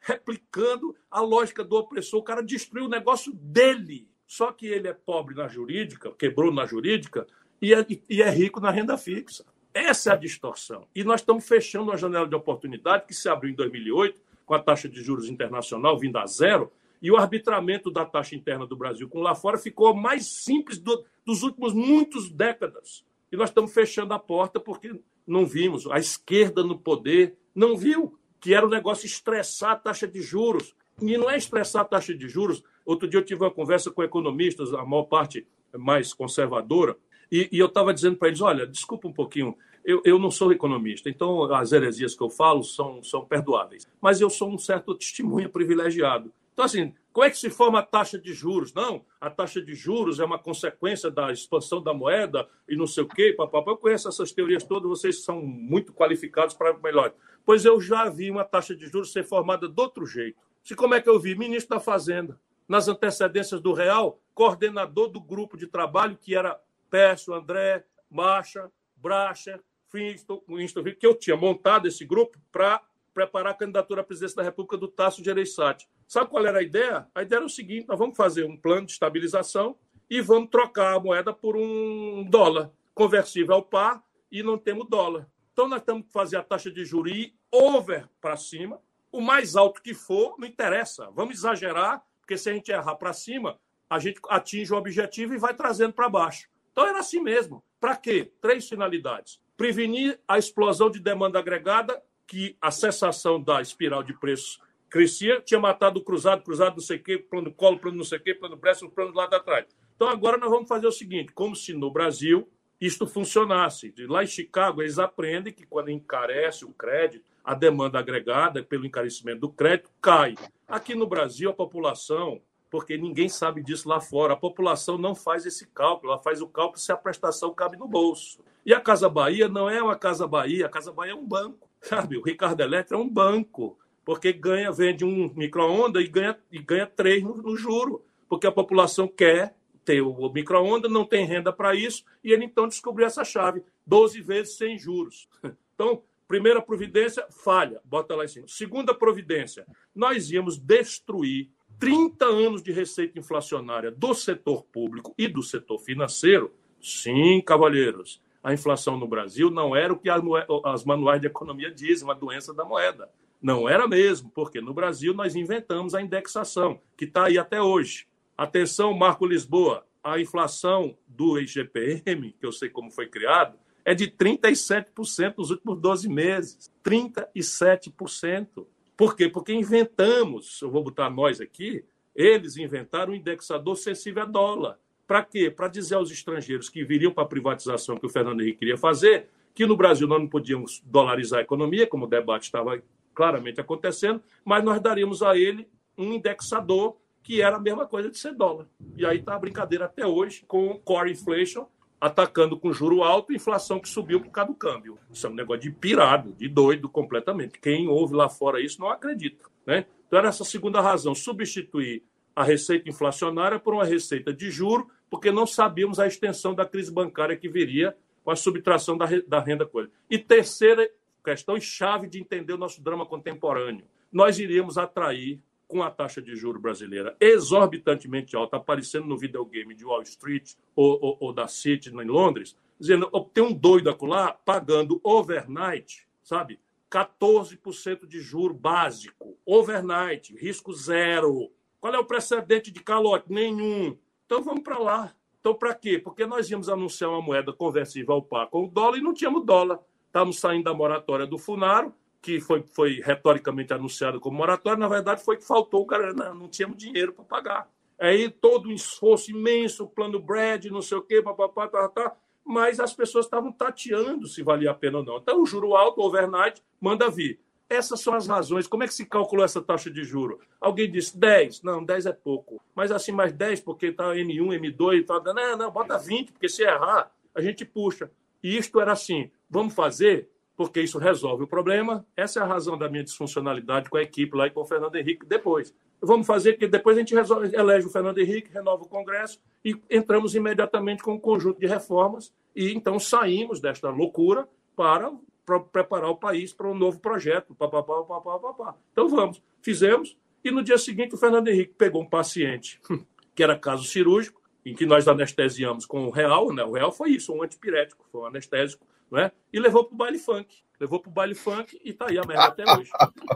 [SPEAKER 5] replicando a lógica do opressor. O cara destruiu o negócio dele. Só que ele é pobre na jurídica, quebrou na jurídica, e é, e é rico na renda fixa. Essa é a distorção. E nós estamos fechando uma janela de oportunidade que se abriu em 2008, com a taxa de juros internacional vindo a zero, e o arbitramento da taxa interna do Brasil com lá fora ficou mais simples do, dos últimos muitas décadas. E nós estamos fechando a porta porque não vimos. A esquerda no poder não viu que era um negócio estressar a taxa de juros. E não é estressar a taxa de juros. Outro dia eu tive uma conversa com economistas, a maior parte mais conservadora, e, e eu estava dizendo para eles: olha, desculpa um pouquinho, eu, eu não sou economista, então as heresias que eu falo são, são perdoáveis. Mas eu sou um certo testemunha privilegiado. Então, assim, como é que se forma a taxa de juros? Não, a taxa de juros é uma consequência da expansão da moeda e não sei o quê. Papapá. Eu conheço essas teorias todas, vocês são muito qualificados para melhor. Pois eu já vi uma taxa de juros ser formada de outro jeito. Se como é que eu vi? Ministro da Fazenda, nas antecedências do Real, coordenador do grupo de trabalho que era Pércio, André, Marcha, Bracher, Winston, que eu tinha montado esse grupo para preparar a candidatura à presidência da República do Tasso Gereissati. Sabe qual era a ideia? A ideia era o seguinte: nós vamos fazer um plano de estabilização e vamos trocar a moeda por um dólar conversível ao par e não temos dólar. Então nós temos que fazer a taxa de juros over para cima, o mais alto que for, não interessa. Vamos exagerar, porque se a gente errar para cima, a gente atinge o objetivo e vai trazendo para baixo. Então era assim mesmo. Para quê? Três finalidades: prevenir a explosão de demanda agregada que a cessação da espiral de preços crescia, tinha matado o cruzado, cruzado não sei o quê, plano colo, plano não sei o quê, plano Brest, plano lá atrás. Então agora nós vamos fazer o seguinte, como se no Brasil isto funcionasse. Lá em Chicago eles aprendem que quando encarece o crédito, a demanda agregada pelo encarecimento do crédito cai. Aqui no Brasil a população porque ninguém sabe disso lá fora. A população não faz esse cálculo, ela faz o cálculo se a prestação cabe no bolso. E a Casa Bahia não é uma Casa Bahia, a Casa Bahia é um banco. Sabe, o Ricardo Eletro é um banco, porque ganha, vende um micro-ondas e ganha, e ganha três no, no juro, porque a população quer ter o micro-ondas, não tem renda para isso, e ele então descobriu essa chave, 12 vezes sem juros. Então, primeira providência, falha, bota lá em cima. Segunda providência, nós íamos destruir 30 anos de receita inflacionária do setor público e do setor financeiro. Sim, cavalheiros, a inflação no Brasil não era o que as manuais de economia dizem, uma doença da moeda. Não era mesmo, porque no Brasil nós inventamos a indexação, que está aí até hoje. Atenção, Marco Lisboa, a inflação do IGPM, que eu sei como foi criado, é de 37% nos últimos 12 meses. 37%. Por quê? Porque inventamos, eu vou botar nós aqui, eles inventaram um indexador sensível a dólar. Para quê? Para dizer aos estrangeiros que viriam para a privatização que o Fernando Henrique queria fazer, que no Brasil nós não podíamos dolarizar a economia, como o debate estava claramente acontecendo, mas nós daríamos a ele um indexador que era a mesma coisa de ser dólar. E aí está a brincadeira até hoje com core inflation atacando com juro alto, inflação que subiu por causa do câmbio. Isso é um negócio de pirado, de doido completamente. Quem ouve lá fora isso não acredita. Né? Então era essa segunda razão, substituir a receita inflacionária por uma receita de juro porque não sabíamos a extensão da crise bancária que viria com a subtração da, da renda coisa. E terceira questão chave de entender o nosso drama contemporâneo. Nós iríamos atrair, com a taxa de juro brasileira exorbitantemente alta, aparecendo no videogame de Wall Street ou, ou, ou da City em Londres, dizendo tem um doido acolá pagando overnight, sabe? 14% de juro básico, overnight, risco zero. Qual é o precedente de calote? Nenhum. Então vamos para lá. Então, para quê? Porque nós íamos anunciar uma moeda conversível ao par com o dólar e não tínhamos dólar. Estávamos saindo da moratória do Funaro, que foi, foi retoricamente anunciada como moratória, na verdade foi que faltou, cara, não, não tínhamos dinheiro para pagar. Aí todo um esforço imenso, plano Brad, não sei o quê, papapá, tá, tá, mas as pessoas estavam tateando se valia a pena ou não. Então, o juro alto, overnight, manda vir. Essas são as razões. Como é que se calculou essa taxa de juro? Alguém disse 10. Não, 10 é pouco. Mas assim, mais 10 porque está M1, M2, tá, não, não, bota 20, porque se errar, a gente puxa. E isto era assim, vamos fazer porque isso resolve o problema. Essa é a razão da minha disfuncionalidade com a equipe lá e com o Fernando Henrique depois. Vamos fazer que depois a gente resolve, elege o Fernando Henrique, renova o Congresso e entramos imediatamente com um conjunto de reformas e então saímos desta loucura para para preparar o país para um novo projeto. Pá, pá, pá, pá, pá, pá, Então vamos, fizemos. E no dia seguinte o Fernando Henrique pegou um paciente que era caso cirúrgico, em que nós anestesiamos com o real, né? O real foi isso, um antipirético, foi um anestésico, né? E levou para o baile funk. Levou para o baile funk e está aí a merda até hoje.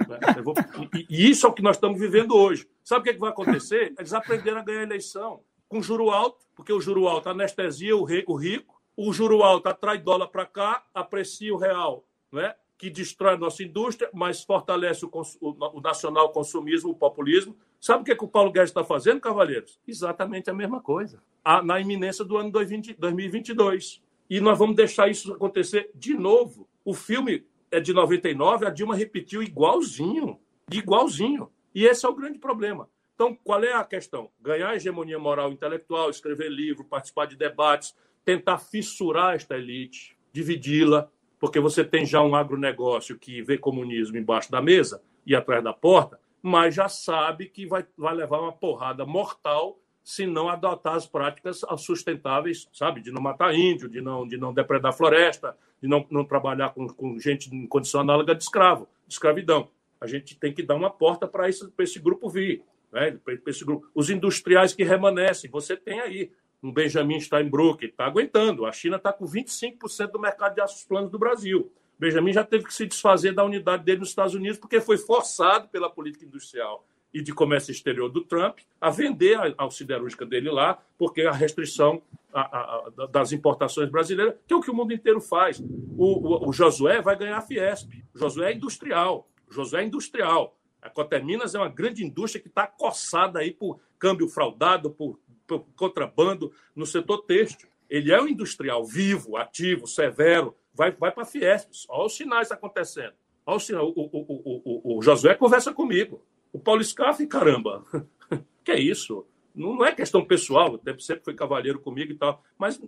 [SPEAKER 5] né? levou... e, e, isso é o que nós estamos vivendo hoje. Sabe o que, é que vai acontecer? Eles aprenderam a ganhar a eleição com juro alto, porque o juro alto anestesia o rico, o juro alto atrai dólar para cá, aprecia o real, né? que destrói a nossa indústria, mas fortalece o, o, o nacional consumismo, o populismo. Sabe o que, é que o Paulo Guedes está fazendo, Cavaleiros? Exatamente a mesma coisa. A, na iminência do ano 2020, 2022. E nós vamos deixar isso acontecer de novo. O filme é de 99, a Dilma repetiu igualzinho. Igualzinho. E esse é o grande problema. Então, qual é a questão? Ganhar hegemonia moral intelectual, escrever livro, participar de debates, tentar fissurar esta elite, dividi-la, porque você tem já um agronegócio que vê comunismo embaixo da mesa e atrás da porta, mas já sabe que vai, vai levar uma porrada mortal se não adotar as práticas sustentáveis, sabe? De não matar índio, de não, de não depredar floresta, de não, não trabalhar com, com gente em condição análoga de escravo, de escravidão. A gente tem que dar uma porta para esse, esse grupo vir. Né? Esse grupo. Os industriais que remanescem, você tem aí um Benjamin Steinbrück, está aguentando. A China está com 25% do mercado de aços planos do Brasil. Benjamin já teve que se desfazer da unidade dele nos Estados Unidos porque foi forçado pela política industrial e de comércio exterior do Trump a vender a, a siderúrgica dele lá, porque a restrição a, a, das importações brasileiras, que é o que o mundo inteiro faz. O, o, o Josué vai ganhar a Fiesp. O Josué é industrial. O Josué é industrial. A Coteminas é uma grande indústria que está coçada aí por câmbio fraudado, por, por contrabando no setor têxtil. Ele é um industrial vivo, ativo, severo, vai, vai para a Fiesp. Olha os sinais acontecendo. Olha sinais. O, o, o, o, Josué conversa comigo. O Paulo Scaff, caramba, que é isso? Não é questão pessoal, sempre foi cavalheiro comigo e tal, mas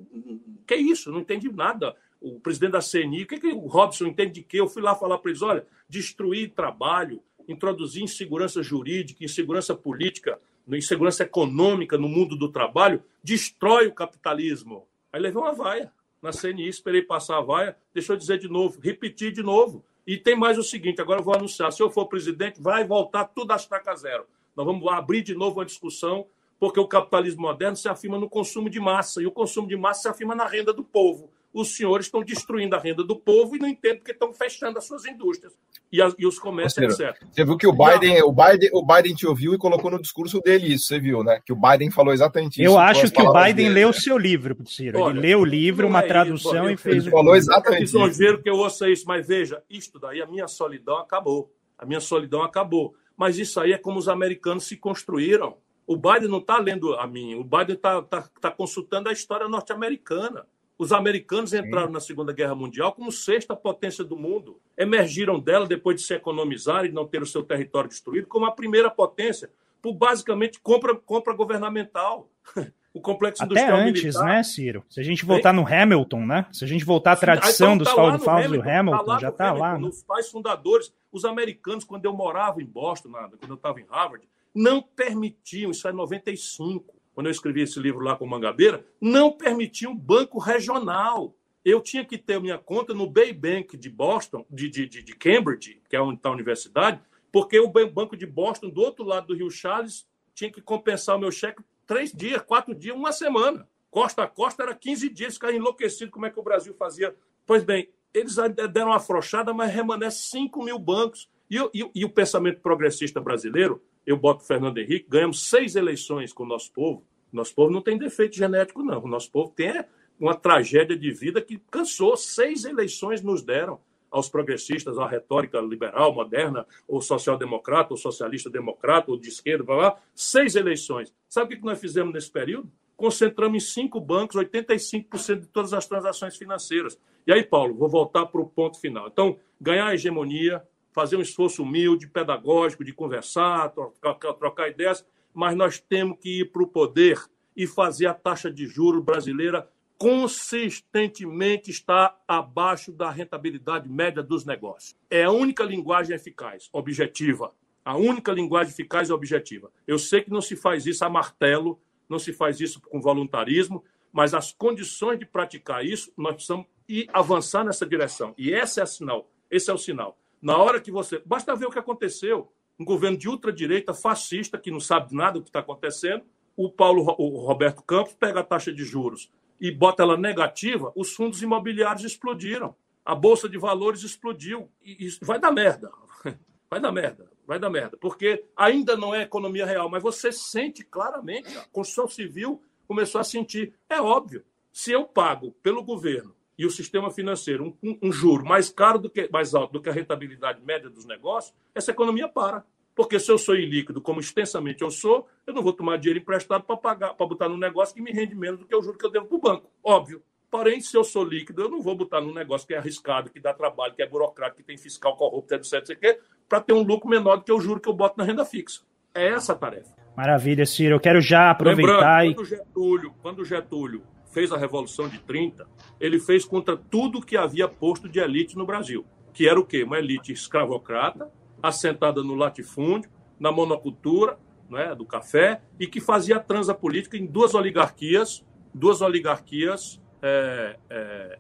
[SPEAKER 5] que é isso? Não entendi nada. O presidente da CNI, o que, que o Robson entende de quê? Eu fui lá falar para eles: olha, destruir trabalho, introduzir insegurança jurídica, insegurança política, insegurança econômica no mundo do trabalho, destrói o capitalismo. Aí levei uma vaia na CNI, esperei passar a vaia, deixa eu dizer de novo, repetir de novo. E tem mais o seguinte: agora eu vou anunciar, se eu for presidente, vai voltar tudo a estaca zero. Nós vamos abrir de novo uma discussão, porque o capitalismo moderno se afirma no consumo de massa, e o consumo de massa se afirma na renda do povo os senhores estão destruindo a renda do povo e não entendem porque estão fechando as suas indústrias e, as, e os comércios, etc.
[SPEAKER 2] Você viu que o Biden, o Biden, o Biden te ouviu e colocou no discurso dele isso, você viu, né? Que o Biden falou exatamente
[SPEAKER 1] isso. Eu acho que o Biden dele, leu o né? seu livro, Ciro. Olha, ele leu o livro, uma é tradução isso, e fez.
[SPEAKER 2] Ele falou exatamente isso.
[SPEAKER 5] isso. que eu ouça isso, mas veja, isto daí, a minha solidão acabou. A minha solidão acabou. Mas isso aí é como os americanos se construíram. O Biden não está lendo a mim, o Biden está tá, tá consultando a história norte-americana. Os americanos entraram Sim. na Segunda Guerra Mundial como sexta potência do mundo. Emergiram dela depois de se economizar e não ter o seu território destruído como a primeira potência, por basicamente compra, compra governamental.
[SPEAKER 1] o complexo Até industrial antes, militar. né, Ciro? Se a gente voltar no Hamilton, né? Se a gente voltar à tradição então, tá dos faunos do Hamilton, tá já está lá.
[SPEAKER 5] Né? Nos pais fundadores, os americanos, quando eu morava em Boston, quando eu estava em Harvard, não permitiam, isso é 95, quando eu escrevi esse livro lá com Mangabeira, não permitia um banco regional. Eu tinha que ter minha conta no Bay Bank de Boston, de, de, de Cambridge, que é onde está a universidade, porque o Banco de Boston, do outro lado do Rio Charles, tinha que compensar o meu cheque três dias, quatro dias, uma semana. Costa a costa era 15 dias, ficava enlouquecido como é que o Brasil fazia. Pois bem, eles deram uma afrouxada, mas remanescem 5 mil bancos. E, e, e o pensamento progressista brasileiro eu boto Fernando Henrique, ganhamos seis eleições com o nosso povo. Nosso povo não tem defeito genético, não. O nosso povo tem uma tragédia de vida que cansou. Seis eleições nos deram aos progressistas, à retórica liberal, moderna, ou social-democrata, ou socialista-democrata, ou de esquerda, blá, blá. seis eleições. Sabe o que nós fizemos nesse período? Concentramos em cinco bancos 85% de todas as transações financeiras. E aí, Paulo, vou voltar para o ponto final. Então, ganhar a hegemonia, fazer um esforço humilde, pedagógico, de conversar, trocar, trocar ideias, mas nós temos que ir para o poder e fazer a taxa de juros brasileira consistentemente estar abaixo da rentabilidade média dos negócios. É a única linguagem eficaz, objetiva. A única linguagem eficaz e objetiva. Eu sei que não se faz isso a martelo, não se faz isso com voluntarismo, mas as condições de praticar isso, nós precisamos ir avançar nessa direção. E esse é o sinal. Esse é o sinal. Na hora que você. Basta ver o que aconteceu. Um governo de ultradireita, fascista, que não sabe nada do que está acontecendo. O Paulo o Roberto Campos pega a taxa de juros e bota ela negativa, os fundos imobiliários explodiram. A Bolsa de Valores explodiu. E isso vai dar merda. Vai dar merda. Vai dar merda. Porque ainda não é economia real, mas você sente claramente. A construção civil começou a sentir. É óbvio. Se eu pago pelo governo e o sistema financeiro um, um, juro mais caro do que mais alto do que a rentabilidade média dos negócios, essa economia para. Porque se eu sou ilíquido, como extensamente eu sou, eu não vou tomar dinheiro emprestado para pagar, para botar num negócio que me rende menos do que o juro que eu devo para o banco. Óbvio. Porém, se eu sou líquido, eu não vou botar num negócio que é arriscado, que dá trabalho, que é burocrático, que tem fiscal corrupto, etc, etc, para ter um lucro menor do que o juro que eu boto na renda fixa. É essa a tarefa.
[SPEAKER 1] Maravilha, Ciro. Eu quero já aproveitar
[SPEAKER 5] Lembrando, e. Quando Getúlio, quando Getúlio fez a Revolução de 30, ele fez contra tudo que havia posto de elite no Brasil. Que era o quê? Uma elite escravocrata, assentada no latifúndio, na monocultura, né, do café, e que fazia transa política em duas oligarquias, duas oligarquias é, é,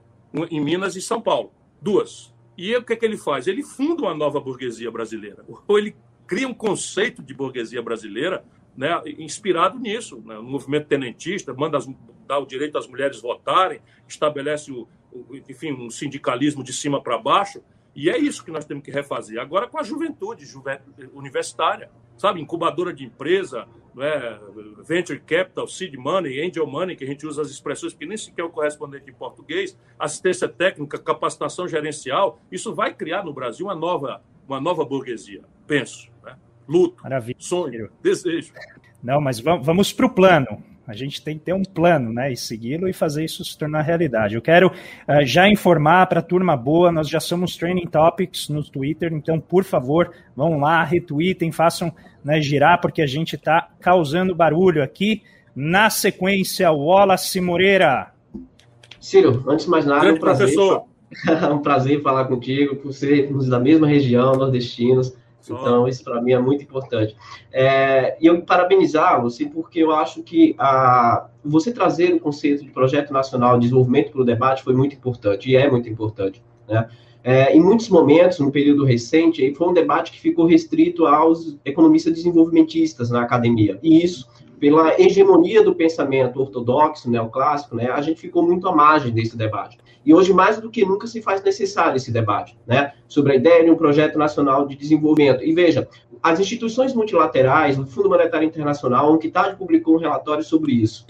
[SPEAKER 5] em Minas e São Paulo. Duas. E o que, é que ele faz? Ele funda uma nova burguesia brasileira. Ou ele cria um conceito de burguesia brasileira né, inspirado nisso, né, no movimento tenentista, manda as, dá o direito às mulheres votarem, estabelece o, o enfim, um sindicalismo de cima para baixo, e é isso que nós temos que refazer. Agora com a juventude, juventude universitária, sabe, incubadora de empresa, né, venture capital, seed money, angel money, que a gente usa as expressões que nem sequer é o correspondente em português, assistência técnica, capacitação gerencial, isso vai criar no Brasil uma nova, uma nova burguesia, penso. Né? Luto, Maravilha. sonho, desejo.
[SPEAKER 1] Não, mas vamos para o plano. A gente tem que ter um plano, né? E segui-lo e fazer isso se tornar realidade. Eu quero uh, já informar para a turma boa, nós já somos Training Topics no Twitter, então, por favor, vão lá, retweetem, façam né, girar, porque a gente está causando barulho aqui. Na sequência, Wallace Moreira.
[SPEAKER 4] Ciro, antes de mais nada, é um prazer, professor. um prazer falar contigo, por sermos da mesma região, nordestinos. Então, isso para mim é muito importante. É, e eu parabenizá-lo, sim, porque eu acho que a, você trazer o conceito de projeto nacional de desenvolvimento para o debate foi muito importante, e é muito importante. Né? É, em muitos momentos, no período recente, foi um debate que ficou restrito aos economistas desenvolvimentistas na academia. E isso, pela hegemonia do pensamento ortodoxo, neoclássico, né, a gente ficou muito à margem desse debate. E hoje, mais do que nunca, se faz necessário esse debate, né? Sobre a ideia de um projeto nacional de desenvolvimento. E veja, as instituições multilaterais, o Fundo Monetário Internacional, o UNCTAD publicou um relatório sobre isso.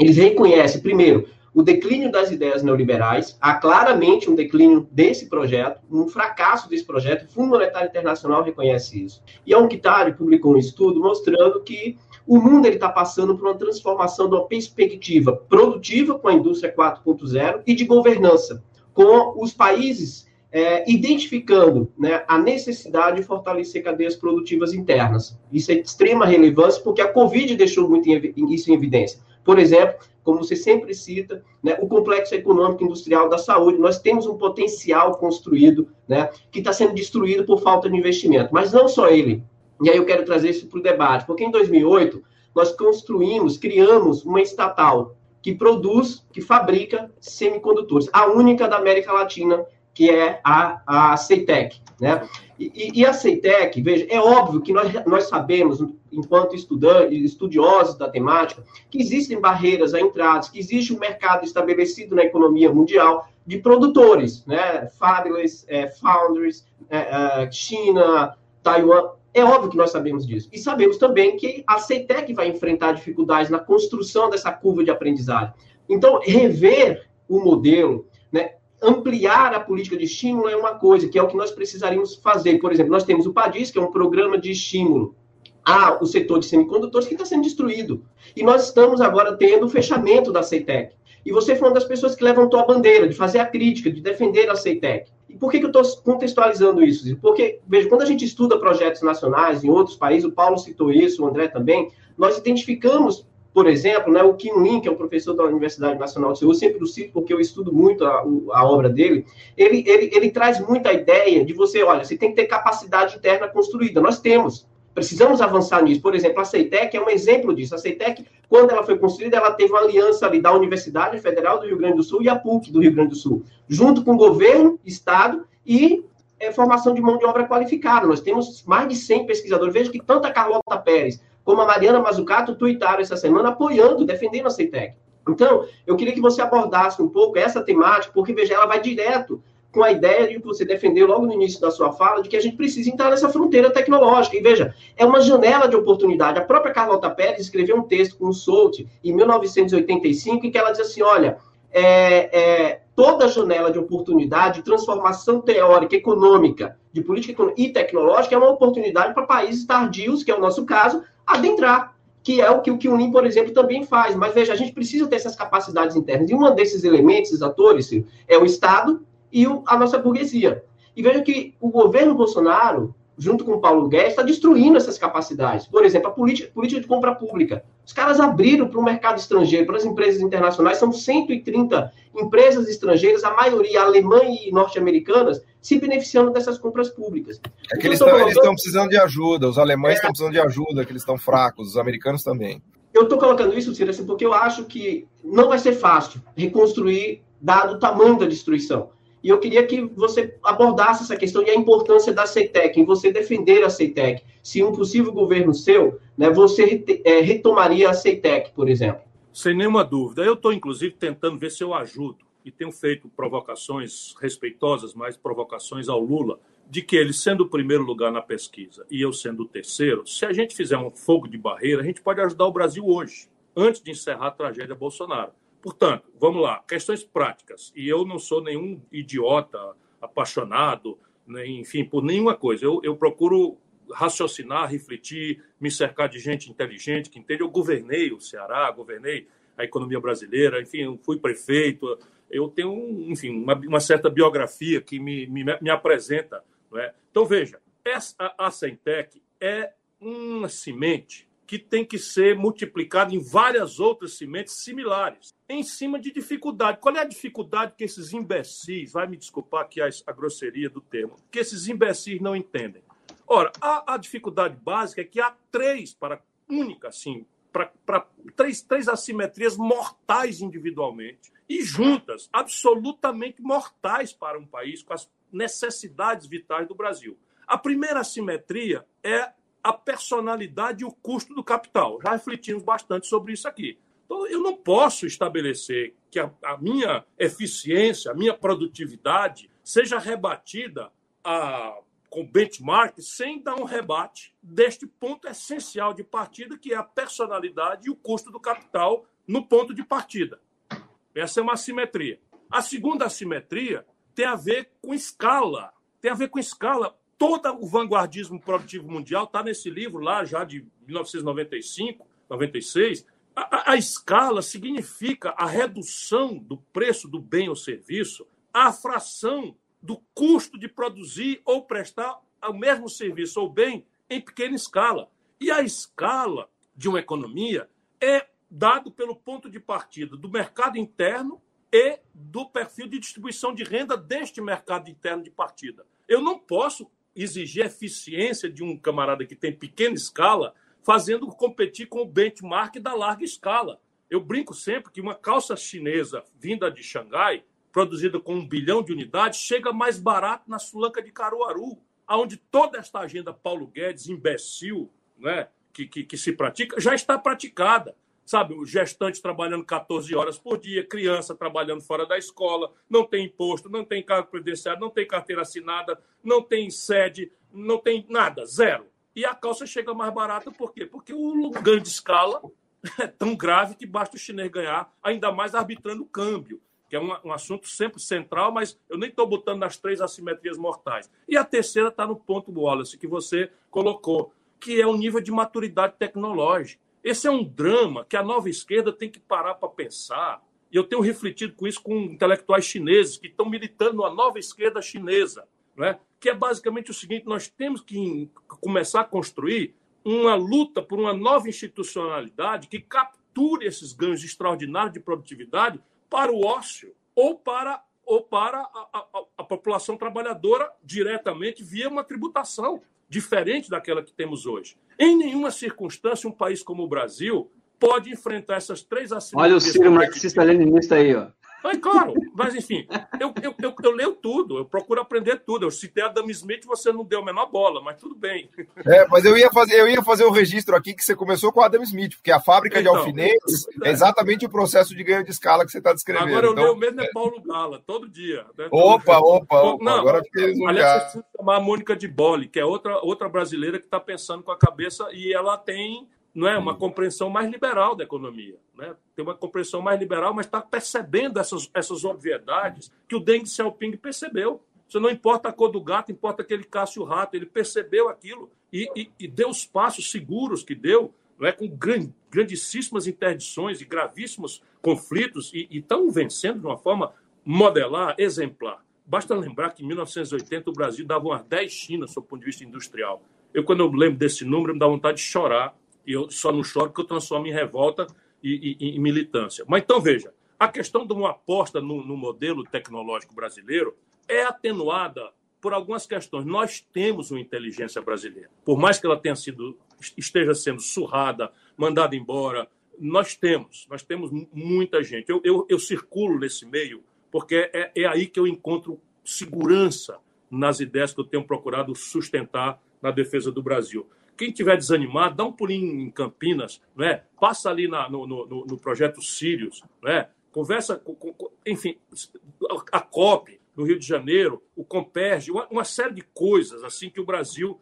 [SPEAKER 4] Eles reconhecem, primeiro, o declínio das ideias neoliberais, há claramente um declínio desse projeto, um fracasso desse projeto, o Fundo Monetário Internacional reconhece isso. E a UNCTAD publicou um estudo mostrando que o mundo está passando por uma transformação de uma perspectiva produtiva com a indústria 4.0 e de governança, com os países é, identificando né, a necessidade de fortalecer cadeias produtivas internas. Isso é de extrema relevância, porque a Covid deixou muito em, isso em evidência. Por exemplo, como você sempre cita, né, o complexo econômico industrial da saúde, nós temos um potencial construído né, que está sendo destruído por falta de investimento. Mas não só ele, e aí eu quero trazer isso para o debate, porque em 2008 nós construímos, criamos uma estatal que produz, que fabrica semicondutores, a única da América Latina, que é a, a CEITEC, né? E, e, a CEITEC, veja, é óbvio que nós, nós sabemos, enquanto estudiosos da temática, que existem barreiras a entradas, que existe um mercado estabelecido na economia mundial de produtores, né? Fabless, é, Foundries, é, é, China, Taiwan, é óbvio que nós sabemos disso. E sabemos também que a CETEC vai enfrentar dificuldades na construção dessa curva de aprendizagem. Então, rever o modelo, né, ampliar a política de estímulo é uma coisa, que é o que nós precisaríamos fazer. Por exemplo, nós temos o PADIS, que é um programa de estímulo ao setor de semicondutores que está sendo destruído. E nós estamos agora tendo o fechamento da CETEC. E você foi uma das pessoas que levantou a bandeira de fazer a crítica, de defender a CETEC. E por que, que eu estou contextualizando isso? Porque, veja, quando a gente estuda projetos nacionais em outros países, o Paulo citou isso, o André também, nós identificamos, por exemplo, né, o Kim Lin, que é um professor da Universidade Nacional de Seul, sempre o cito porque eu estudo muito a, a obra dele, ele, ele, ele traz muita ideia de você, olha, você tem que ter capacidade interna construída. Nós temos. Precisamos avançar nisso. Por exemplo, a CEITEC é um exemplo disso. A CEITEC, quando ela foi construída, ela teve uma aliança ali da Universidade Federal do Rio Grande do Sul e a PUC do Rio Grande do Sul, junto com o governo, Estado e é, formação de mão de obra qualificada. Nós temos mais de 100 pesquisadores. Veja que tanto a Carlota Pérez como a Mariana Mazzucato tuitaram essa semana apoiando, defendendo a CEITEC. Então, eu queria que você abordasse um pouco essa temática, porque, veja, ela vai direto com a ideia de que você defendeu logo no início da sua fala, de que a gente precisa entrar nessa fronteira tecnológica. E veja, é uma janela de oportunidade. A própria Carlota Pérez escreveu um texto com o Solt em 1985, em que ela diz assim: olha, é, é, toda janela de oportunidade, de transformação teórica, econômica, de política e tecnológica é uma oportunidade para países tardios, que é o nosso caso, adentrar que é o que o Kyunin, por exemplo, também faz. Mas veja, a gente precisa ter essas capacidades internas. E um desses elementos, esses atores, é o Estado e o, a nossa burguesia. E veja que o governo Bolsonaro junto com o Paulo Guedes, está destruindo essas capacidades. Por exemplo, a política, política de compra pública. Os caras abriram para o mercado estrangeiro, para as empresas internacionais, são 130 empresas estrangeiras, a maioria alemã e norte-americanas, se beneficiando dessas compras públicas.
[SPEAKER 2] É que eles estão colocando... precisando de ajuda, os alemães estão é... precisando de ajuda, que eles estão fracos, os americanos também.
[SPEAKER 4] Eu estou colocando isso, Ciro, assim, porque eu acho que não vai ser fácil reconstruir, dado o tamanho da destruição. E eu queria que você abordasse essa questão e a importância da CETEC, em você defender a CETEC. Se um possível governo seu, né, você é, retomaria a CETEC, por exemplo.
[SPEAKER 5] Sem nenhuma dúvida. Eu estou, inclusive, tentando ver se eu ajudo. E tenho feito provocações respeitosas, mas provocações ao Lula, de que ele, sendo o primeiro lugar na pesquisa e eu sendo o terceiro, se a gente fizer um fogo de barreira, a gente pode ajudar o Brasil hoje, antes de encerrar a tragédia Bolsonaro. Portanto, vamos lá, questões práticas. E eu não sou nenhum idiota, apaixonado, nem, enfim, por nenhuma coisa. Eu, eu procuro raciocinar, refletir, me cercar de gente inteligente que entende. Eu governei o Ceará, governei a economia brasileira, enfim, fui prefeito. Eu tenho, enfim, uma, uma certa biografia que me, me, me apresenta. Não é? Então, veja, essa, a Centec é uma semente que tem que ser multiplicado em várias outras sementes similares, em cima de dificuldade. Qual é a dificuldade que esses imbecis, vai me desculpar aqui a, a grosseria do termo, que esses imbecis não entendem? Ora, a, a dificuldade básica é que há três, para única, assim, para três, três assimetrias mortais individualmente e juntas, absolutamente mortais para um país com as necessidades vitais do Brasil. A primeira assimetria é a personalidade e o custo do capital. Já refletimos bastante sobre isso aqui. Então, eu não posso estabelecer que a, a minha eficiência, a minha produtividade seja rebatida a, com benchmark sem dar um rebate deste ponto essencial de partida, que é a personalidade e o custo do capital no ponto de partida. Essa é uma assimetria. A segunda assimetria tem a ver com escala. Tem a ver com escala todo o vanguardismo produtivo mundial está nesse livro lá já de 1995, 96. A, a, escala significa a redução do preço do bem ou serviço, a fração do custo de produzir ou prestar o mesmo serviço ou bem em pequena escala. E a escala de uma economia é dado pelo ponto de partida do mercado interno e do perfil de distribuição de renda deste mercado interno de partida. Eu não posso exigir eficiência de um camarada que tem pequena escala, fazendo competir com o benchmark da larga escala. Eu brinco sempre que uma calça chinesa vinda de Xangai, produzida com um bilhão de unidades, chega mais barato na Sulanca de Caruaru, onde toda esta agenda Paulo Guedes, imbecil, né, que, que, que se pratica, já está praticada sabe, o gestante trabalhando 14 horas por dia, criança trabalhando fora da escola, não tem imposto, não tem cargo previdenciário, não tem carteira assinada, não tem sede, não tem nada, zero. E a calça chega mais barata por quê? Porque o ganho de escala é tão grave que basta o chinês ganhar, ainda mais arbitrando o câmbio, que é um, um assunto sempre central, mas eu nem estou botando nas três assimetrias mortais. E a terceira está no ponto Wallace, que você colocou, que é o nível de maturidade tecnológica. Esse é um drama que a nova esquerda tem que parar para pensar. E eu tenho refletido com isso com intelectuais chineses que estão militando numa nova esquerda chinesa, é? que é basicamente o seguinte: nós temos que começar a construir uma luta por uma nova institucionalidade que capture esses ganhos extraordinários de produtividade para o ócio ou para, ou para a, a, a população trabalhadora diretamente via uma tributação diferente daquela que temos hoje. Em nenhuma circunstância, um país como o Brasil pode enfrentar essas três
[SPEAKER 3] assimetrias. Olha o Ciro marxista-leninista aí, ó.
[SPEAKER 5] É claro, mas enfim, eu, eu, eu, eu, leio tudo, eu procuro aprender tudo. Eu citei Adam Smith, você não deu a menor bola, mas tudo bem.
[SPEAKER 2] É, mas eu ia fazer, eu ia fazer um registro aqui que você começou com Adam Smith, porque a fábrica então, de alfinetes é. é exatamente o processo de ganho de escala que você está descrevendo.
[SPEAKER 5] Agora eu então, leio mesmo é Paulo Gala, todo dia.
[SPEAKER 2] Né? Opa, opa, opa. Não, agora fiquei
[SPEAKER 5] Aliás, você chamar a Mônica de Bolle, que é outra, outra brasileira que está pensando com a cabeça e ela tem não é uma compreensão mais liberal da economia, né? Tem uma compreensão mais liberal, mas está percebendo essas, essas obviedades que o Deng Xiaoping percebeu. Você não importa a cor do gato, importa aquele Cássio Rato, ele percebeu aquilo e, e, e deu os passos seguros que deu, não é com grand, grandíssimas interdições e gravíssimos conflitos e estão vencendo de uma forma modelar, exemplar. basta lembrar que em 1980 o Brasil dava umas 10 Chinas, do ponto de vista industrial. Eu, quando eu lembro desse número, me dá vontade de chorar. E eu só não choro porque eu transformo em revolta e, e, em militância. Mas então, veja, a questão de uma aposta no, no modelo tecnológico brasileiro é atenuada por algumas questões. Nós temos uma inteligência brasileira. Por mais que ela tenha sido, esteja sendo surrada, mandada embora, nós temos. Nós temos muita gente. Eu, eu, eu circulo nesse meio porque é, é aí que eu encontro segurança nas ideias que eu tenho procurado sustentar na defesa do Brasil. Quem tiver desanimado, dá um pulinho em Campinas, né? passa ali na, no, no, no, projeto Sírios, né? conversa com, com, enfim, a COP no Rio de Janeiro, o Comperge, uma, uma série de coisas assim que o Brasil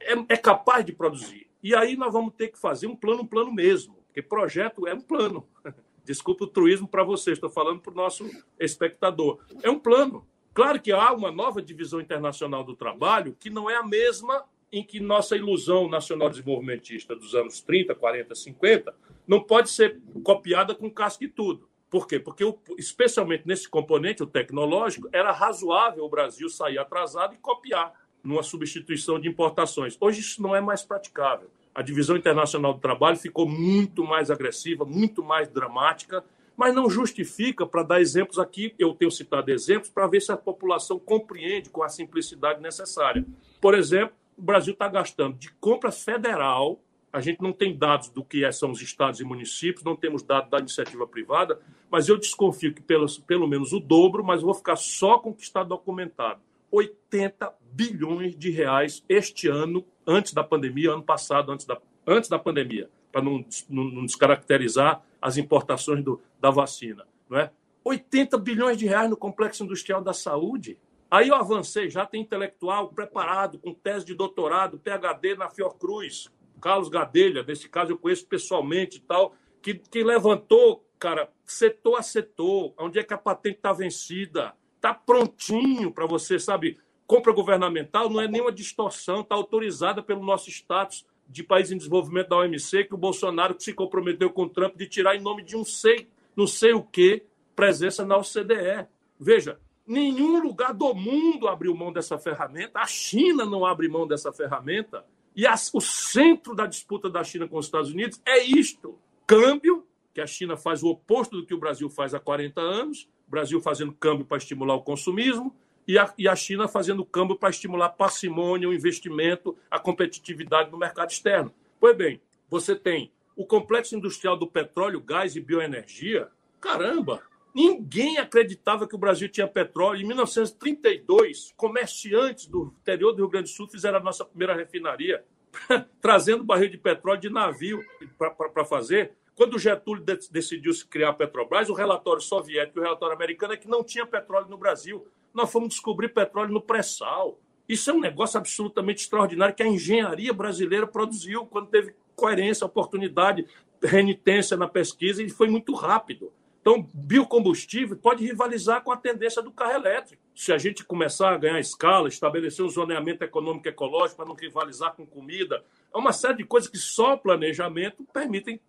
[SPEAKER 5] é, é capaz de produzir. E aí nós vamos ter que fazer um plano, um plano mesmo, porque projeto é um plano. Desculpa o truísmo para você, estou falando para o nosso espectador. É um plano. Claro que há uma nova divisão internacional do trabalho que não é a mesma em que nossa ilusão nacional desenvolvimentista dos anos 30, 40, 50 não pode ser copiada com casca e tudo. Por quê? Porque, especialmente nesse componente, o tecnológico, era razoável o Brasil sair atrasado e copiar numa substituição de importações. Hoje isso não é mais praticável. A divisão internacional do trabalho ficou muito mais agressiva, muito mais dramática, mas não justifica, para dar exemplos aqui, eu tenho citado exemplos para ver se a população compreende com a simplicidade necessária. Por exemplo, o Brasil está gastando de compra federal, a gente não tem dados do que é, são os estados e municípios, não temos dados da iniciativa privada, mas eu desconfio que pelo, pelo menos o dobro, mas vou ficar só com o que está documentado. 80 bilhões de reais este ano, antes da pandemia, ano passado, antes da, antes da pandemia, para não, não, não, descaracterizar as importações do, da vacina. Não é? 80 bilhões de reais no complexo industrial da saúde. Aí eu avancei, já tem intelectual preparado, com tese de doutorado, PhD na Fiocruz, Carlos Gadelha, nesse caso eu conheço pessoalmente e tal, que, que levantou, cara, setor a setor, onde é que a patente está vencida, está prontinho para você, sabe? Compra governamental não é nenhuma distorção, está autorizada pelo nosso status de país em desenvolvimento da OMC, que o Bolsonaro se comprometeu com o Trump de tirar em nome de um sei, não sei o que, presença na OCDE. Veja, nenhum lugar do mundo abriu mão dessa ferramenta, a China não abre mão dessa ferramenta, e as, o centro da disputa da China com os Estados Unidos é isto: câmbio, que a China faz o oposto do que o Brasil faz há 40 anos, o Brasil fazendo câmbio para estimular o consumismo, e a, e a China fazendo câmbio para estimular parcimônia, o investimento, a competitividade no mercado externo. Pois bem, você tem o complexo industrial do petróleo, gás e bioenergia. Caramba! Ninguém acreditava que o Brasil tinha petróleo. Em 1932, comerciantes do interior do Rio Grande do Sul fizeram a nossa primeira refinaria, trazendo barril de petróleo de navio para fazer. Quando o Getúlio decidiu se criar a Petrobras, o relatório soviético e o relatório americano é que não tinha petróleo no Brasil. Nós fomos descobrir petróleo no pré-sal. Isso é um negócio absolutamente extraordinário que a engenharia brasileira produziu quando teve coerência, oportunidade, renitência na pesquisa e foi muito rápido. Então, biocombustível pode rivalizar com a tendência do carro elétrico. Se a gente começar a ganhar escala, estabelecer um zoneamento econômico e ecológico para não rivalizar com comida, é uma série de coisas que só planejamento permitem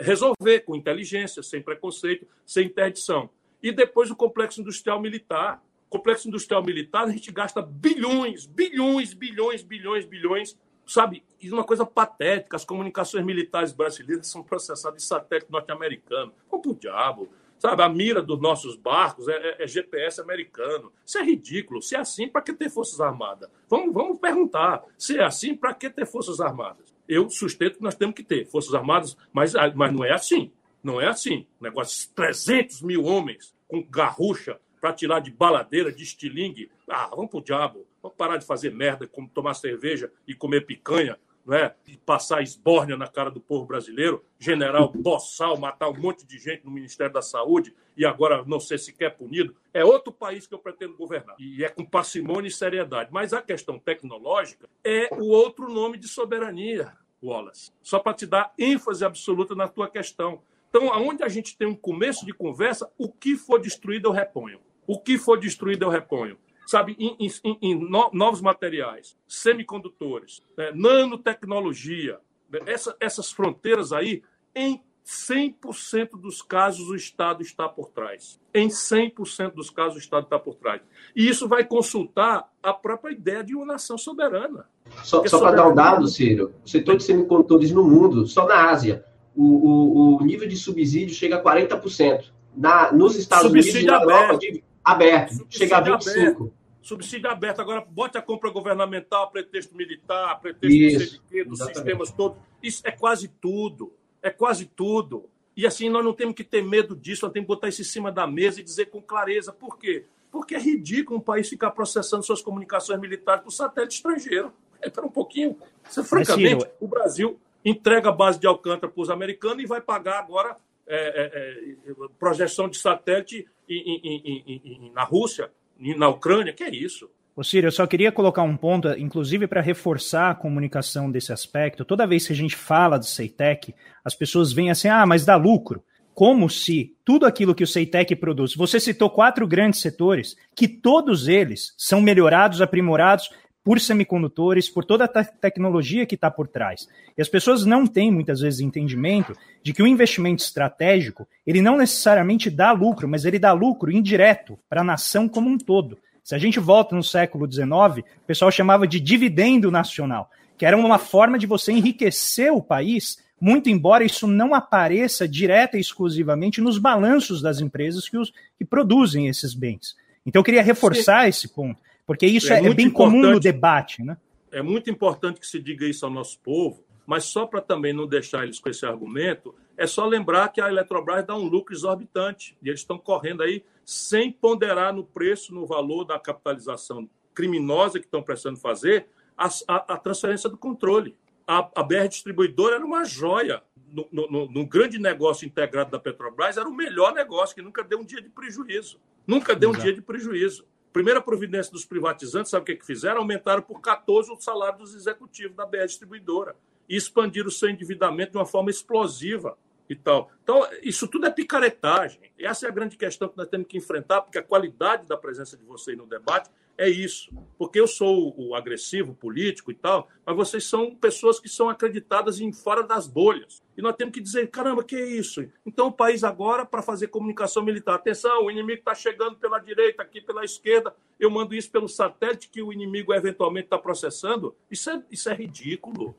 [SPEAKER 5] resolver com inteligência, sem preconceito, sem interdição. E depois o complexo industrial militar. O complexo industrial militar, a gente gasta bilhões, bilhões, bilhões, bilhões, bilhões, sabe? E uma coisa patética, as comunicações militares brasileiras são processadas de satélite norte-americano. Vamos pro diabo. Sabe, a mira dos nossos barcos é, é, é, GPS americano. Isso é ridículo. Se é assim, para que ter Forças Armadas? Vamos, vamos perguntar. Se é assim, para que ter Forças Armadas? Eu sustento que nós temos que ter Forças Armadas, mas, ah, mas não é assim. Não é assim. Negócio de 300 mil homens com garrucha para tirar de baladeira, de estilingue. Ah, vamos pro diabo. Vamos parar de fazer merda, como tomar cerveja e comer picanha não é? E passar esbórnia na cara do povo brasileiro, general boçal, matar um monte de gente no Ministério da Saúde e agora não ser sequer punido. É outro país que eu pretendo governar. E é com parcimônia e seriedade. Mas a questão tecnológica é o outro nome de soberania, Wallace. Só para te dar ênfase absoluta na tua questão. Então, aonde a gente tem um começo de conversa, o que for destruído eu reponho. O que for destruído eu reponho sabe, em, em, em novos materiais, semicondutores, né, nanotecnologia, né, essa, essas fronteiras aí, em 100% dos casos o Estado está por trás. Em 100% dos casos o Estado está por trás. E isso vai consultar a própria ideia de uma nação soberana.
[SPEAKER 4] Só, só para dar um dado, Ciro, o setor de semicondutores no mundo, só na Ásia, o, o, o nível de subsídio chega a 40%. Na, nos Estados
[SPEAKER 5] subsídio
[SPEAKER 4] Unidos,
[SPEAKER 5] aberto.
[SPEAKER 4] Europa, aberto,
[SPEAKER 5] Subsídio
[SPEAKER 4] chega a 25%.
[SPEAKER 5] aberto. Subsídio aberto. Agora, bote a compra governamental, pretexto militar, pretexto quê, dos sistemas todos. Isso é quase tudo. É quase tudo. E assim, nós não temos que ter medo disso, nós temos que botar isso em cima da mesa e dizer com clareza. Por quê? Porque é ridículo um país ficar processando suas comunicações militares por satélite estrangeiro. Espera um pouquinho. Isso, francamente,
[SPEAKER 1] Ciro-
[SPEAKER 5] o Brasil entrega a base de Alcântara para os americanos e vai pagar agora é, é, é, projeção de satélite em- em- em- na Rússia, na Ucrânia. Que é isso?
[SPEAKER 1] Ô, Ciro, eu só queria colocar um ponto, inclusive para reforçar a comunicação desse aspecto. Toda vez que a gente fala do Ceitec, as pessoas vêm assim, ah, mas dá lucro. Como se tudo aquilo que o Ceitec produz. Você citou quatro grandes setores, que todos eles são melhorados, aprimorados por semicondutores, por toda a te- tecnologia que está por trás. E as pessoas não têm muitas vezes entendimento de que o investimento estratégico, ele não necessariamente dá lucro, mas ele dá lucro indireto para a nação como um todo. Se a gente volta no século XIX, o pessoal chamava de dividendo nacional, que era uma forma de você enriquecer o país, muito embora isso não apareça direta e exclusivamente nos balanços das empresas que, os, que produzem esses bens. Então eu queria reforçar esse ponto, porque isso
[SPEAKER 5] É
[SPEAKER 1] é, é bem comum no debate, né?
[SPEAKER 5] É muito importante que se diga isso ao nosso povo, mas só para também não deixar eles com esse argumento, é só lembrar que a Eletrobras dá um lucro exorbitante. E eles estão correndo aí sem ponderar no preço, no valor da capitalização criminosa que estão precisando fazer, a, a- a transferência do controle. A, a BR Distribuidora era uma joia. No, no- no- grande negócio integrado da Petrobras, era o melhor negócio, que nunca deu um dia de prejuízo. Nunca deu um
[SPEAKER 1] Exato.
[SPEAKER 5] dia de prejuízo. Primeira providência dos privatizantes, sabe o que, que fizeram? Aumentaram por 14 o salário dos executivos da BR Distribuidora e expandiram o seu endividamento de uma forma explosiva e tal. Então, isso tudo é picaretagem. Essa é a grande questão que nós temos que enfrentar, porque a qualidade da presença de vocês no debate é isso. Porque eu sou o agressivo político e tal, mas vocês são pessoas que são acreditadas em fora das bolhas. E nós temos que dizer, caramba, que é isso? Então o país agora, para fazer comunicação militar, atenção, o inimigo está chegando pela direita, aqui pela esquerda, eu mando isso pelo satélite que o inimigo eventualmente está processando. Isso é, isso é ridículo.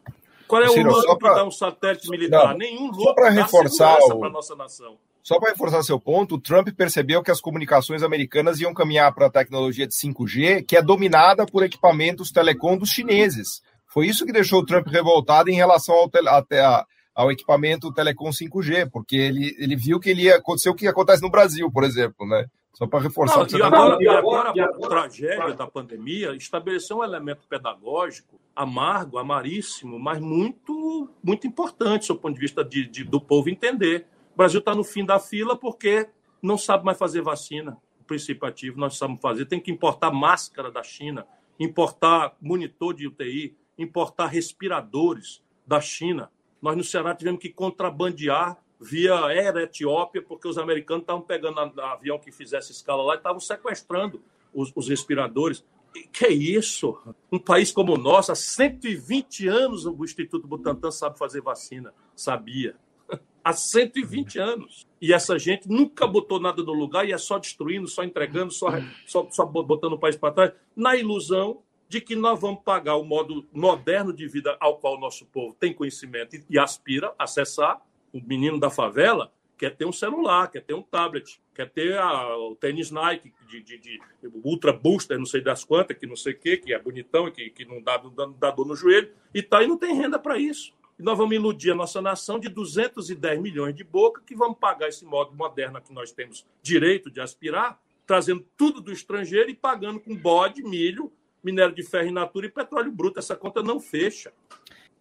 [SPEAKER 5] Qual é
[SPEAKER 2] Ciro,
[SPEAKER 5] o lucro
[SPEAKER 2] pra-
[SPEAKER 5] que dá um satélite militar?
[SPEAKER 2] Não,
[SPEAKER 5] Nenhum lucro dá
[SPEAKER 2] reforçar o-
[SPEAKER 5] para a nossa nação.
[SPEAKER 2] Só para reforçar seu ponto, o Trump percebeu que as comunicações americanas iam caminhar para a tecnologia de 5G, que é dominada por equipamentos telecom dos chineses. Foi isso que deixou o Trump revoltado em relação ao, até a- ao equipamento telecom 5G, porque ele, ele viu que ele ia acontecer o que acontece no Brasil, por exemplo, né? Só para reforçar
[SPEAKER 5] Não,
[SPEAKER 2] o que você
[SPEAKER 5] e
[SPEAKER 2] tá
[SPEAKER 5] agora,
[SPEAKER 2] falando.
[SPEAKER 5] e agora a tragédia da pandemia estabeleceu um elemento pedagógico amargo, amaríssimo, mas muito, muito importante, do ponto de vista de, de- do povo entender. O Brasil está no fim da fila porque não sabe mais fazer vacina. O princípio ativo nós sabemos fazer. Tem que importar máscara da China, importar monitor de UTI, importar respiradores da China. Nós no Ceará tivemos que contrabandear via Air Etiópia, porque os americanos estavam pegando a- avião que fizesse escala lá e estavam sequestrando os, os respiradores. E que é isso? Um país como o nosso, há 120 anos o Instituto Butantan sabe fazer vacina. Sabia. Há 120 anos. E essa gente nunca botou nada no lugar e é só destruindo, só entregando, só, só, só botando o país para trás, na ilusão de que nós vamos pagar o modo moderno de vida ao qual o nosso povo tem conhecimento e, e aspira a acessar. O menino da favela quer ter um celular, quer ter um tablet, quer ter a- o tênis Nike de, de- de Ultra Booster, não sei das quantas, que não sei o quê, que é bonitão que, que não, dá, não dá- não dá dor no joelho, e tá, e não tem renda para isso. E nós vamos iludir a nossa nação de 210 milhões de boca que vamos pagar esse modo moderno que nós temos direito de aspirar, trazendo tudo do estrangeiro e pagando com bode, milho, minério de ferro in natura e petróleo bruto. Essa conta não fecha.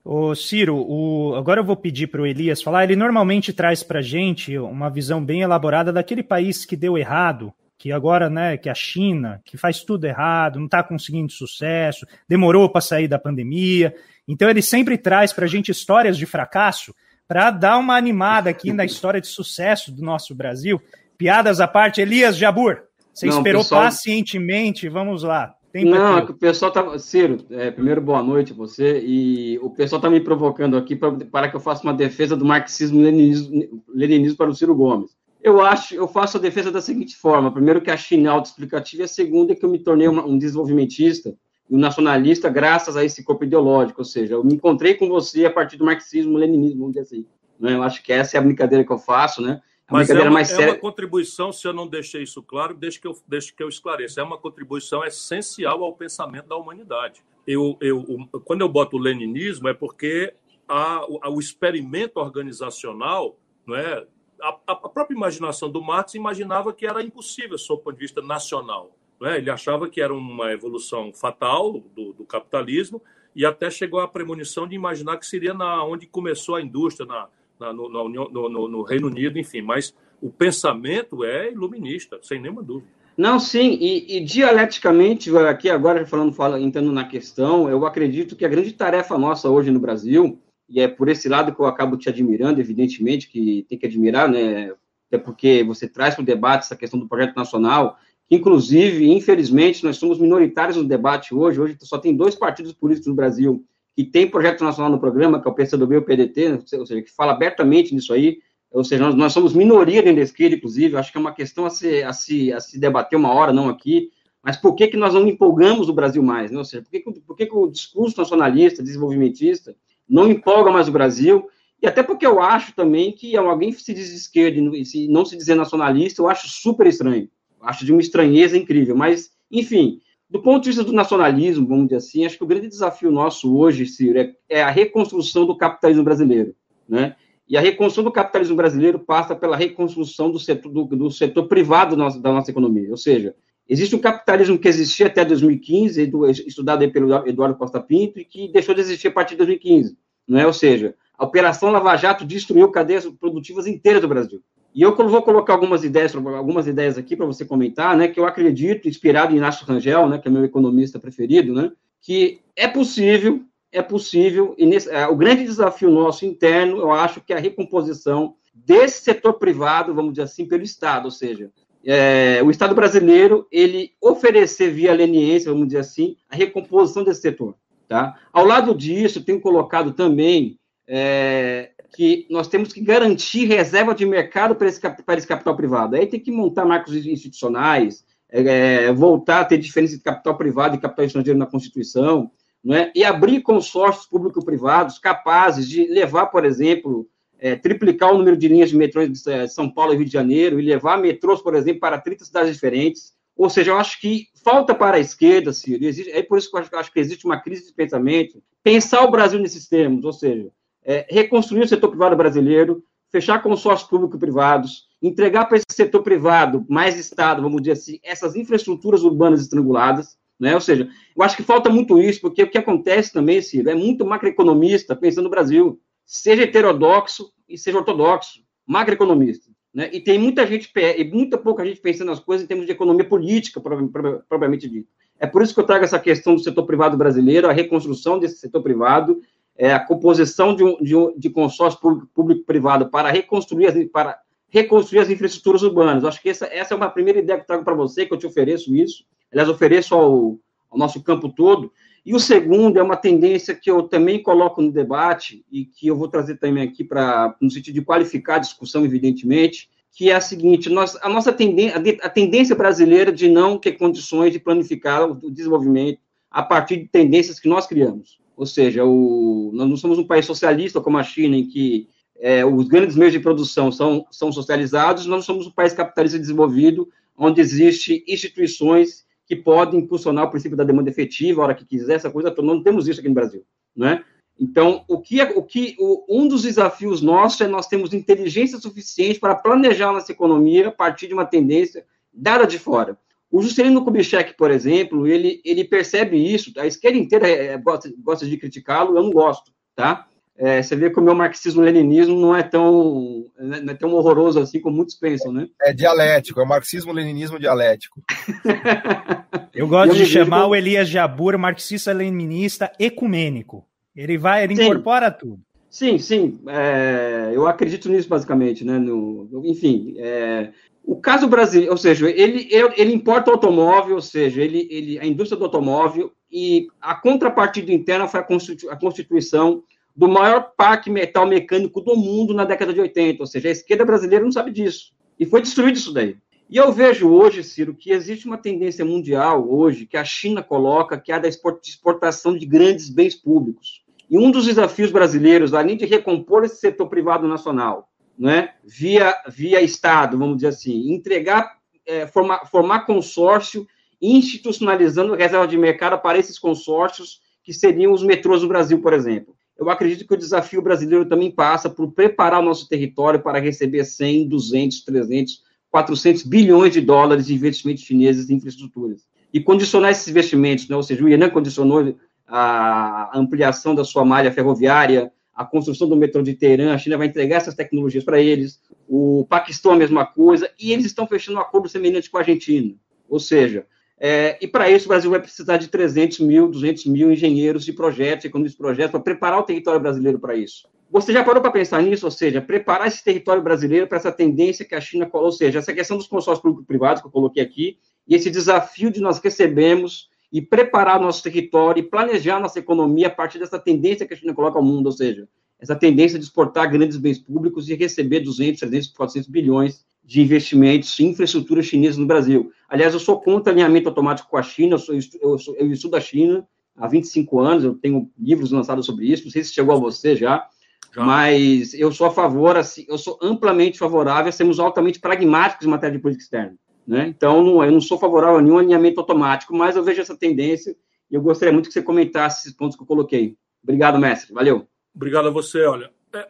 [SPEAKER 1] Ô, Ciro, o- agora eu vou pedir para o Elias falar. Ele normalmente traz para gente uma visão bem elaborada daquele país que deu errado, que agora, né, que é a China, que faz tudo errado, não está conseguindo sucesso, demorou para sair da pandemia. Então ele sempre traz para a gente histórias de fracasso para dar uma animada aqui na história de sucesso do nosso Brasil. Piadas à parte, Elias Jabur, você
[SPEAKER 3] Não,
[SPEAKER 1] esperou
[SPEAKER 3] pessoal-
[SPEAKER 1] pacientemente, vamos lá.
[SPEAKER 3] Tempo Não, é o pessoal tá. Ciro, é, primeiro boa noite a você. E o pessoal está me provocando aqui pra, para que eu faça uma defesa do marxismo-leninismo leninismo para o Ciro Gomes. Eu acho, eu faço a defesa da seguinte forma: primeiro, que a China é autoexplicativa, e a segunda, é que eu me tornei uma, um desenvolvimentista um nacionalista graças a esse corpo ideológico. Ou seja, eu me encontrei com você a partir do marxismo-leninismo, vamos dizer assim. Né? Eu acho que essa é a brincadeira que eu faço, né?
[SPEAKER 5] Mas é uma, é uma, contribuição, se eu não deixei isso claro, deixe que eu, deixe que eu esclareça. É uma contribuição essencial ao pensamento da humanidade. Eu, eu, quando eu boto o leninismo, é porque a, o, o experimento organizacional, não é, a, a, própria imaginação do Marx imaginava que era impossível, sob o ponto de vista nacional. Não é? Ele achava que era uma evolução fatal do, do capitalismo e até chegou à premonição de imaginar que seria na onde começou a indústria, na, na, no, na União, no, no, no, Reino Unido, enfim, mas o pensamento é iluminista, sem nenhuma dúvida.
[SPEAKER 3] Não, sim, e, e dialeticamente, aqui agora falando, falando, entrando na questão, eu acredito que a grande tarefa nossa hoje no Brasil, e é por esse lado que eu acabo te admirando, evidentemente, que tem que admirar, né, é porque você traz para o debate essa questão do projeto nacional, inclusive, infelizmente, nós somos minoritários no debate hoje, hoje só tem dois partidos políticos no Brasil que tem projeto nacional no programa, que é o PCdoB e o PDT, ou seja, que fala abertamente nisso aí, ou seja, nós, nós somos minoria dentro da esquerda, inclusive, acho que é uma questão a se, a, se, a se debater uma hora, não aqui, mas por que, que nós não empolgamos o Brasil mais? Né? Ou seja, por que, por que, que o discurso nacionalista, desenvolvimentista, não empolga mais o Brasil? E até porque eu acho também que alguém se diz esquerda e não se dizer nacionalista, eu acho super estranho. Acho de uma estranheza incrível. Mas, enfim, do ponto de vista do nacionalismo, vamos dizer assim, acho que o grande desafio nosso hoje, Ciro, é, é a reconstrução do capitalismo brasileiro, né? E a reconstrução do capitalismo brasileiro passa pela reconstrução do setor, do, do setor privado da nossa, economia. Ou seja, existe um capitalismo que existia até 2015, estudado pelo Eduardo Costa Pinto, e que deixou de existir a partir de 2015. Não é? Ou seja, a Operação Lava Jato destruiu cadeias produtivas inteiras do Brasil. E eu vou colocar algumas ideias, algumas ideias aqui para você comentar, né, que eu acredito, inspirado em Inácio Rangel, né, que é meu economista preferido, né, que é possível, é possível, e nesse, é, o grande desafio nosso interno, eu acho que é a recomposição desse setor privado, vamos dizer assim, pelo Estado, ou seja, é, o Estado brasileiro, ele oferecer via leniência, vamos dizer assim, a recomposição desse setor, tá? Ao lado disso, tenho colocado também é, que nós temos que garantir reserva de mercado para esse, para esse capital privado. Aí tem que montar marcos institucionais, é, voltar a ter diferença de capital privado e capital estrangeiro na Constituição, não é? e abrir consórcios público-privados capazes de levar, por exemplo, é, triplicar o número de linhas de metrô de São Paulo e Rio de Janeiro, e levar metrôs, por exemplo, para 30 cidades diferentes. Ou seja, eu acho que falta para a esquerda, Ciro, existe, é por isso que eu acho, acho que existe uma crise de pensamento, pensar o Brasil nesses termos, ou seja, é, reconstruir o setor privado brasileiro, fechar consórcios público-privados, entregar para esse setor privado, mais Estado, vamos dizer assim, essas infraestruturas urbanas estranguladas, né? Ou seja, eu acho que falta muito isso, porque o que acontece também, Ciro, é muito macroeconomista pensando no Brasil, seja heterodoxo e seja ortodoxo, macroeconomista. Né? E tem muita gente, e muita pouca gente pensando nas coisas em termos de economia política, propriamente dito. É por isso que eu trago essa questão do setor privado brasileiro, a reconstrução desse setor privado, é, a composição de, um, de, um, de consórcio público-privado para reconstruir, as, para reconstruir as infraestruturas urbanas. Acho que essa, essa é uma primeira ideia que eu trago para você, que eu te ofereço isso. Aliás, ofereço ao, ao nosso campo todo. E o segundo é uma tendência que eu também coloco no debate e que eu vou trazer também aqui para no sentido de qualificar a discussão, evidentemente, que é a seguinte: nós, a nossa tendência, a tendência brasileira de não ter condições de planificar o desenvolvimento a partir de tendências que nós criamos. Ou seja, o, nós não somos um país socialista como a China, em que é, os grandes meios de produção são, são socializados, nós somos um país capitalista desenvolvido, onde existem instituições que podem impulsionar o princípio da demanda efetiva, a hora que quiser, essa coisa toda. Não temos isso aqui no Brasil, né? Então, o que, é, o que o, um dos desafios nossos é nós temos inteligência suficiente para planejar nossa economia a partir de uma tendência dada de fora. O Juscelino Kubitschek, por exemplo, ele, ele percebe isso, a esquerda inteira é, gosta, gosta de criticá-lo, eu não gosto, tá? É, você vê que o meu marxismo-leninismo não é tão né, não é tão horroroso assim como muitos pensam, né?
[SPEAKER 2] É dialético, é o marxismo-leninismo dialético.
[SPEAKER 1] eu gosto eu de chamar como... o Elias Jabur marxista-leninista ecumênico. Ele vai, ele Sim. incorpora tudo.
[SPEAKER 3] Sim, sim. É, eu acredito nisso basicamente, né? No, enfim, é, o caso brasileiro, ou seja, ele, ele importa automóvel, ou seja, ele, ele, a indústria do automóvel e a contrapartida interna foi a, constituição do maior parque metal mecânico do mundo na década de 80, ou seja, a esquerda brasileira não sabe disso. E foi destruído isso daí. E eu vejo hoje, Ciro, que existe uma tendência mundial hoje que a China coloca, que é a da exportação de grandes bens públicos. E um dos desafios brasileiros, além de recompor esse setor privado nacional, né, via, via Estado, vamos dizer assim, entregar, é, formar, formar consórcio, institucionalizando reserva de mercado para esses consórcios, que seriam os metrôs do Brasil, por exemplo. Eu acredito que o desafio brasileiro também passa por preparar o nosso território para receber 100, 200, 300, 400 bilhões de dólares de investimentos chineses em infraestruturas. E condicionar esses investimentos, né, ou seja, o Irã condicionou a ampliação da sua malha ferroviária, a construção do metrô de Teherã, a China vai entregar essas tecnologias para eles, o Paquistão a mesma coisa, e eles estão fechando um acordo semelhante com a Argentina. Ou seja, é, e para isso o Brasil vai precisar de 300 mil, 200 mil engenheiros de projetos, economistas de projetos, para preparar o território brasileiro para isso. Você já parou para pensar nisso? Ou seja, preparar esse território brasileiro para essa tendência que a China, ou seja, essa questão dos consórcios público-privados que eu coloquei aqui, e esse desafio de nós recebemos e preparar nosso território e planejar nossa economia a partir dessa tendência que a China coloca ao mundo, ou seja, essa tendência de exportar grandes bens públicos e receber 200, 300, 400 bilhões de investimentos em infraestrutura chinesa no Brasil. Aliás, eu sou contra alinhamento automático com a China, eu, sou, eu, sou, eu estudo a China há 25 anos, eu tenho livros lançados sobre isso, não sei se chegou a você já, já. Mas eu sou a favor, assim, eu sou amplamente favorável a sermos altamente pragmáticos em matéria de política externa. Né? Então, não, eu não sou favorável a nenhum alinhamento automático, mas eu vejo essa tendência e eu gostaria muito que você comentasse esses pontos que eu coloquei. Obrigado, mestre. Valeu.
[SPEAKER 5] Obrigado a você. Olha, é,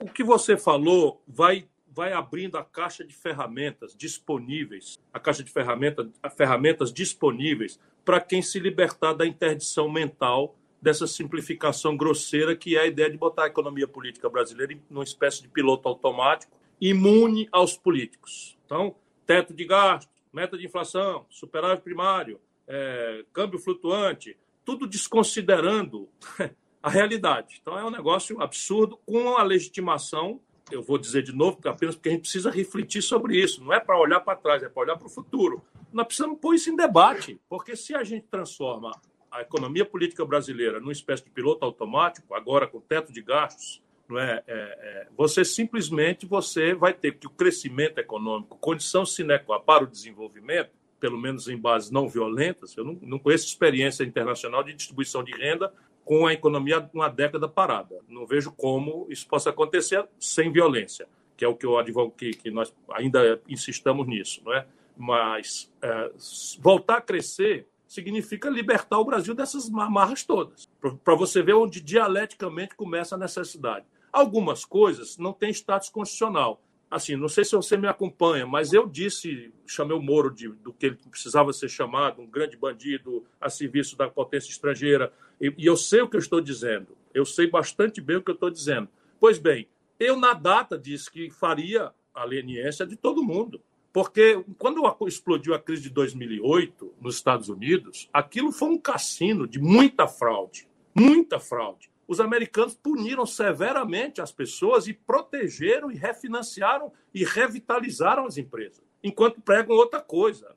[SPEAKER 5] o que você falou vai vai abrindo a caixa de ferramentas disponíveis, a caixa de ferramentas, ferramentas disponíveis para quem se libertar da interdição mental dessa simplificação grosseira que é a ideia de botar a economia política brasileira em uma espécie de piloto automático imune aos políticos. Então, teto de gasto, meta de inflação, superávit primário, é, câmbio flutuante, tudo desconsiderando a realidade. Então, é um negócio absurdo com a legitimação eu vou dizer de novo, apenas porque a gente precisa refletir sobre isso. Não é para olhar para trás, é para olhar para o futuro. Nós precisamos pôr isso em debate, porque se a gente transforma a economia política brasileira numa espécie de piloto automático, agora com teto de gastos, não é, é, é, você simplesmente você vai ter que o crescimento econômico, condição sine qua para o desenvolvimento, pelo menos em bases não violentas, eu não, não conheço experiência internacional de distribuição de renda com a economia uma década parada. Não vejo como isso possa acontecer sem violência, que é o que eu advogo que, que nós ainda insistamos nisso, não é? Mas é, voltar a crescer significa libertar o Brasil dessas amarras todas, para você ver onde dialeticamente começa a necessidade. Algumas coisas não têm status constitucional. Assim, não sei se você me acompanha, mas eu disse, chamei o Moro de, do que ele precisava ser chamado, um grande bandido a serviço da potência estrangeira, e, e eu sei o que eu estou dizendo, eu sei bastante bem o que eu estou dizendo. Pois bem, eu na data disse que faria a leniência de todo mundo. Porque quando explodiu a crise de 2008 nos Estados Unidos, aquilo foi um cassino de muita fraude, muita fraude. Os americanos puniram severamente as pessoas e protegeram e refinanciaram e revitalizaram as empresas, enquanto pregam outra coisa.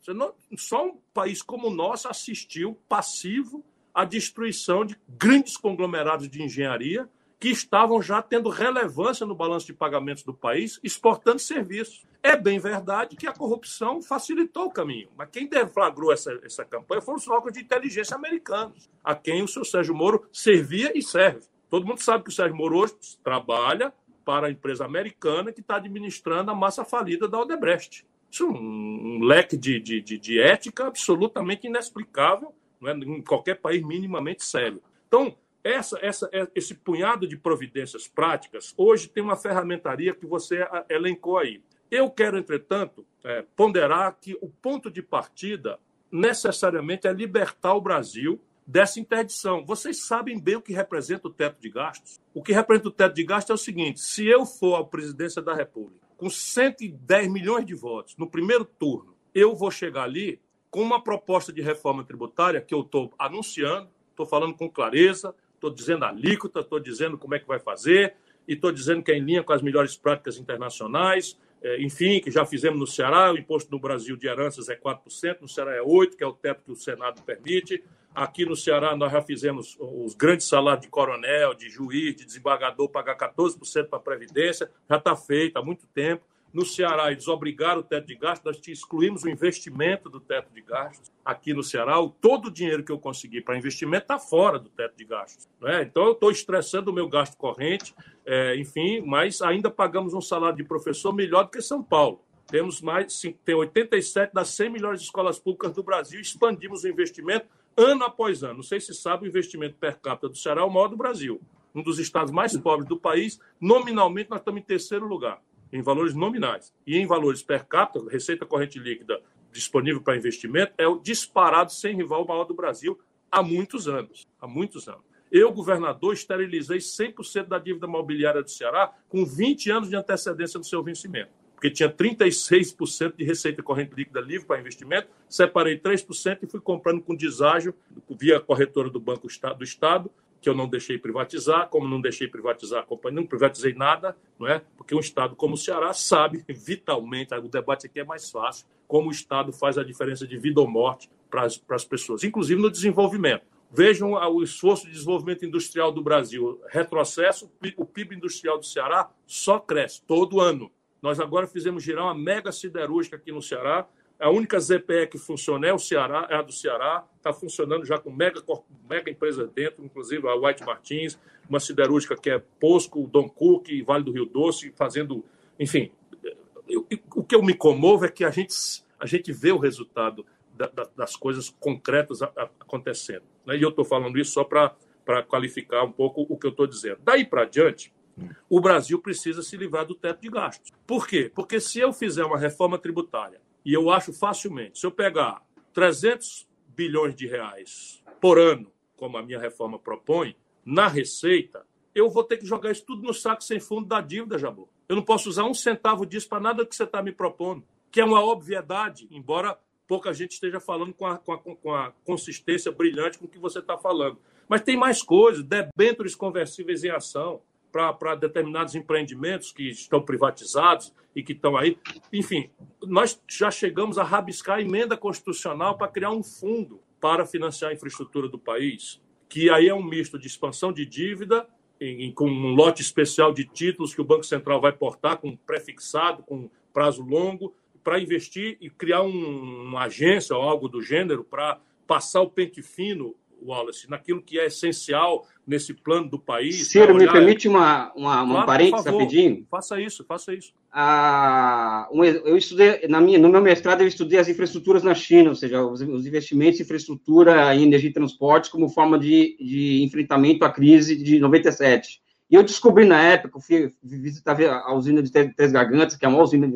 [SPEAKER 5] Só um país como o nosso assistiu passivo à destruição de grandes conglomerados de engenharia que estavam já tendo relevância no balanço de pagamentos do país, exportando serviços. É bem verdade que a corrupção facilitou o caminho, mas quem deflagrou essa, essa campanha foram os órgãos de inteligência americanos, a quem o seu Sérgio Moro servia e serve. Todo mundo sabe que o Sérgio Moro hoje trabalha para a empresa americana que está administrando a massa falida da Odebrecht. Isso é um, leque de, de, de, de, ética absolutamente inexplicável é? em qualquer país minimamente sério. Então, essa, essa, é, esse punhado de providências práticas, hoje tem uma ferramentaria que você elencou aí. Eu quero, entretanto, é, ponderar que o ponto de partida necessariamente é libertar o Brasil dessa interdição. Vocês sabem bem o que representa o teto de gastos? O que representa o teto de gastos é o seguinte: se eu for à presidência da República com 110 milhões de votos no primeiro turno, eu vou chegar ali com uma proposta de reforma tributária que eu estou anunciando, estou falando com clareza, estou dizendo a alíquota, estou dizendo como é que vai fazer, e estou dizendo que é em linha com as melhores práticas internacionais, é, enfim, que já fizemos no Ceará, o imposto no Brasil de heranças é 4%, no Ceará é 8%, que é o teto que o Senado permite. Aqui no Ceará nós já fizemos os grandes salários de coronel, de juiz, de desembargador, pagar 14% para a Previdência, já está feito há muito tempo no Ceará eles obrigaram o teto de gastos, nós excluímos o investimento do teto de gastos aqui no Ceará. Todo o dinheiro que eu consegui para investimento está fora do teto de gastos. Né? Então, eu estou estressando o meu gasto corrente, é, enfim, mas ainda pagamos um salário de professor melhor do que São Paulo. Temos mais, tem 87 das 100 melhores escolas públicas do Brasil, expandimos o investimento ano após ano. Não sei se sabe, o investimento per capita do Ceará é o maior do Brasil. Um dos estados mais pobres do país, nominalmente nós estamos em terceiro lugar em valores nominais. E em valores per capita, receita corrente líquida disponível para investimento, é o disparado sem rival maior do Brasil há muitos anos. Há muitos anos. Eu, governador, esterilizei 100% da dívida mobiliária do Ceará com 20 anos de antecedência no seu vencimento. Porque tinha 36% de receita corrente líquida livre para investimento, separei 3% e fui comprando com deságio via corretora do Banco do Estado, que eu não deixei privatizar, como não deixei privatizar a companhia, não privatizei nada, não é? Porque um Estado como o Ceará sabe vitalmente, o debate aqui é mais fácil, como o Estado faz a diferença de vida ou morte para as, para as pessoas, inclusive no desenvolvimento. Vejam o esforço de desenvolvimento industrial do Brasil. Retrocesso, o PIB industrial do Ceará só cresce todo ano. Nós agora fizemos girar uma mega siderúrgica aqui no Ceará, a única ZPE que funciona é o Ceará, é a do Ceará, está funcionando já com mega, mega empresas dentro, inclusive a White Martins, uma siderúrgica que é Posco, Dom Cook, Vale do Rio Doce, fazendo, enfim. Eu, o que eu me comovo é que a gente, a gente vê o resultado da, da, das coisas concretas a, a, acontecendo. Né? E eu estou falando isso só para qualificar um pouco o que eu estou dizendo. Daí para diante, o Brasil precisa se livrar do teto de gastos. Por quê? Porque se eu fizer uma reforma tributária e eu acho facilmente, se eu pegar 300 bilhões de reais por ano, como a minha reforma propõe, na receita, eu vou ter que jogar isso tudo no saco sem fundo da dívida, Jabu. Eu não posso usar um centavo disso para nada que você está me propondo, que é uma obviedade, embora pouca gente esteja falando com a, com a, com a consistência brilhante com que você está falando. Mas tem mais coisas, debêntures conversíveis em ação para determinados empreendimentos que estão privatizados e que estão aí. Enfim, nós já chegamos a rabiscar a emenda constitucional para criar um fundo para financiar a infraestrutura do país, que aí é um misto de expansão de dívida, em, com um lote especial de títulos que o Banco Central vai portar com prefixado, com prazo longo, para investir e criar um, uma agência ou algo do gênero para passar o pente fino Wallace, naquilo que é essencial nesse plano do país.
[SPEAKER 3] Ciro, me permite uma, uma, uma claro, parênteses rapidinho?
[SPEAKER 5] Faça isso, faça isso.
[SPEAKER 3] Ah, eu estudei, na minha, no meu mestrado, eu estudei as infraestruturas na China, ou seja, os, os investimentos em infraestrutura em energia e transportes como forma de, de enfrentamento à crise de 97. E eu descobri na época, eu fui visitar a usina de Três Gargantas, que é a maior usina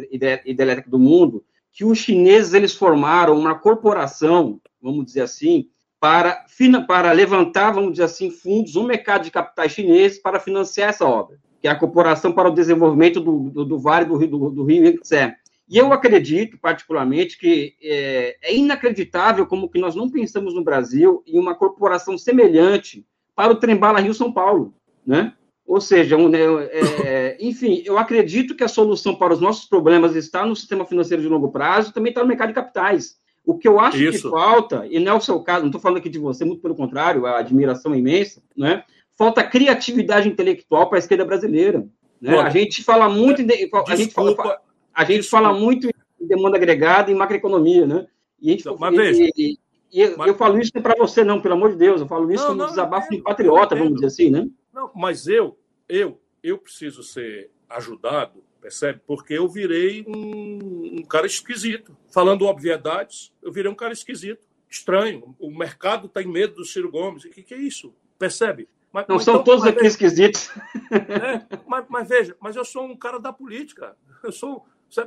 [SPEAKER 3] hidrelétrica do mundo, que os chineses eles formaram uma corporação, vamos dizer assim, para, para levantar, vamos dizer assim, fundos no mercado de capitais chineses para financiar essa obra, que é a Corporação para o Desenvolvimento do, do, do Vale do, do, do Rio Yangtze. E eu acredito, particularmente, que é, é, inacreditável como que nós não pensamos no Brasil em uma corporação semelhante para o Trembala Rio-São Paulo, né? Ou seja, um, é, enfim, eu acredito que a solução para os nossos problemas está no sistema financeiro de longo prazo, também está no mercado de capitais. O que eu acho Isso. que falta, e não é o seu caso, não estou falando aqui de você, muito pelo contrário, a admiração é imensa, né? falta criatividade intelectual para a esquerda brasileira. Né? a gente fala muito em, a gente fala, a gente fala muito em demanda agregada e macroeconomia, né? E, a gente, não, mas veja, e, e mas... eu falo isso não para você, não, pelo amor de Deus, eu falo isso não, como não, desabafo de patriota, vamos dizer assim, né?
[SPEAKER 5] Não, mas eu, eu, eu preciso ser ajudado percebe? Porque eu virei um, um, cara esquisito. Falando obviedades, eu virei um cara esquisito, estranho. O mercado está em medo do Ciro Gomes. O que, que é isso? Percebe?
[SPEAKER 3] Mas, Não mas, são então, todos aqui esquisitos.
[SPEAKER 5] É, mas, mas, veja, mas eu sou um cara da política. Eu sou,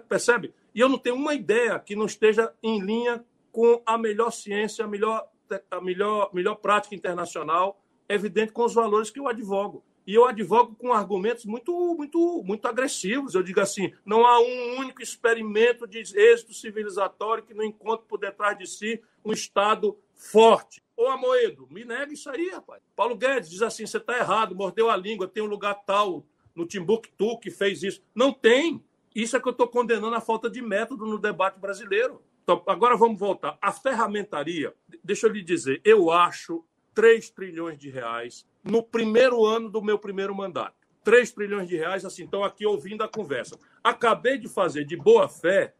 [SPEAKER 5] percebe? E eu não tenho uma ideia que não esteja em linha com a melhor ciência, a melhor, a melhor, melhor prática internacional, evidente com os valores que eu advogo. E eu advogo com argumentos muito, muito, muito agressivos. Eu digo assim: não há um único experimento de êxito civilizatório que não encontre por detrás de si um Estado forte, Ô Amoedo, me nega isso aí, rapaz. Paulo Guedes diz assim: você está errado, mordeu a língua, tem um lugar tal no Timbuktu que fez isso. Não tem. Isso é que eu estou condenando a falta de método no debate brasileiro. Então, agora vamos voltar. A ferramentaria, deixa eu lhe dizer, eu acho 3 trilhões de reais no primeiro ano do meu primeiro mandato. 3 trilhões de reais, assim, estão aqui ouvindo a conversa. Acabei de fazer de boa fé,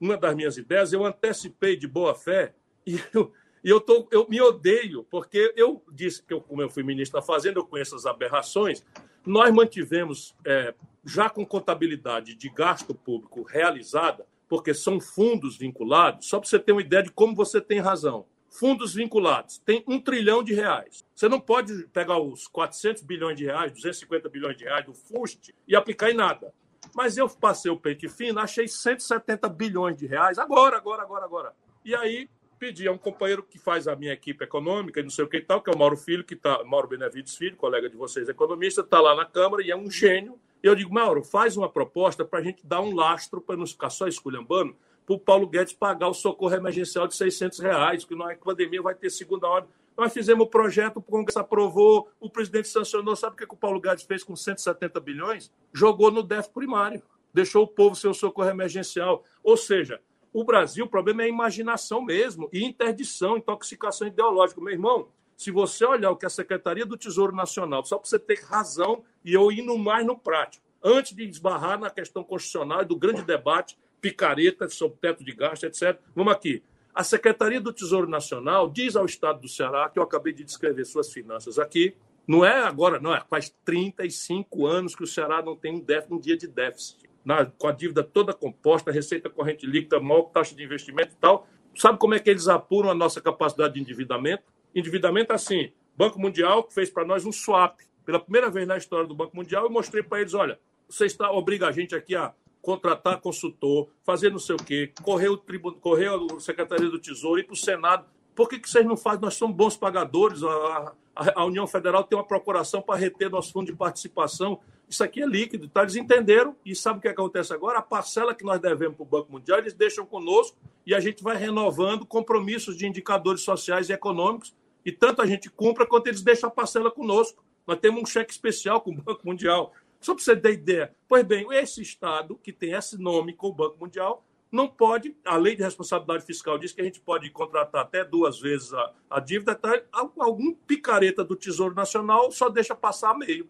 [SPEAKER 5] uma das minhas ideias, eu antecipei de boa fé, e eu, e eu, tô, eu me odeio, porque eu disse que, eu, como eu fui ministro da Fazenda, eu conheço as aberrações. Nós mantivemos, é, já com contabilidade de gasto público realizada, porque são fundos vinculados, só para você ter uma ideia de como você tem razão. Fundos vinculados tem um trilhão de reais. Você não pode pegar os 400 bilhões de reais, 250 bilhões de reais do FUST e aplicar em nada. Mas eu passei o peito fino, achei 170 bilhões de reais agora, agora, agora, agora. E aí pedi a um companheiro que faz a minha equipe econômica e não sei o que e tal, que é o Mauro Filho, que tá, Mauro Benevides Filho, colega de vocês, economista, está lá na Câmara e é um gênio. E eu digo, Mauro, faz uma proposta para a gente dar um lastro para não ficar só esculhambando, para o Paulo Guedes pagar o socorro emergencial de 600 reais, que na pandemia vai ter segunda hora. Nós fizemos o projeto, o Congresso aprovou, o presidente sancionou. Sabe o que, que o Paulo Guedes fez com 170 bilhões? Jogou no déficit primário, deixou o povo sem o socorro emergencial. Ou seja, o Brasil, o problema é a imaginação mesmo, e interdição, intoxicação ideológica. Meu irmão, se você olhar o que a Secretaria do Tesouro Nacional, só para você ter razão e eu indo mais no prático, antes de esbarrar na questão constitucional e do grande debate, picareta sobre teto de gasto, etc. Vamos aqui. A Secretaria do Tesouro Nacional diz ao Estado do Ceará, que eu acabei de descrever suas finanças aqui, não é agora, não, é faz 35 anos que o Ceará não tem um, déficit, um dia de déficit na, com a dívida toda composta, receita corrente líquida, maior taxa de investimento e tal. Sabe como é que eles apuram a nossa capacidade de endividamento? Endividamento assim, Banco Mundial fez para nós um swap. Pela primeira vez na história do Banco Mundial, eu mostrei para eles, olha, você está obriga a gente aqui a contratar consultor, fazer não sei o quê, correr o tribuno, correr a Secretaria do Tesouro, ir para o Senado. Por que, que vocês não fazem? Nós somos bons pagadores, a, a, a União Federal tem uma procuração para reter nosso fundo de participação. Isso aqui é líquido, tá? Eles entenderam e sabe o que acontece agora? A parcela que nós devemos para o Banco Mundial, eles deixam conosco e a gente vai renovando compromissos de indicadores sociais e econômicos e tanto a gente cumpra quanto eles deixam a parcela conosco. Nós temos um cheque especial com o Banco Mundial. Só para você ter ideia. Pois bem, esse Estado que tem esse nome com o Banco Mundial não pode, a lei de responsabilidade fiscal diz que a gente pode contratar até duas vezes a, a dívida, tá? algum picareta do Tesouro Nacional só deixa passar meio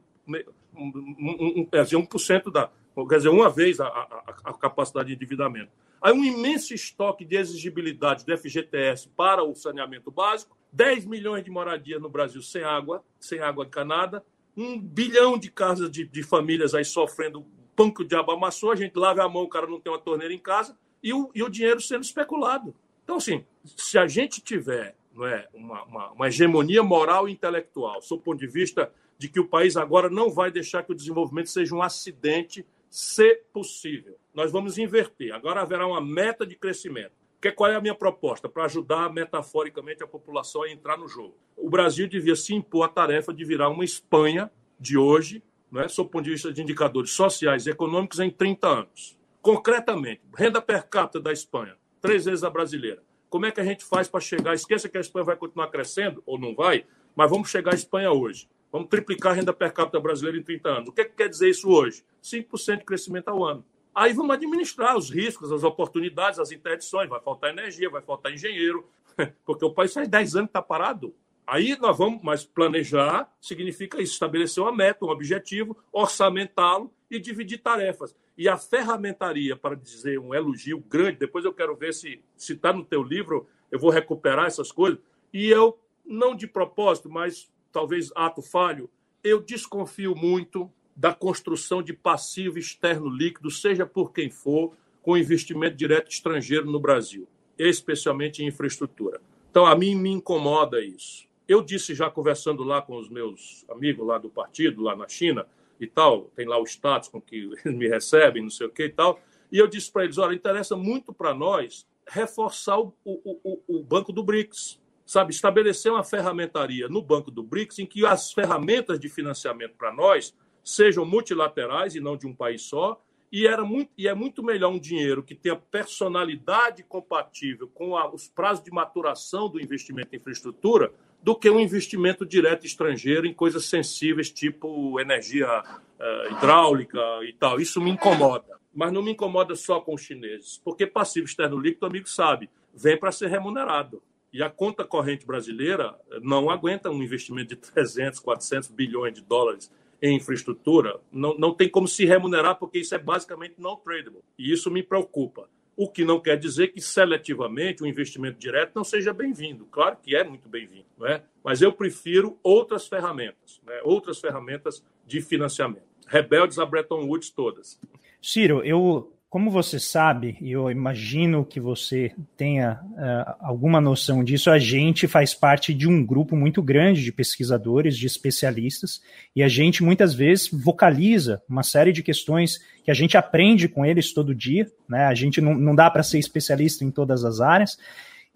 [SPEAKER 5] um, um, quer dizer, 1% da. Quer dizer, uma vez a, a, a, capacidade de endividamento. Aí um imenso estoque de exigibilidade do FGTS para o saneamento básico, 10 milhões de moradias no Brasil sem água, sem água encanada, um bilhão de casas de, de famílias aí sofrendo pão que o diabo amassou, a gente lava a mão, o cara não tem uma torneira em casa, e o, e o dinheiro sendo especulado. Então, assim, se a gente tiver não é, uma, uma, uma hegemonia moral e intelectual, sob o ponto de vista de que o país agora não vai deixar que o desenvolvimento seja um acidente, se possível. Nós vamos inverter. Agora haverá uma meta de crescimento. Que, qual é a minha proposta? Para ajudar metaforicamente a população a entrar no jogo. O Brasil devia se impor a tarefa de virar uma Espanha de hoje, é, sob o ponto de vista de indicadores sociais e econômicos, em 30 anos. Concretamente, renda per capita da Espanha, três vezes a brasileira. Como é que a gente faz para chegar? Esqueça que a Espanha vai continuar crescendo, ou não vai, mas vamos chegar à Espanha hoje. Vamos triplicar a renda per capita brasileira em 30 anos. O que, é que quer dizer isso hoje? 5% de crescimento ao ano. Aí vamos administrar os riscos, as oportunidades, as interdições. Vai faltar energia, vai faltar engenheiro, porque o país faz 10 anos que está parado. Aí nós vamos, mas planejar significa isso, estabelecer uma meta, um objetivo, orçamentá-lo e dividir tarefas. E a ferramentaria, para dizer um elogio grande, depois eu quero ver se está no teu livro, eu vou recuperar essas coisas. E eu, não de propósito, mas talvez ato falho, eu desconfio muito da construção de passivo externo líquido, seja por quem for, com investimento direto estrangeiro no Brasil, especialmente em infraestrutura. Então, a mim me incomoda isso. Eu disse já conversando lá com os meus amigos lá do partido, lá na China e tal, tem lá o status com que eles me recebem, não sei o que e tal, e eu disse para eles: olha, interessa muito para nós reforçar o, o, o, o Banco do BRICS sabe, estabelecer uma ferramentaria no Banco do BRICS em que as ferramentas de financiamento para nós sejam multilaterais e não de um país só, E, era muito, e é muito melhor um dinheiro que tenha personalidade compatível com a, os prazos de maturação do investimento em infraestrutura do que um investimento direto estrangeiro em coisas sensíveis, tipo energia uh, hidráulica e tal. Isso me incomoda. Mas não me incomoda só com os chineses, porque passivo externo líquido, amigo sabe, vem para ser remunerado. E a conta corrente brasileira não aguenta um investimento de 300, 400 bilhões de dólares em infraestrutura. Não, não tem como se remunerar, porque isso é basicamente não tradable. E isso me preocupa. O que não quer dizer que seletivamente o investimento direto não seja bem-vindo. Claro que é muito bem-vindo, não é? mas eu prefiro outras ferramentas, né? outras ferramentas de financiamento. Rebeldes a Bretton Woods todas.
[SPEAKER 1] Ciro, eu como você sabe, e eu imagino que você tenha uh, alguma noção disso, a gente faz parte de um grupo muito grande de pesquisadores, de especialistas, e a gente muitas vezes vocaliza uma série de questões que a gente aprende com eles todo dia, né? A gente não, não dá para ser especialista em todas as áreas.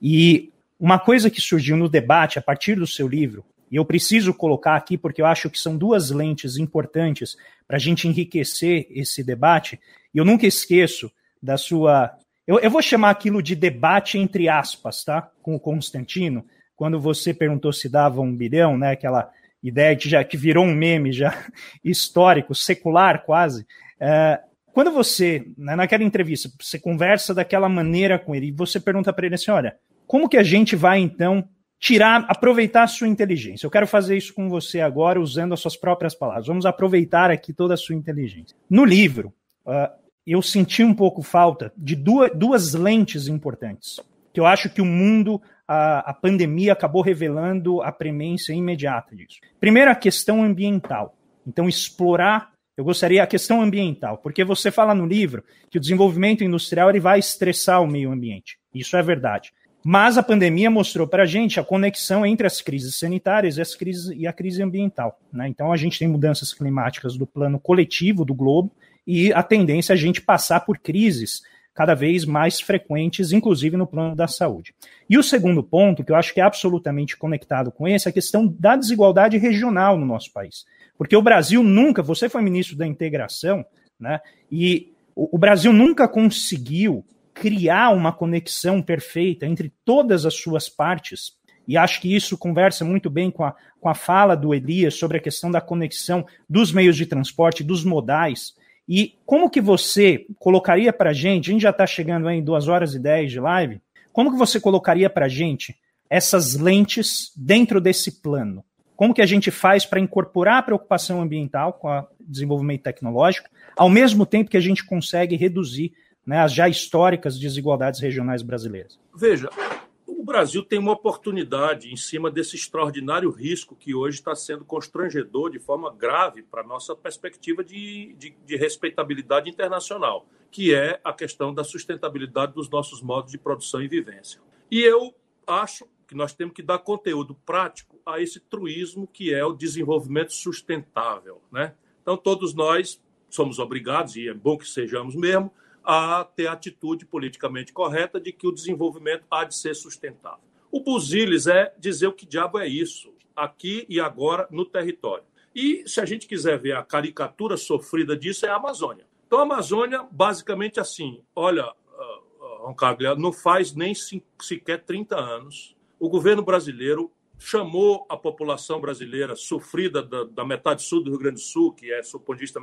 [SPEAKER 1] E uma coisa que surgiu no debate a partir do seu livro, e eu preciso colocar aqui porque eu acho que são duas lentes importantes para a gente enriquecer esse debate, e eu nunca esqueço da sua. Eu, eu, vou chamar aquilo de debate entre aspas, tá? Com o Constantino, quando você perguntou se dava um bilhão, né? Aquela ideia que já que virou um meme já histórico, secular quase. É, quando você, né, naquela entrevista, você conversa daquela maneira com ele e você pergunta para ele assim: olha, como que a gente vai então tirar, aproveitar a sua inteligência? Eu quero fazer isso com você agora usando as suas próprias palavras. Vamos aproveitar aqui toda a sua inteligência. No livro, uh, eu senti um pouco falta de duas, duas lentes importantes, que eu acho que o mundo, a, a pandemia acabou revelando a premência imediata disso. Primeiro, a questão ambiental. Então, explorar eu gostaria a questão ambiental, porque você fala no livro que o desenvolvimento industrial ele vai estressar o meio ambiente. Isso é verdade. Mas a pandemia mostrou para a gente a conexão entre as crises sanitárias e, as crises, e a crise ambiental. Né? Então, a gente tem mudanças climáticas do plano coletivo do globo e a tendência é a gente passar por crises cada vez mais frequentes, inclusive no plano da saúde. E o segundo ponto, que eu acho que é absolutamente conectado com esse, é a questão da desigualdade regional no nosso país. Porque o Brasil nunca, você foi ministro da integração, né? E o, o Brasil nunca conseguiu criar uma conexão perfeita entre todas as suas partes. E acho que isso conversa muito bem com a, com a fala do Elias sobre a questão da conexão dos meios de transporte, dos modais. E como que você colocaria para a gente, a gente já está chegando em 2 horas e 10 de live, como que você colocaria para a gente essas lentes dentro desse plano? Como que a gente faz para incorporar a preocupação ambiental com o desenvolvimento tecnológico, ao mesmo tempo que a gente consegue reduzir né, as já históricas desigualdades regionais brasileiras?
[SPEAKER 5] Veja, o Brasil tem uma oportunidade em cima desse extraordinário risco que hoje está sendo constrangedor de forma grave para a nossa perspectiva de, de, de, respeitabilidade internacional, que é a questão da sustentabilidade dos nossos modos de produção e vivência. E eu acho que nós temos que dar conteúdo prático a esse truísmo que é o desenvolvimento sustentável. Né? Então, todos nós somos obrigados, e é bom que sejamos mesmo, a ter a atitude politicamente correta de que o desenvolvimento há de ser sustentável. O Buziles é dizer o que diabo é isso, aqui e agora no território. E se a gente quiser ver a caricatura sofrida disso, é a Amazônia. Então, a Amazônia, basicamente assim: olha, Roncaglia, não faz nem sequer 30 anos, o governo brasileiro chamou a população brasileira sofrida da, da, metade sul do Rio Grande do Sul, que é, do ponto de vista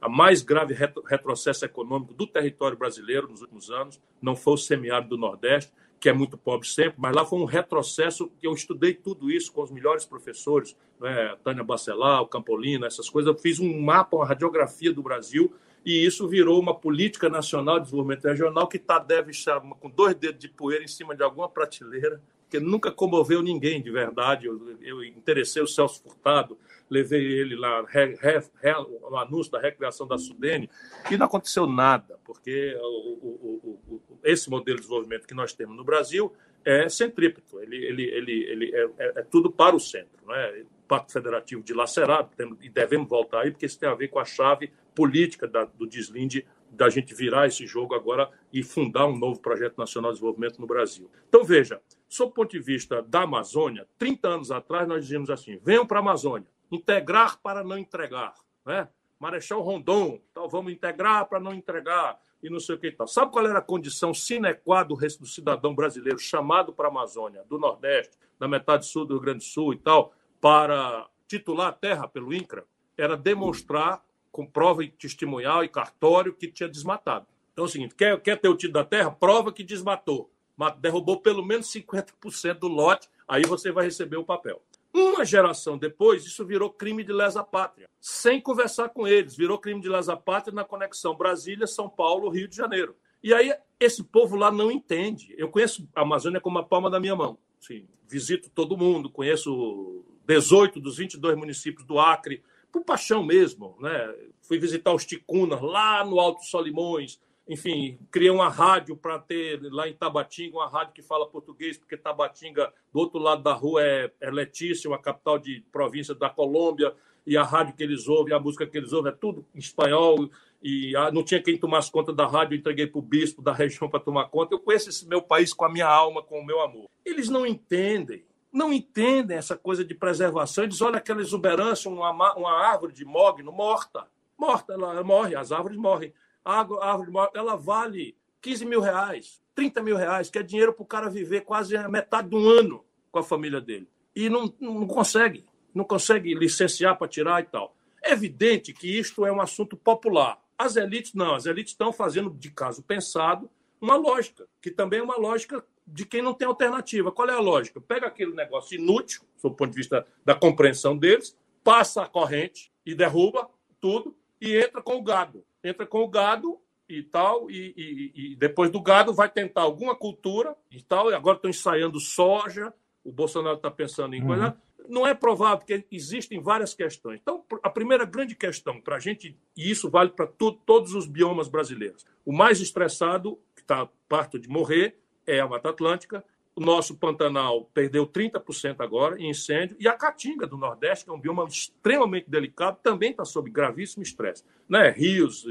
[SPEAKER 5] a mais grave retro, retrocesso econômico do território brasileiro nos últimos anos, não foi o semiárido do Nordeste, que é muito pobre sempre, mas lá foi um retrocesso eu estudei tudo isso com os melhores professores, né, Tânia Bacelar, o Campolino, essas coisas. Eu fiz um mapa, uma radiografia do Brasil e isso virou uma política nacional de desenvolvimento regional que tá, deve estar com dois dedos de poeira em cima de alguma prateleira porque nunca comoveu ninguém de verdade. Eu, eu interessei o Celso Furtado, levei ele lá, re, re, re, o anúncio da recriação da Sudene, e não aconteceu nada, porque o, o, o, esse modelo de desenvolvimento que nós temos no Brasil é centrípeto, ele, ele, ele, ele é, é, é tudo para o centro. Não é? Pacto Federativo dilacerado, temos, e devemos voltar aí, porque isso tem a ver com a chave política da, do deslinde da gente virar esse jogo agora e fundar um novo projeto nacional de desenvolvimento no Brasil. Então, veja, sob o ponto de vista da Amazônia, 30 anos atrás nós dizíamos assim: venham para a Amazônia, integrar para não entregar. Né? Marechal Rondon, então vamos integrar para não entregar e não sei o que e tal. Sabe qual era a condição sine qua do, do cidadão brasileiro chamado para a Amazônia, do Nordeste, da metade sul do Rio Grande do Sul e tal, para titular a terra pelo INCRA? Era demonstrar com prova testemunhal e cartório que tinha desmatado. Então é o seguinte, quer, quer ter o título da terra? Prova que desmatou. Derrubou pelo menos 50% do lote, aí você vai receber o papel. Uma geração depois, isso virou crime de lesa pátria, sem conversar com eles. Virou crime de lesa pátria na conexão Brasília, São Paulo, Rio de Janeiro. E aí esse povo lá não entende. Eu conheço a Amazônia como a palma da minha mão. Sim, visito todo mundo, conheço 18 dos 22 municípios do Acre, por paixão mesmo. Né? Fui visitar os Ticunas lá no Alto Solimões, enfim, criei uma rádio para ter lá em Tabatinga, uma rádio que fala português, porque Tabatinga, do outro lado da rua, é, é Letícia, uma capital de província da Colômbia, e a rádio que eles ouvem, a música que eles ouvem, é tudo em espanhol, e não tinha quem tomasse conta da rádio, entreguei para o bispo da região para tomar conta. Eu conheço esse meu país com a minha alma, com o meu amor. Eles não entendem, não entendem essa coisa de preservação. Eles olham aquela exuberância, uma, uma árvore de mogno morta, morta, ela morre, as árvores morrem a árvore ela vale 15 mil reais, 30 mil reais, que é dinheiro para o cara viver quase a metade de um ano com a família dele. E não, não consegue, não consegue licenciar para tirar e tal. É evidente que isto é um assunto popular. As elites não, as elites estão fazendo de caso pensado uma lógica, que também é uma lógica de quem não tem alternativa. Qual é a lógica? Pega aquele negócio inútil, do ponto de vista da compreensão deles, passa a corrente e derruba tudo e entra com o gado entra com o gado e tal, e, e, e, depois do gado vai tentar alguma cultura e tal, e agora estão ensaiando soja, o Bolsonaro está pensando em coisa. Uhum. Não é provável, porque existem várias questões. Então, a primeira grande questão para a gente, e isso vale para todos os biomas brasileiros, o mais estressado, que está perto de morrer, é a Mata Atlântica, o nosso Pantanal perdeu 30% agora em incêndio. E a Caatinga do Nordeste, que é um bioma extremamente delicado, também está sob gravíssimo estresse. Né? Rios,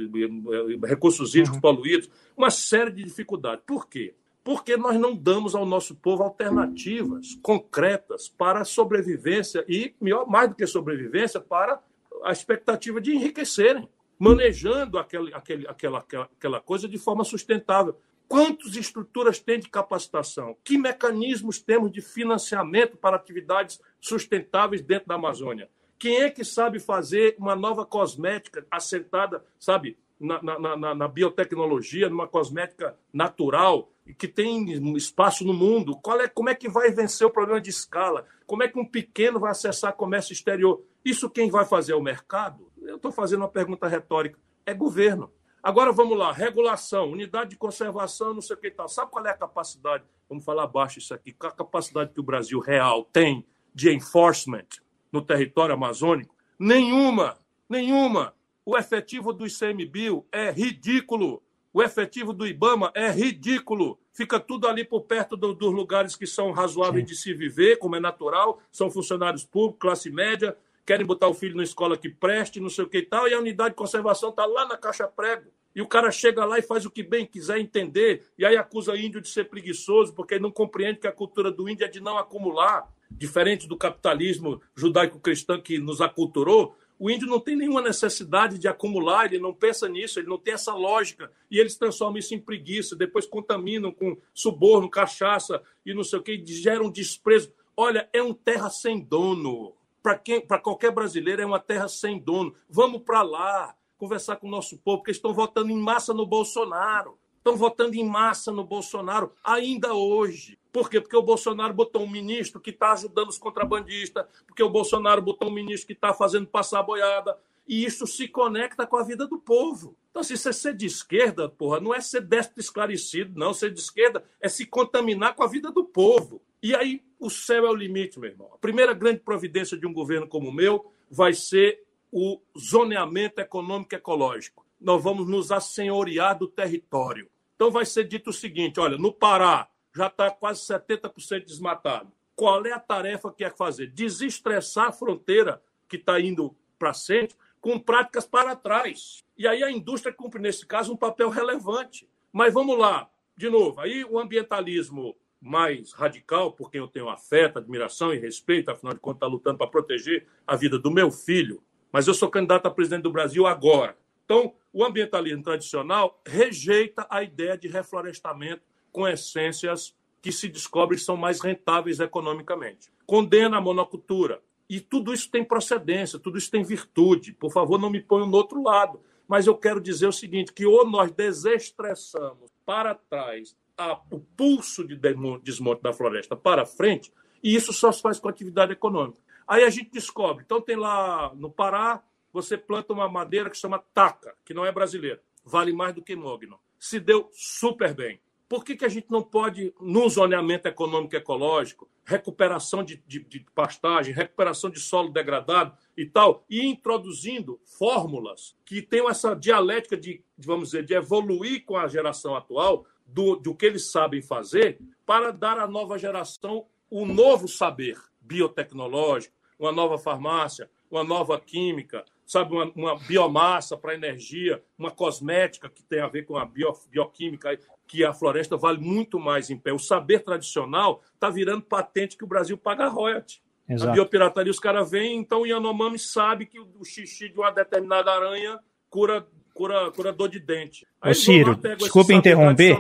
[SPEAKER 5] recursos hídricos uhum. poluídos, uma série de dificuldades. Por quê? Porque nós não damos ao nosso povo alternativas concretas para a sobrevivência e, mais do que sobrevivência, para a expectativa de enriquecerem, manejando aquele, aquele, aquela, aquela coisa de forma sustentável. Quantas estruturas tem de capacitação? Que mecanismos temos de financiamento para atividades sustentáveis dentro da Amazônia? Quem é que sabe fazer uma nova cosmética assentada, sabe, na, na, na, na biotecnologia, numa cosmética natural, que tem espaço no mundo? Qual é, como é que vai vencer o problema de escala? Como é que um pequeno vai acessar comércio exterior? Isso quem vai fazer é o mercado? Eu estou fazendo uma pergunta retórica. É governo. Agora vamos lá, regulação, unidade de conservação, não sei o que e tal. Sabe qual é a capacidade? Vamos falar abaixo isso aqui. Qual a capacidade que o Brasil real tem de enforcement no território amazônico? Nenhuma, nenhuma. O efetivo do ICMBio é ridículo. O efetivo do IBAMA é ridículo. Fica tudo ali por perto do, dos lugares que são razoáveis Sim. de se viver, como é natural, são funcionários públicos, classe média, querem botar o filho na escola que preste, não sei o que e tal, e a unidade de conservação está lá na caixa prego. E o cara chega lá e faz o que bem quiser entender, e aí acusa índio de ser preguiçoso, porque não compreende que a cultura do índio é de não acumular, diferente do capitalismo judaico-cristão que nos aculturou. O índio não tem nenhuma necessidade de acumular, ele não pensa nisso, ele não tem essa lógica, e eles transformam isso em preguiça, depois contaminam com suborno, cachaça e não sei o que, geram desprezo. Olha, é um terra sem dono para quem, para qualquer brasileiro é uma terra sem dono. Vamos para lá conversar com o nosso povo, porque estão votando em massa no Bolsonaro. Estão votando em massa no Bolsonaro ainda hoje. Por quê? Porque o Bolsonaro botou um ministro que está ajudando os contrabandistas, porque o Bolsonaro botou um ministro que está fazendo passar a boiada. E isso se conecta com a vida do povo. Então, se você ser de esquerda, porra, não é ser destro esclarecido, não. Ser de esquerda é se contaminar com a vida do povo. E aí o céu é o limite, meu irmão. A primeira grande providência de um governo como o meu vai ser o zoneamento econômico ecológico. Nós vamos nos assenhorear do território. Então vai ser dito o seguinte: olha, no Pará já está quase 70% desmatado. Qual é a tarefa que é fazer? Desestressar a fronteira que está indo para centro com práticas para trás. E aí a indústria cumpre, nesse caso, um papel relevante. Mas vamos lá, de novo, aí o ambientalismo mais radical, por quem eu tenho afeto, admiração e respeito, afinal de contas, está lutando para proteger a vida do meu filho, mas eu sou candidato a presidente do Brasil agora. Então, o ambientalismo tradicional rejeita a ideia de reflorestamento com essências que se descobrem são mais rentáveis economicamente. Condena a monocultura. E tudo isso tem procedência, tudo isso tem virtude. Por favor, não me ponham no outro lado. Mas eu quero dizer o seguinte: que ou nós desestressamos para trás a, o pulso de desmonte da floresta para frente, e isso só se faz com atividade econômica. Aí a gente descobre. Então, tem lá no Pará, você planta uma madeira que chama taca, que não é brasileira, vale mais do que mogno. Se deu super bem. Por que, que a gente não pode, no zoneamento econômico ecológico, recuperação de, de, de pastagem, recuperação de solo degradado e tal, e introduzindo fórmulas que tenham essa dialética de, vamos dizer, de evoluir com a geração atual, do, do que eles sabem fazer, para dar à nova geração um novo saber biotecnológico, uma nova farmácia, uma nova química, sabe, uma, uma biomassa para energia, uma cosmética que tem a ver com a bio, bioquímica, que a floresta vale muito mais em pé. O saber tradicional está virando patente que o Brasil paga royalty. Exato. A biopirataria, os caras vêm, então o Yanomami sabe que o xixi de uma determinada aranha cura, cura, cura dor de dente.
[SPEAKER 1] Aí Ô, Ciro, desculpa interromper.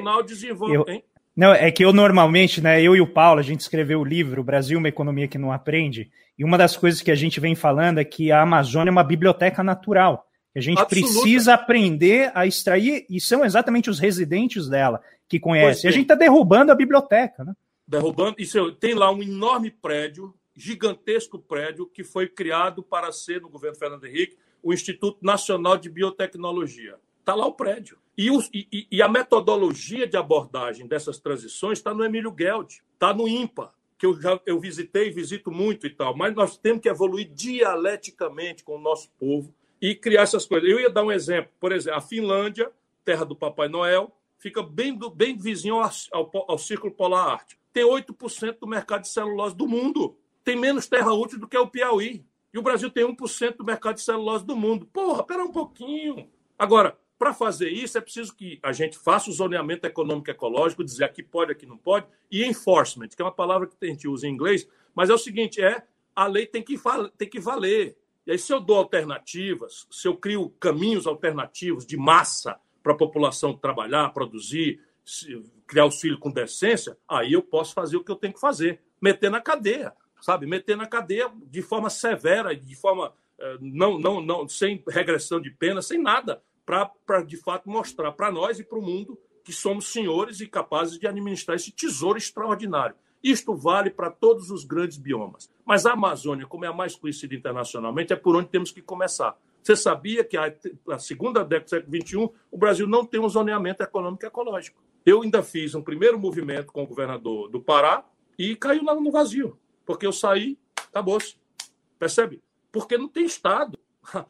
[SPEAKER 1] Eu... Não, é que eu normalmente, né, eu e o Paulo, a gente escreveu o livro Brasil, uma economia que não aprende, e uma das coisas que a gente vem falando é que a Amazônia é uma biblioteca natural. A gente Absoluta. precisa aprender a extrair, e são exatamente os residentes dela que conhecem. E a gente está derrubando a biblioteca, né?
[SPEAKER 5] Derrubando. Isso, tem lá um enorme prédio, gigantesco prédio, que foi criado para ser, no governo Fernando Henrique, o Instituto Nacional de Biotecnologia. Está lá o prédio. E, e, e, a metodologia de abordagem dessas transições está no Emílio Geld, está no IMPA, que eu já eu visitei, visito muito e tal, mas nós temos que evoluir dialeticamente com o nosso povo e criar essas coisas. Eu ia dar um exemplo, por exemplo, a Finlândia, terra do Papai Noel, fica bem, bem vizinho ao, ao, ao Círculo Polar Ártico. Tem 8% do mercado de celulose do mundo. Tem menos terra útil do que o Piauí. E o Brasil tem 1% do mercado de celulose do mundo. Porra, pera um pouquinho. Agora, para fazer isso, é preciso que a gente faça o zoneamento econômico ecológico, dizer aqui pode, aqui não pode, e enforcement, que é uma palavra que a gente usa em inglês, mas é o seguinte: é a lei tem que, tem que valer. E aí, se eu dou alternativas, se eu crio caminhos alternativos de massa para a população trabalhar, produzir, criar auxílio com decência, aí eu posso fazer o que eu tenho que fazer, meter na cadeia, sabe? Meter na cadeia de forma severa, de forma eh, não, não, não, sem regressão de pena, sem nada, para de fato mostrar para nós e para o mundo que somos senhores e capazes de administrar esse tesouro extraordinário. Isto vale para todos os grandes biomas. Mas a Amazônia, como é a mais conhecida internacionalmente, é por onde temos que começar. Você sabia que a, segunda década do século XXI, o Brasil não tem um zoneamento econômico e ecológico. Eu ainda fiz um primeiro movimento com o governador do Pará e caiu lá no vazio. Porque eu saí, acabou-se. Percebe? Porque não tem Estado.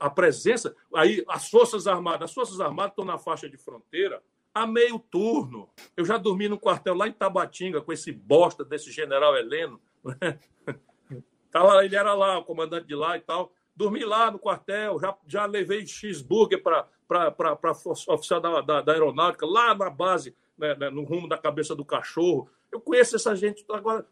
[SPEAKER 5] a presença, aí as Forças Armadas, as Forças Armadas estão na faixa de fronteira a meio turno. Eu já dormi no quartel lá em Tabatinga com esse bosta desse general Heleno. Tá lá, ele era lá, o comandante de lá e tal. Dormi lá no quartel, já, já levei cheeseburger para oficial da, da, da, aeronáutica, lá na base, né, né, no rumo da cabeça do cachorro. Eu conheço essa gente. Agora,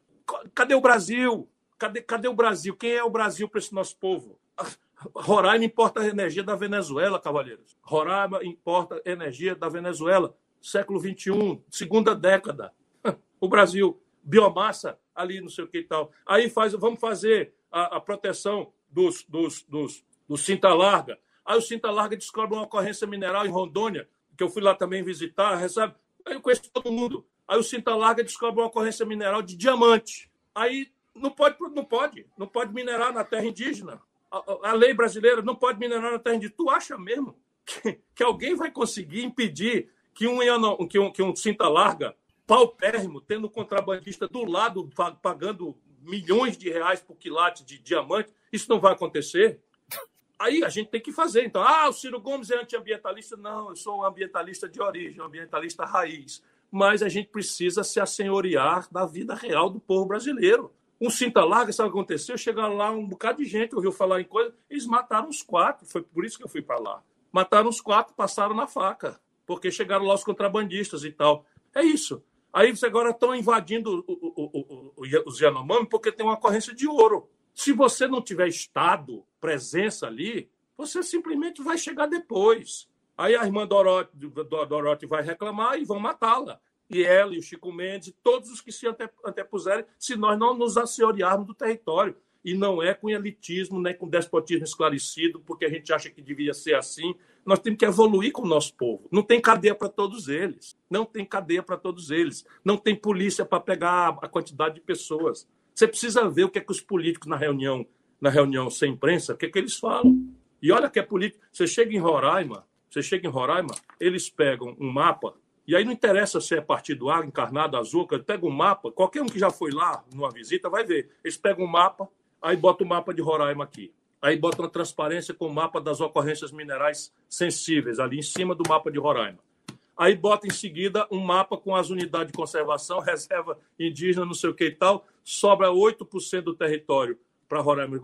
[SPEAKER 5] cadê o Brasil? Cadê, cadê o Brasil? Quem é o Brasil para esse nosso povo? Roraima importa energia da Venezuela, cavalheiros. Roraima importa energia da Venezuela. Século XXI, segunda década. O Brasil, biomassa ali, não sei o que e tal. Aí faz, vamos fazer a, a proteção dos, dos, dos, dos cinta larga. Aí o cinta larga descobre uma ocorrência mineral em Rondônia, que eu fui lá também visitar, recebe. Aí eu conheço todo mundo. Aí o cinta larga descobre uma ocorrência mineral de diamante. Aí não pode, não pode, não pode minerar na terra indígena a, a, lei brasileira não pode minerar na terra de Tu acha mesmo que, que alguém vai conseguir impedir que um, que um, que um cinta larga, paupérrimo, tendo um contrabandista do lado pagando milhões de reais por quilate de diamante, isso não vai acontecer? Aí a gente tem que fazer. Então, ah, o Ciro Gomes é antiambientalista. Não, eu sou um ambientalista de origem, um ambientalista raiz. Mas a gente precisa se assenhorear da vida real do povo brasileiro. Um cinta larga, sabe o que aconteceu? Chegaram lá um bocado de gente, ouviu falar em coisa, eles mataram os quatro. Foi por isso que eu fui para lá. Mataram os quatro, passaram na faca, porque chegaram lá os contrabandistas e tal. É isso. Aí vocês agora estão invadindo os Yanomami porque tem uma ocorrência de ouro. Se você não tiver Estado presença ali, você simplesmente vai chegar depois. Aí a irmã Dorote, vai reclamar e vão matá-la. E ela e o Chico Mendes, todos os que se antepuserem, se nós não nos assenhorearmos do território. E não é com elitismo, nem com despotismo esclarecido, porque a gente acha que devia ser assim. Nós temos que evoluir com o nosso povo. Não tem cadeia para todos eles. Não tem cadeia para todos eles. Não tem polícia para pegar a quantidade de pessoas. Você precisa ver o que é que os políticos na reunião, na reunião sem imprensa, o que é que eles falam. E olha que é político. Você chega em Roraima, você chega em Roraima, eles pegam um mapa, e aí não interessa se é partido A, encarnado, azul, pega um mapa, qualquer um que já foi lá numa visita vai ver. Eles pegam um mapa, aí bota o mapa de Roraima aqui. Aí bota uma transparência com o mapa das ocorrências minerais sensíveis, ali em cima do mapa de Roraima. Aí bota em seguida um mapa com as unidades de conservação, reserva indígena, não sei o que e tal, sobra 8% do território para Roraima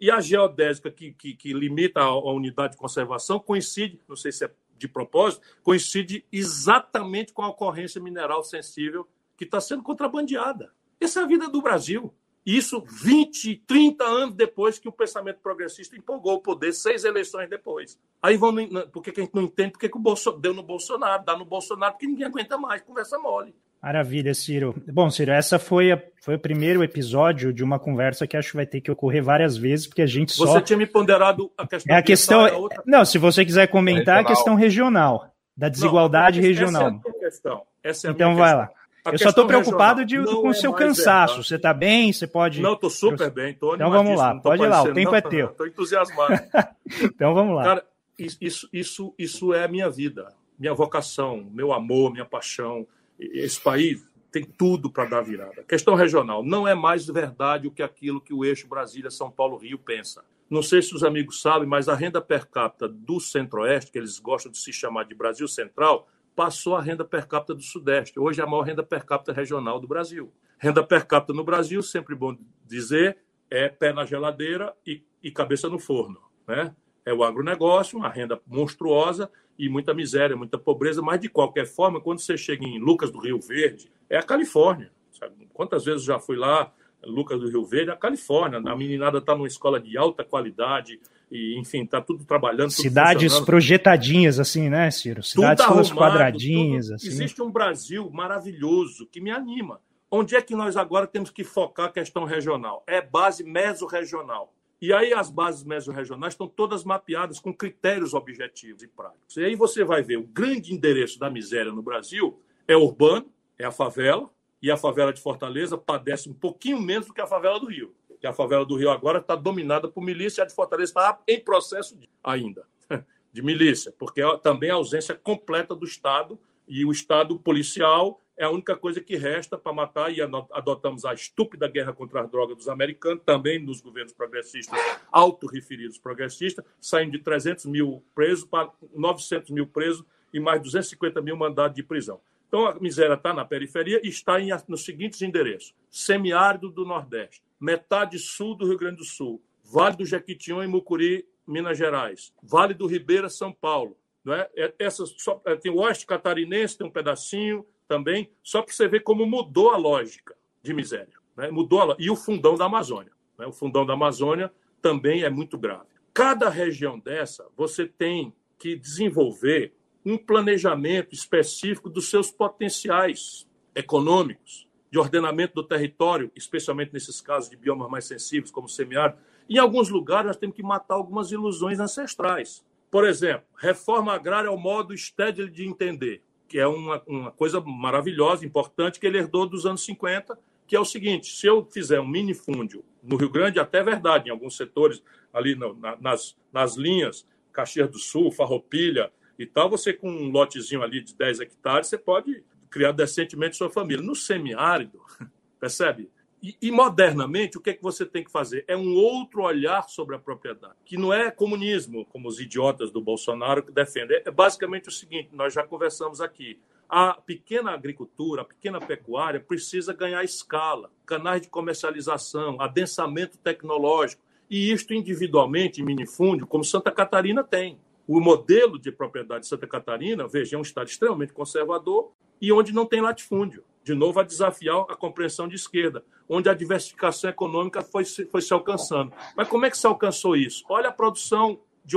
[SPEAKER 5] e a geodésica que, que, que limita a, a, unidade de conservação coincide, não sei se é de propósito, coincide exatamente com a ocorrência mineral sensível que está sendo contrabandeada. Essa é a vida do Brasil. Isso 20, 30 anos depois que o pensamento progressista empolgou o poder, seis eleições depois. Aí vão. Por que a gente não entende por que o deu no Bolsonaro? Dá no Bolsonaro porque ninguém aguenta mais, conversa mole.
[SPEAKER 1] Maravilha, Ciro. Bom, Ciro, essa foi, a, foi o primeiro episódio de uma conversa que acho que vai ter que ocorrer várias vezes, porque a gente só.
[SPEAKER 5] Você tinha me ponderado a questão.
[SPEAKER 1] É a questão. É outra... Não, se você quiser comentar, regional. a questão regional, da desigualdade não, regional. Essa é a questão. Essa é a então vai lá. A eu só estou preocupado de, com o é seu cansaço. Verdade. Você está bem? Você pode.
[SPEAKER 5] Não, estou super bem. Tô
[SPEAKER 1] então vamos lá, pode ir lá, o tempo
[SPEAKER 5] não,
[SPEAKER 1] é teu.
[SPEAKER 5] Estou entusiasmado.
[SPEAKER 1] então vamos lá.
[SPEAKER 5] Cara, isso, isso, isso é a minha vida, minha vocação, meu amor, minha paixão. Esse país tem tudo para dar virada. Questão regional. Não é mais verdade o que aquilo que o eixo Brasília-São Paulo-Rio pensa. Não sei se os amigos sabem, mas a renda per capita do Centro-Oeste, que eles gostam de se chamar de Brasil Central, passou a renda per capita do Sudeste. Hoje é a maior renda per capita regional do Brasil. Renda per capita no Brasil, sempre bom dizer, é pé na geladeira e, e cabeça no forno. Né? É o agronegócio, uma renda monstruosa e muita miséria, muita pobreza, mas de qualquer forma, quando você chega em Lucas do Rio Verde, é a Califórnia. Sabe? Quantas vezes já fui lá, Lucas do Rio Verde, é a Califórnia. A meninada está numa escola de alta qualidade, e enfim, está tudo trabalhando. Tudo
[SPEAKER 1] Cidades projetadinhas, assim, né, Ciro? Cidades todas quadradinhas. Tudo... Assim.
[SPEAKER 5] Existe um Brasil maravilhoso que me anima. Onde é que nós agora temos que focar a questão regional? É base mesorregional. E aí as bases mesorregionais estão todas mapeadas com critérios objetivos e práticos. E aí você vai ver o grande endereço da miséria no Brasil é urbano, é a favela, e a favela de Fortaleza padece um pouquinho menos do que a favela do Rio. Que a favela do Rio agora está dominada por milícia e a de Fortaleza está em processo de, ainda de milícia, porque é também a ausência completa do Estado e o Estado policial é a única coisa que resta para matar e adotamos a estúpida guerra contra as drogas dos americanos, também nos governos progressistas, autorreferidos progressistas, saindo de 300 mil presos para 900 mil presos e mais 250 mil mandados de prisão. Então, a miséria está na periferia e está em, nos seguintes endereços: semiárido do Nordeste, metade sul do Rio Grande do Sul, Vale do Jequitinhonha e Mucuri, Minas Gerais, Vale do Ribeira, São Paulo. Não é? é Essa, só, é, tem o Oeste Catarinense, tem um pedacinho, também, só para você ver como mudou a lógica de miséria. Né? Mudou a, e o fundão da Amazônia. Né? O fundão da Amazônia também é muito grave. Cada região dessa, você tem que desenvolver um planejamento específico dos seus potenciais econômicos, de ordenamento do território, especialmente nesses casos de biomas mais sensíveis, como o semiárido. Em alguns lugares, nós temos que matar algumas ilusões ancestrais. Por exemplo, reforma agrária é o modo Stedley de entender que é uma, uma coisa maravilhosa, importante, que ele herdou dos anos 50, que é o seguinte: se eu fizer um minifúndio no Rio Grande, até é verdade, em alguns setores, ali na, nas, nas linhas, Caxias do Sul, Farroupilha e tal, você com um lotezinho ali de 10 hectares, você pode criar decentemente sua família. No semiárido, percebe? E, e, modernamente, o que é que você tem que fazer? É um outro olhar sobre a propriedade, que não é comunismo, como os idiotas do Bolsonaro que defendem. É basicamente o seguinte: nós já conversamos aqui. A pequena agricultura, a pequena pecuária precisa ganhar escala, canais de comercialização, adensamento tecnológico, e isto individualmente minifúndio, como Santa Catarina tem. O modelo de propriedade de Santa Catarina, veja, é um estado extremamente conservador, e onde não tem latifúndio. De novo, a desafiar a compreensão de esquerda, onde a diversificação econômica foi, foi se alcançando. Mas como é que se alcançou isso? Olha a produção de,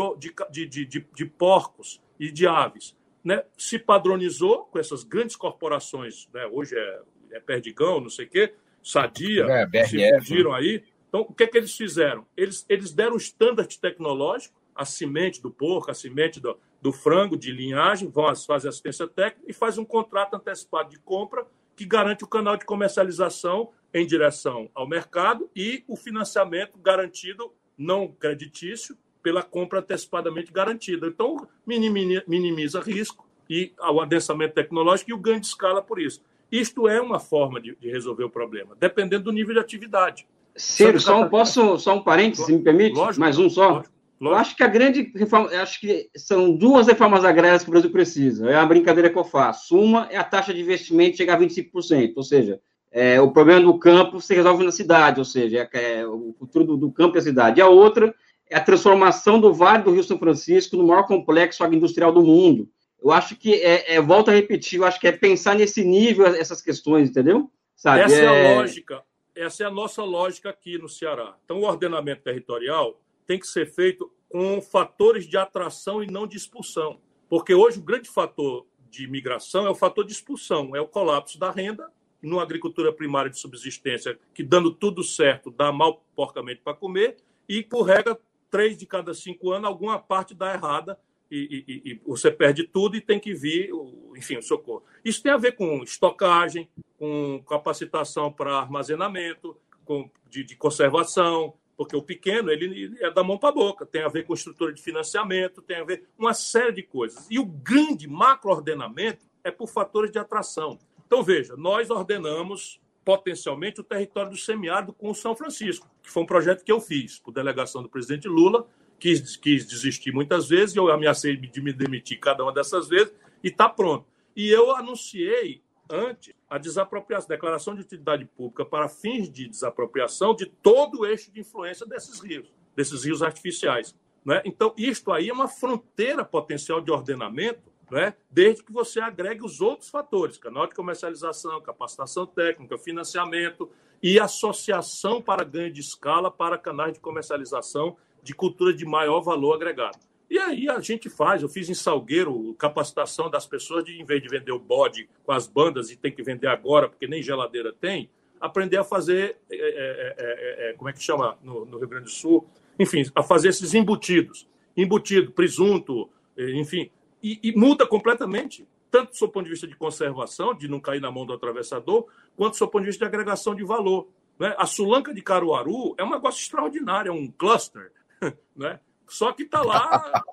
[SPEAKER 5] de, de, de, de porcos e de aves. Né? Se padronizou com essas grandes corporações, né? hoje é, é Perdigão, não sei o quê, Sadia, é, BRF, se fundiram aí. Então, o que é que eles fizeram? Eles, eles deram um standard tecnológico, a semente do porco, a semente do, do frango de linhagem, vão fazer assistência técnica e faz um contrato antecipado de compra que garante o canal de comercialização em direção ao mercado e o financiamento garantido, não creditício, pela compra antecipadamente garantida. Então, minimiza risco e o adensamento tecnológico e o ganho de escala por isso. Isto é uma forma de, de resolver o problema, dependendo do nível de atividade.
[SPEAKER 3] Ciro, só um, posso, só um parênteses, se me permite? Lógico, Mais um só? Lógico. Eu acho que a grande reforma, acho que são duas reformas agrárias que o Brasil precisa. É a brincadeira que eu faço. Uma é a taxa de investimento chegar a 25%, ou seja, é, o problema do campo se resolve na cidade, ou seja, é, é o futuro do, do, campo e a cidade. E a outra é a transformação do Vale do Rio São Francisco no maior complexo agroindustrial do mundo. Eu acho que, é, é, volto a repetir, eu acho que é pensar nesse nível essas questões, entendeu?
[SPEAKER 5] Sabe? Essa é, é a lógica, essa é a nossa lógica aqui no Ceará. Então, o ordenamento territorial tem que ser feito com fatores de atração e não de expulsão. Porque hoje o grande fator de imigração é o fator de expulsão, é o colapso da renda numa agricultura primária de subsistência, que dando tudo certo, dá mal porcamente para comer, e por regra, três de cada cinco anos, alguma parte dá errada, e, e, e, você perde tudo e tem que vir, enfim, o socorro. Isso tem a ver com estocagem, com capacitação para armazenamento, com, de, de conservação, porque o pequeno ele é da mão para a boca, tem a ver com estrutura de financiamento, tem a ver uma série de coisas. E o grande macroordenamento é por fatores de atração. Então, veja, nós ordenamos potencialmente o território do semiárido com o São Francisco, que foi um projeto que eu fiz por delegação do presidente Lula, quis, quis desistir muitas vezes, eu ameacei de me demitir cada uma dessas vezes, e está pronto. E eu anunciei antes a desapropriação, declaração de utilidade pública para fins de desapropriação de todo o eixo de influência desses rios, desses rios artificiais. Né? Então, isto aí é uma fronteira potencial de ordenamento, né? desde que você agregue os outros fatores, canal de comercialização, capacitação técnica, financiamento e associação para ganho de escala para canais de comercialização de cultura de maior valor agregado. E aí a gente faz, eu fiz em Salgueiro capacitação das pessoas de, em vez de vender o bode com as bandas e tem que vender agora, porque nem geladeira tem, aprender a fazer, é, é, é, como é que chama no, no, Rio Grande do Sul? Enfim, a fazer esses embutidos. Embutido, presunto, enfim. E, e muda completamente, tanto do seu ponto de vista de conservação, de não cair na mão do atravessador, quanto do seu ponto de vista de agregação de valor. Né? A Sulanca de Caruaru é um negócio extraordinário, é um cluster. Né? Só que está lá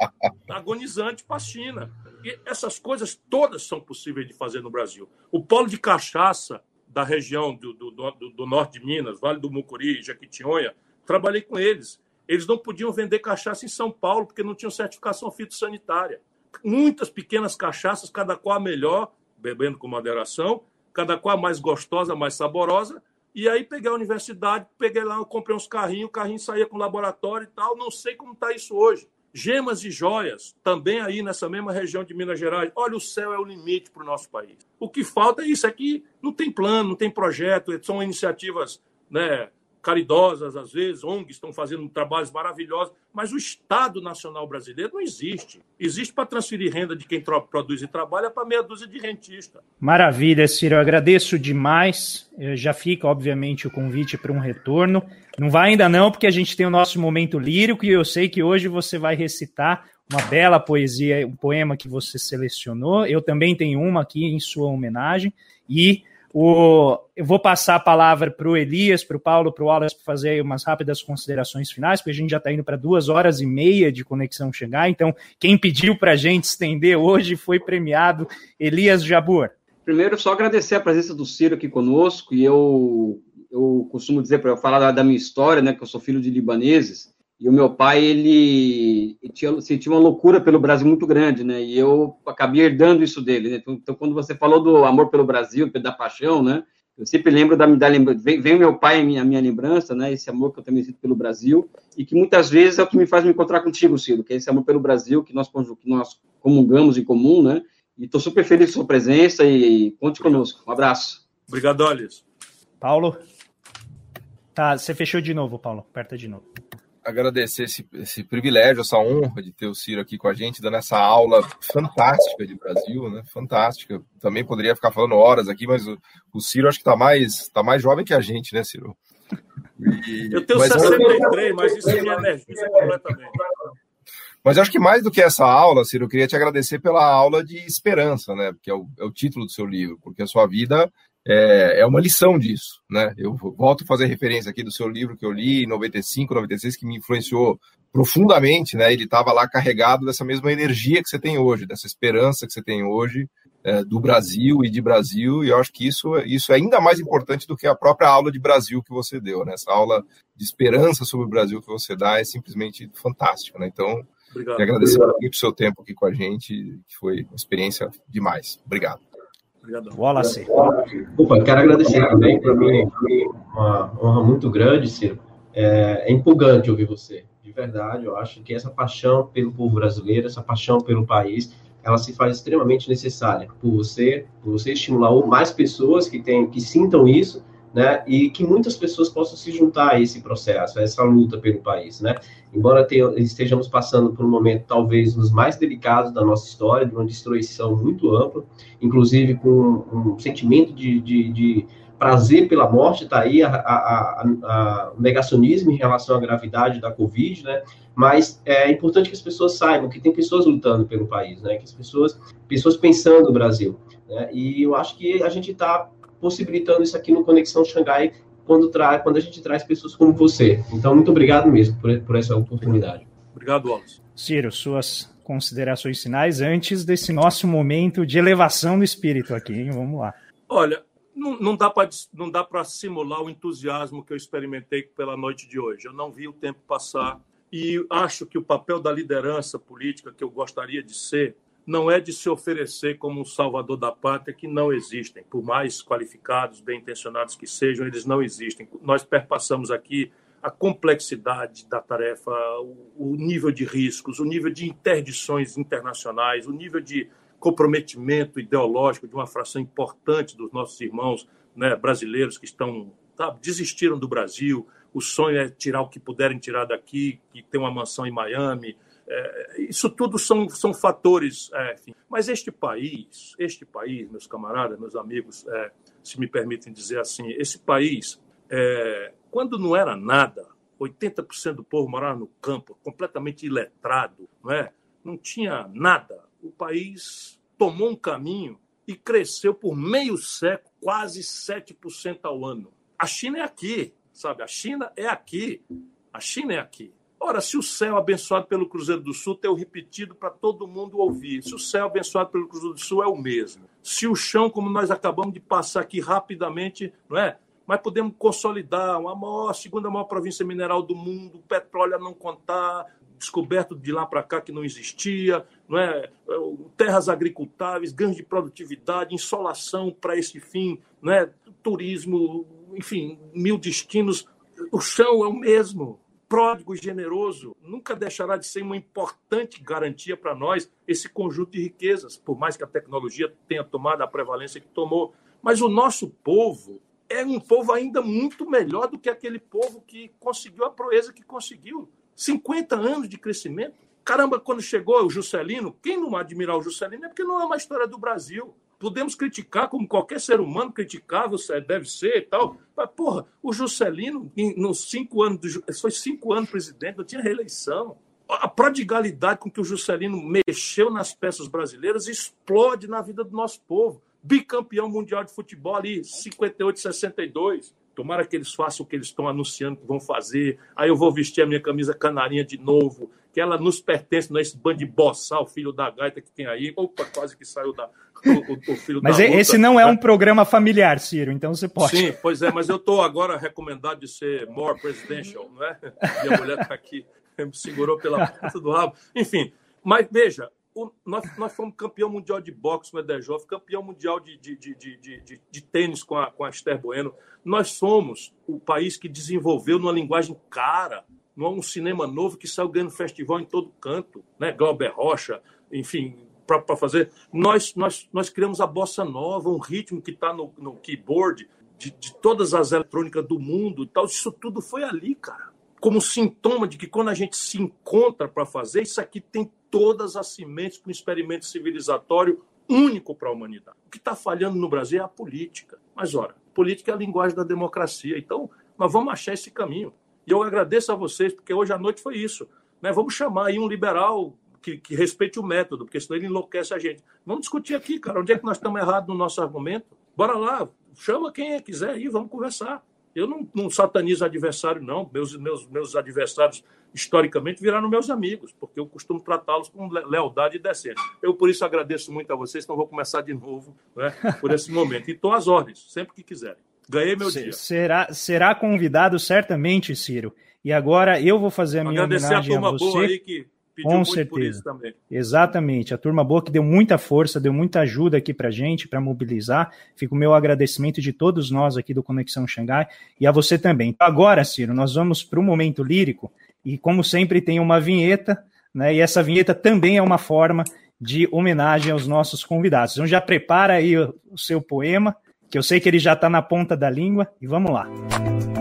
[SPEAKER 5] agonizante para a China. E essas coisas todas são possíveis de fazer no Brasil. O polo de cachaça da região do, do, do, do norte de Minas, Vale do Mucuri, Jequitinhonha, trabalhei com eles. Eles não podiam vender cachaça em São Paulo porque não tinham certificação fitossanitária. Muitas pequenas cachaças, cada qual a melhor, bebendo com moderação, cada qual a mais gostosa, mais saborosa, e aí peguei a universidade, peguei lá, eu comprei uns carrinhos, o carrinho saía com laboratório e tal. Não sei como está isso hoje. Gemas e joias, também aí nessa mesma região de Minas Gerais. Olha, o céu é o limite para o nosso país. O que falta é isso, é que não tem plano, não tem projeto, são iniciativas né, caridosas, às vezes, ONGs estão fazendo trabalhos maravilhosos, mas o Estado Nacional Brasileiro não existe. Existe para transferir renda de quem produz e trabalha para meia dúzia de rentista.
[SPEAKER 1] Maravilha, Ciro, eu agradeço demais. Já fica, obviamente, o convite para um retorno. Não vai ainda não, porque a gente tem o nosso momento lírico e eu sei que hoje você vai recitar uma bela poesia, um poema que você selecionou. Eu também tenho uma aqui em sua homenagem. E o, eu vou passar a palavra para o Elias, para o Paulo, para o Wallace, para fazer umas rápidas considerações finais, porque a gente já está indo para duas horas e meia de Conexão Xangai. Então, quem pediu para a gente estender hoje foi premiado Elias Jabur.
[SPEAKER 3] Primeiro, só agradecer a presença do Ciro aqui conosco, e eu, eu costumo dizer, para falar da, da minha história, né, que eu sou filho de libaneses, e o meu pai, ele, tinha, sentia uma loucura pelo Brasil muito grande, né? E eu acabei herdando isso dele. Né? Então, então, quando você falou do amor pelo Brasil, da paixão, né? Eu sempre lembro da, da lembrança, vem, vem meu pai a minha, minha lembrança, né? Esse amor que eu também sinto pelo Brasil e que muitas vezes é o que me faz me encontrar contigo, Ciro, que é esse amor pelo Brasil que nós que nós comungamos em comum, né? E estou super feliz com a sua presença e conte conosco. Um abraço.
[SPEAKER 5] Obrigado, Alice.
[SPEAKER 1] Paulo? Tá, você fechou de novo, Paulo. Aperta de novo.
[SPEAKER 2] Agradecer esse, esse privilégio, essa honra de ter o Ciro aqui com a gente, dando essa aula fantástica de Brasil, né? Fantástica. Também poderia ficar falando horas aqui, mas o, o Ciro acho que está mais, tá mais jovem que a gente, né, Ciro?
[SPEAKER 5] E, eu tenho mas 63, eu... mas isso me energiza completamente.
[SPEAKER 2] Mas acho que mais do que essa aula, Ciro, eu queria te agradecer pela aula de esperança, né? Que é o, é o título do seu livro, porque a sua vida é, é uma lição disso, né? Eu volto a fazer referência aqui do seu livro que eu li em 95, 96, que me influenciou profundamente, né? Ele estava lá carregado dessa mesma energia que você tem hoje, dessa esperança que você tem hoje é, do Brasil e de Brasil, e eu acho que isso, isso é ainda mais importante do que a própria aula de Brasil que você deu, né? Essa aula de esperança sobre o Brasil que você dá é simplesmente fantástica, né? Então, Obrigado. agradecer muito o seu tempo aqui com a gente, que foi uma experiência demais. Obrigado.
[SPEAKER 1] Obrigado. Wallace.
[SPEAKER 4] Opa, quero agradecer também, para mim uma honra muito grande, Ciro. É, é empolgante ouvir você, de verdade. Eu acho que essa paixão pelo povo brasileiro, essa paixão pelo país, ela se faz extremamente necessária por você, por você estimular mais pessoas que tem, que sintam isso né, e que muitas pessoas possam se juntar a esse processo, a essa luta pelo país, né? Embora estejamos passando por um momento talvez dos mais delicados da nossa história, de uma destruição muito ampla, inclusive com um sentimento de, de, de prazer pela morte, está aí a, a, a, o negacionismo em relação à gravidade da Covid, né? Mas é importante que as pessoas saibam que tem pessoas lutando pelo país, né? Que as pessoas, pessoas pensando no Brasil, né? E eu acho que a gente está possibilitando isso aqui no Conexão Xangai quando, tra quando a gente traz pessoas como você. Então, muito obrigado mesmo por, por essa oportunidade.
[SPEAKER 5] Obrigado, Wallace.
[SPEAKER 1] Ciro, suas considerações finais antes desse nosso momento de elevação do espírito aqui, hein? Vamos lá.
[SPEAKER 5] Olha, não, não dá para simular o entusiasmo que eu experimentei pela noite de hoje. Eu não vi o tempo passar e acho que o papel da liderança política que eu gostaria de ser não é de se oferecer como um salvador da pátria, que não existem. Por mais qualificados, bem intencionados que sejam, eles não existem. Nós perpassamos aqui a complexidade da tarefa, o nível de riscos, o nível de interdições internacionais, o nível de comprometimento ideológico de uma fração importante dos nossos irmãos né, brasileiros que estão sabe, desistiram do Brasil. O sonho é tirar o que puderem tirar daqui, que tem uma mansão em Miami, é, isso tudo são, são fatores. É. Mas este país, este país, meus camaradas, meus amigos, é, se me permitem dizer assim, esse país, é, quando não era nada, 80% do povo morava no campo, completamente iletrado, não, é? não tinha nada. O país tomou um caminho e cresceu por meio século, quase 7% ao ano. A China é aqui, sabe? A China é aqui. A China é aqui. Ora, se o céu abençoado pelo Cruzeiro do Sul tem o repetido para todo mundo ouvir, se o céu abençoado pelo Cruzeiro do Sul é o mesmo, se o chão, como nós acabamos de passar aqui rapidamente, não é? Mas podemos consolidar uma maior, segunda maior província mineral do mundo, petróleo a não contar, descoberto de lá para cá que não existia, não é? terras agricultáveis, ganhos de produtividade, insolação para esse fim, não é? turismo, enfim, mil destinos. O chão é o mesmo pródigo e generoso nunca deixará de ser uma importante garantia para nós esse conjunto de riquezas, por mais que a tecnologia tenha tomado a prevalência que tomou. Mas o nosso povo é um povo ainda muito melhor do que aquele povo que conseguiu a proeza que conseguiu. 50 anos de crescimento. Caramba, quando chegou o Juscelino, quem não admirar o Juscelino é porque não é uma história do Brasil podemos criticar como qualquer ser humano criticável deve ser e tal. Mas, porra, o Juscelino, nos cinco anos, do, foi cinco anos presidente, não tinha reeleição. A prodigalidade com que o Juscelino mexeu nas peças brasileiras explode na vida do nosso povo. Bicampeão mundial de futebol ali, 58, 62. Tomara que eles façam o que eles estão anunciando que vão fazer. Aí eu vou vestir a minha camisa canarinha de novo, que ela nos pertence, não é esse bando de boçal, filho da gaita que tem aí. Opa, quase que saiu da,
[SPEAKER 1] o, o filho mas da esse não é um programa familiar, Ciro, então você pode.
[SPEAKER 5] Sim, pois é, mas eu estou agora recomendado de ser more presidential, não é? Minha mulher está aqui, me segurou pela ponta do rabo. Enfim, mas veja, o, nós, nós fomos campeão mundial de boxe com o Edejov, campeão mundial de, de, de, de, de, tênis com a, com a Esther Bueno. Nós somos o país que desenvolveu numa linguagem cara, num cinema novo que saiu ganhando festival em todo canto, né? Glauber Rocha, enfim, para fazer. Nós, nós, nós criamos a bossa nova, um ritmo que está no, no keyboard de, de todas as eletrônicas do mundo e tal. Isso tudo foi ali, cara. Como sintoma de que quando a gente se encontra para fazer, isso aqui tem todas as sementes para um experimento civilizatório único para a humanidade. O que está falhando no Brasil é a política. Mas, ora, política é a linguagem da democracia. Então, nós vamos achar esse caminho. E eu agradeço a vocês, porque hoje à noite foi isso. Né? Vamos chamar aí um liberal que, que, respeite o método, porque senão ele enlouquece a gente. Vamos discutir aqui, cara, onde é que nós estamos errados no nosso argumento? Bora lá, chama quem quiser aí, vamos conversar. Eu não, não satanizo adversário, não. Meus, meus, meus adversários, historicamente, viraram meus amigos, porque eu costumo tratá-los com lealdade e decência. Eu, por isso, agradeço muito a vocês, então vou começar de novo né, por esse momento. E estou às ordens, sempre que quiserem. Ganhei meu dia.
[SPEAKER 1] Será, será convidado certamente, Ciro. E agora eu vou fazer a minha Agradecer homenagem a, turma a você. Boa aí que pediu Com certeza. Exatamente. A turma boa que deu muita força, deu muita ajuda aqui para gente, para mobilizar. Fica o meu agradecimento de todos nós aqui do Conexão Xangai e a você também. Então, agora, Ciro, nós vamos para o momento lírico e, como sempre, tem uma vinheta, né? E essa vinheta também é uma forma de homenagem aos nossos convidados. Então já prepara aí o, o seu poema, que eu sei que ele já está na ponta da língua, e vamos lá. Música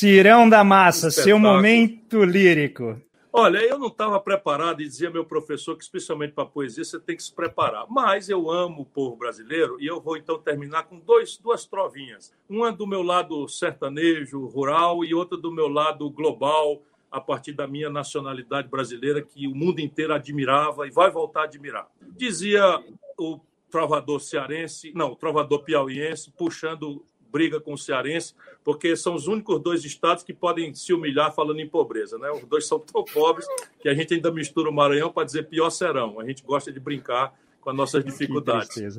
[SPEAKER 1] Cirão da Massa, seu momento lírico.
[SPEAKER 5] Olha, eu não estava preparado e dizia meu professor que, especialmente para poesia, você tem que se preparar. Mas eu amo o povo brasileiro e eu vou então terminar com dois, duas trovinhas. Uma do meu lado sertanejo, rural, e outra do meu lado global, a partir da minha nacionalidade brasileira, que o mundo inteiro admirava e vai voltar a admirar. Dizia o trovador cearense, não, o trovador piauiense, puxando briga com o cearense, porque são os únicos dois estados que podem se humilhar falando em pobreza. Né? Os dois são tão pobres que a gente ainda mistura o Maranhão para dizer pior serão. A gente gosta de brincar com as nossas dificuldades.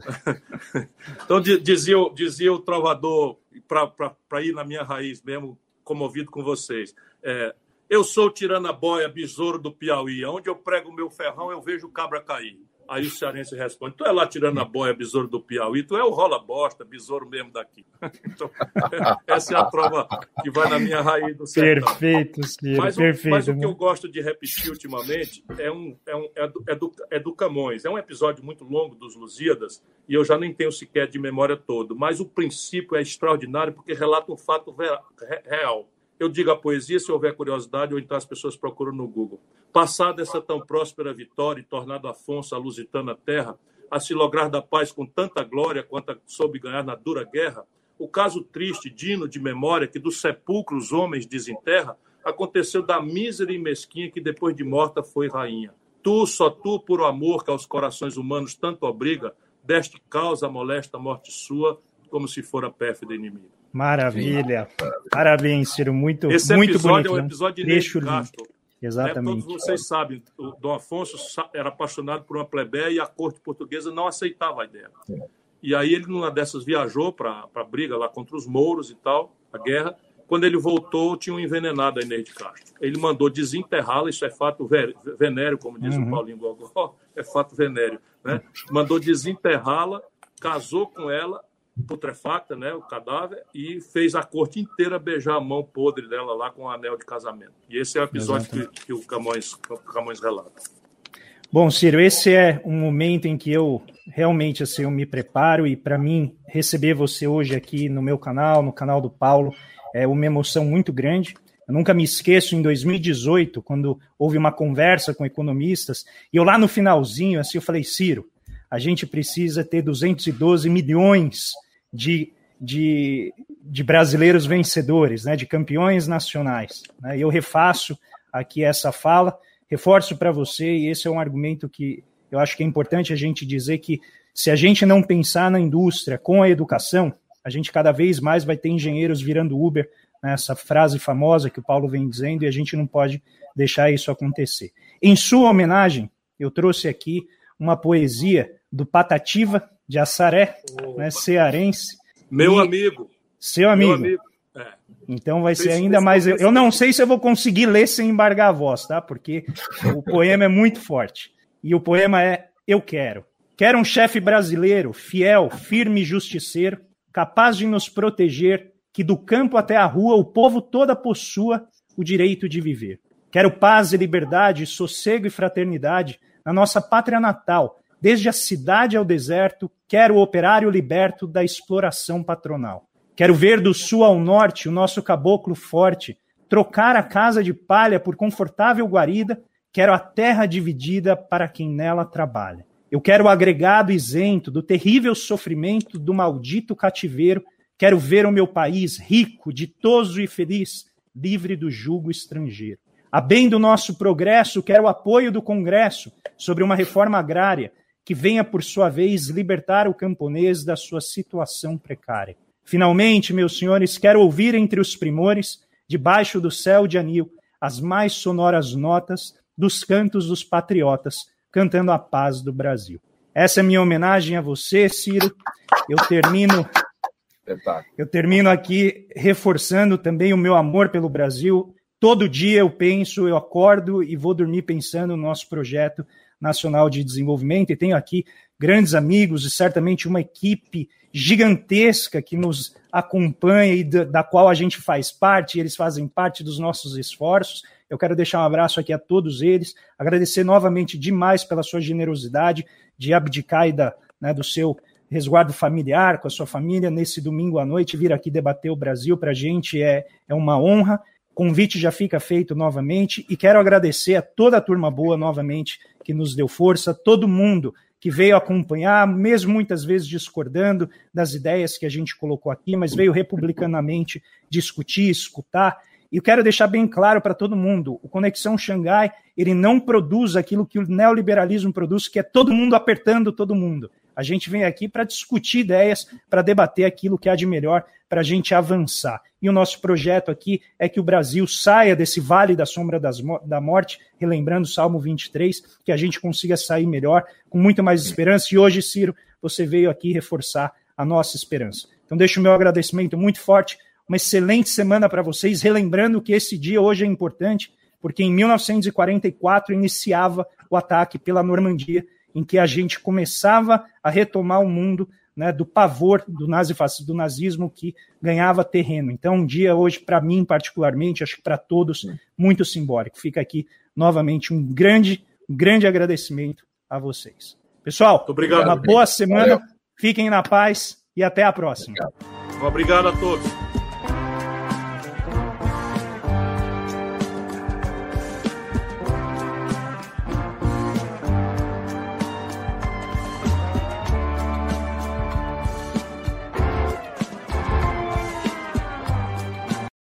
[SPEAKER 5] então, dizia, dizia o trovador, para ir na minha raiz mesmo, comovido com vocês. É, eu sou tirando a boia, besouro do Piauí. Onde eu prego o meu ferrão, eu vejo o cabra cair. Aí o cearense responde: Tu é lá tirando a boia, besouro do Piauí, tu é o rola bosta, besouro mesmo daqui. Então, essa é a prova que vai na minha raiz do
[SPEAKER 1] sertão. Perfeito, Ciro, mas, perfeito.
[SPEAKER 5] Mas o que eu gosto de repetir ultimamente é, um, é, um, é, do, é, do, é do Camões. É um episódio muito longo dos Lusíadas e eu já nem tenho sequer de memória todo, mas o princípio é extraordinário porque relata um fato real. Eu digo a poesia se houver curiosidade, ou então as pessoas procuram no Google. Passada essa tão próspera vitória e tornado Afonso a lusitana terra, a se lograr da paz com tanta glória quanto soube ganhar na dura guerra, o caso triste, dino de memória, que do sepulcro os homens desenterra, aconteceu da mísera e mesquinha que depois de morta foi rainha. Tu, só tu, por o amor que aos corações humanos tanto obriga, deste causa a molesta morte sua, como se fora pérfida inimiga.
[SPEAKER 1] Maravilha. Sim. Parabéns, Ciro. Muito,
[SPEAKER 5] Esse
[SPEAKER 1] muito
[SPEAKER 5] episódio
[SPEAKER 1] bonito.
[SPEAKER 5] é um episódio de Deixo
[SPEAKER 1] Castro. Exatamente.
[SPEAKER 5] Né? Todos vocês sabem, o Dom Afonso era apaixonado por uma plebeia e a corte portuguesa não aceitava a ideia. E aí ele, numa dessas, viajou para a briga lá contra os mouros e tal, a guerra. Quando ele voltou, tinha um envenenado a Inês de Castro. Ele mandou desenterrá-la, isso é fato venéreo, como diz uhum. o Paulinho Gogó, é fato venéreo. Né? Mandou desenterrá-la, casou com ela putrefacta, né, o cadáver, e fez a corte inteira beijar a mão podre dela lá com o anel de casamento. E esse é o episódio que, que, o Camões, o Camões relata.
[SPEAKER 1] Bom, Ciro, esse é um momento em que eu realmente assim, eu me preparo e para mim receber você hoje aqui no meu canal, no canal do Paulo, é uma emoção muito grande. Eu nunca me esqueço em 2018, quando houve uma conversa com economistas, e eu lá no finalzinho, assim, eu falei, Ciro, a gente precisa ter 212 milhões de, de, de brasileiros vencedores, né, de campeões nacionais. Né? Eu refaço aqui essa fala, reforço para você, e esse é um argumento que eu acho que é importante a gente dizer que Se a gente não pensar na indústria com a educação, a gente cada vez mais vai ter engenheiros virando Uber, né, essa frase famosa que o Paulo vem dizendo, e a gente não pode deixar isso acontecer. Em sua homenagem, eu trouxe aqui uma poesia do Patativa de Assaré, né, cearense.
[SPEAKER 5] Meu amigo.
[SPEAKER 1] Seu amigo. Meu amigo. É. Então vai ser ainda mais. Eu, eu não sei se eu vou conseguir ler sem embargar a voz, tá? Porque o poema é muito forte. E o poema é Eu Quero. Quero um chefe brasileiro, fiel, firme e justiceiro, capaz de nos proteger, que do campo até a rua o povo toda possua o direito de viver. Quero paz e liberdade, sossego e fraternidade na nossa pátria natal, desde a cidade ao deserto, quero o operário liberto da exploração patronal. Quero ver do sul ao norte o nosso caboclo forte, trocar a casa de palha por confortável guarida, quero a terra dividida para quem nela trabalha. Eu quero o agregado isento do terrível sofrimento do maldito cativeiro, quero ver o meu país rico, ditoso e feliz, livre do jugo estrangeiro. A bem do nosso progresso, quero o apoio do Congresso sobre uma reforma agrária que venha, por sua vez, libertar o camponês da sua situação precária. Finalmente, meus senhores, quero ouvir entre os primores, debaixo do céu de anil, as mais sonoras notas dos cantos dos patriotas, cantando a paz do Brasil. Essa é minha homenagem a você, Ciro. Eu termino eu termino aqui reforçando também o meu amor pelo Brasil. Todo dia eu penso, eu acordo e vou dormir pensando no nosso projeto nacional de desenvolvimento e tenho aqui grandes amigos e certamente uma equipe gigantesca que nos acompanha e da, da, qual a gente faz parte, eles fazem parte dos nossos esforços. Eu quero deixar um abraço aqui a todos eles, agradecer novamente demais pela sua generosidade de abdicar e da, né, do seu resguardo familiar com a sua família nesse domingo à noite, vir aqui debater o Brasil para a gente é, é uma honra. Convite já fica feito novamente e quero agradecer a toda a turma boa novamente que nos deu força, todo mundo que veio acompanhar, mesmo muitas vezes discordando das ideias que a gente colocou aqui, mas veio republicanamente discutir, escutar. E eu quero deixar bem claro para todo mundo, o Conexão Xangai, ele não produz aquilo que o neoliberalismo produz, que é todo mundo apertando todo mundo. A gente vem aqui para discutir ideias, para debater aquilo que há de melhor para a gente avançar. E o nosso projeto aqui é que o Brasil saia desse vale da sombra das, da morte, relembrando o Salmo 23, que a gente consiga sair melhor, com muito mais esperança. E hoje, Ciro, você veio aqui reforçar a nossa esperança. Então, deixo o meu agradecimento muito forte, uma excelente semana para vocês, relembrando que esse dia hoje é importante, porque em 1944 iniciava o ataque pela Normandia em que a gente começava a retomar o mundo né, do pavor do, nazifascismo, do nazismo que ganhava terreno. Então, um dia hoje, para mim particularmente, acho que para todos, muito simbólico. Fica aqui novamente um grande, um grande agradecimento a vocês. Pessoal,
[SPEAKER 5] obrigado,
[SPEAKER 1] uma boa semana, Valeu. fiquem na paz e até a próxima.
[SPEAKER 5] Obrigado, obrigado a todos.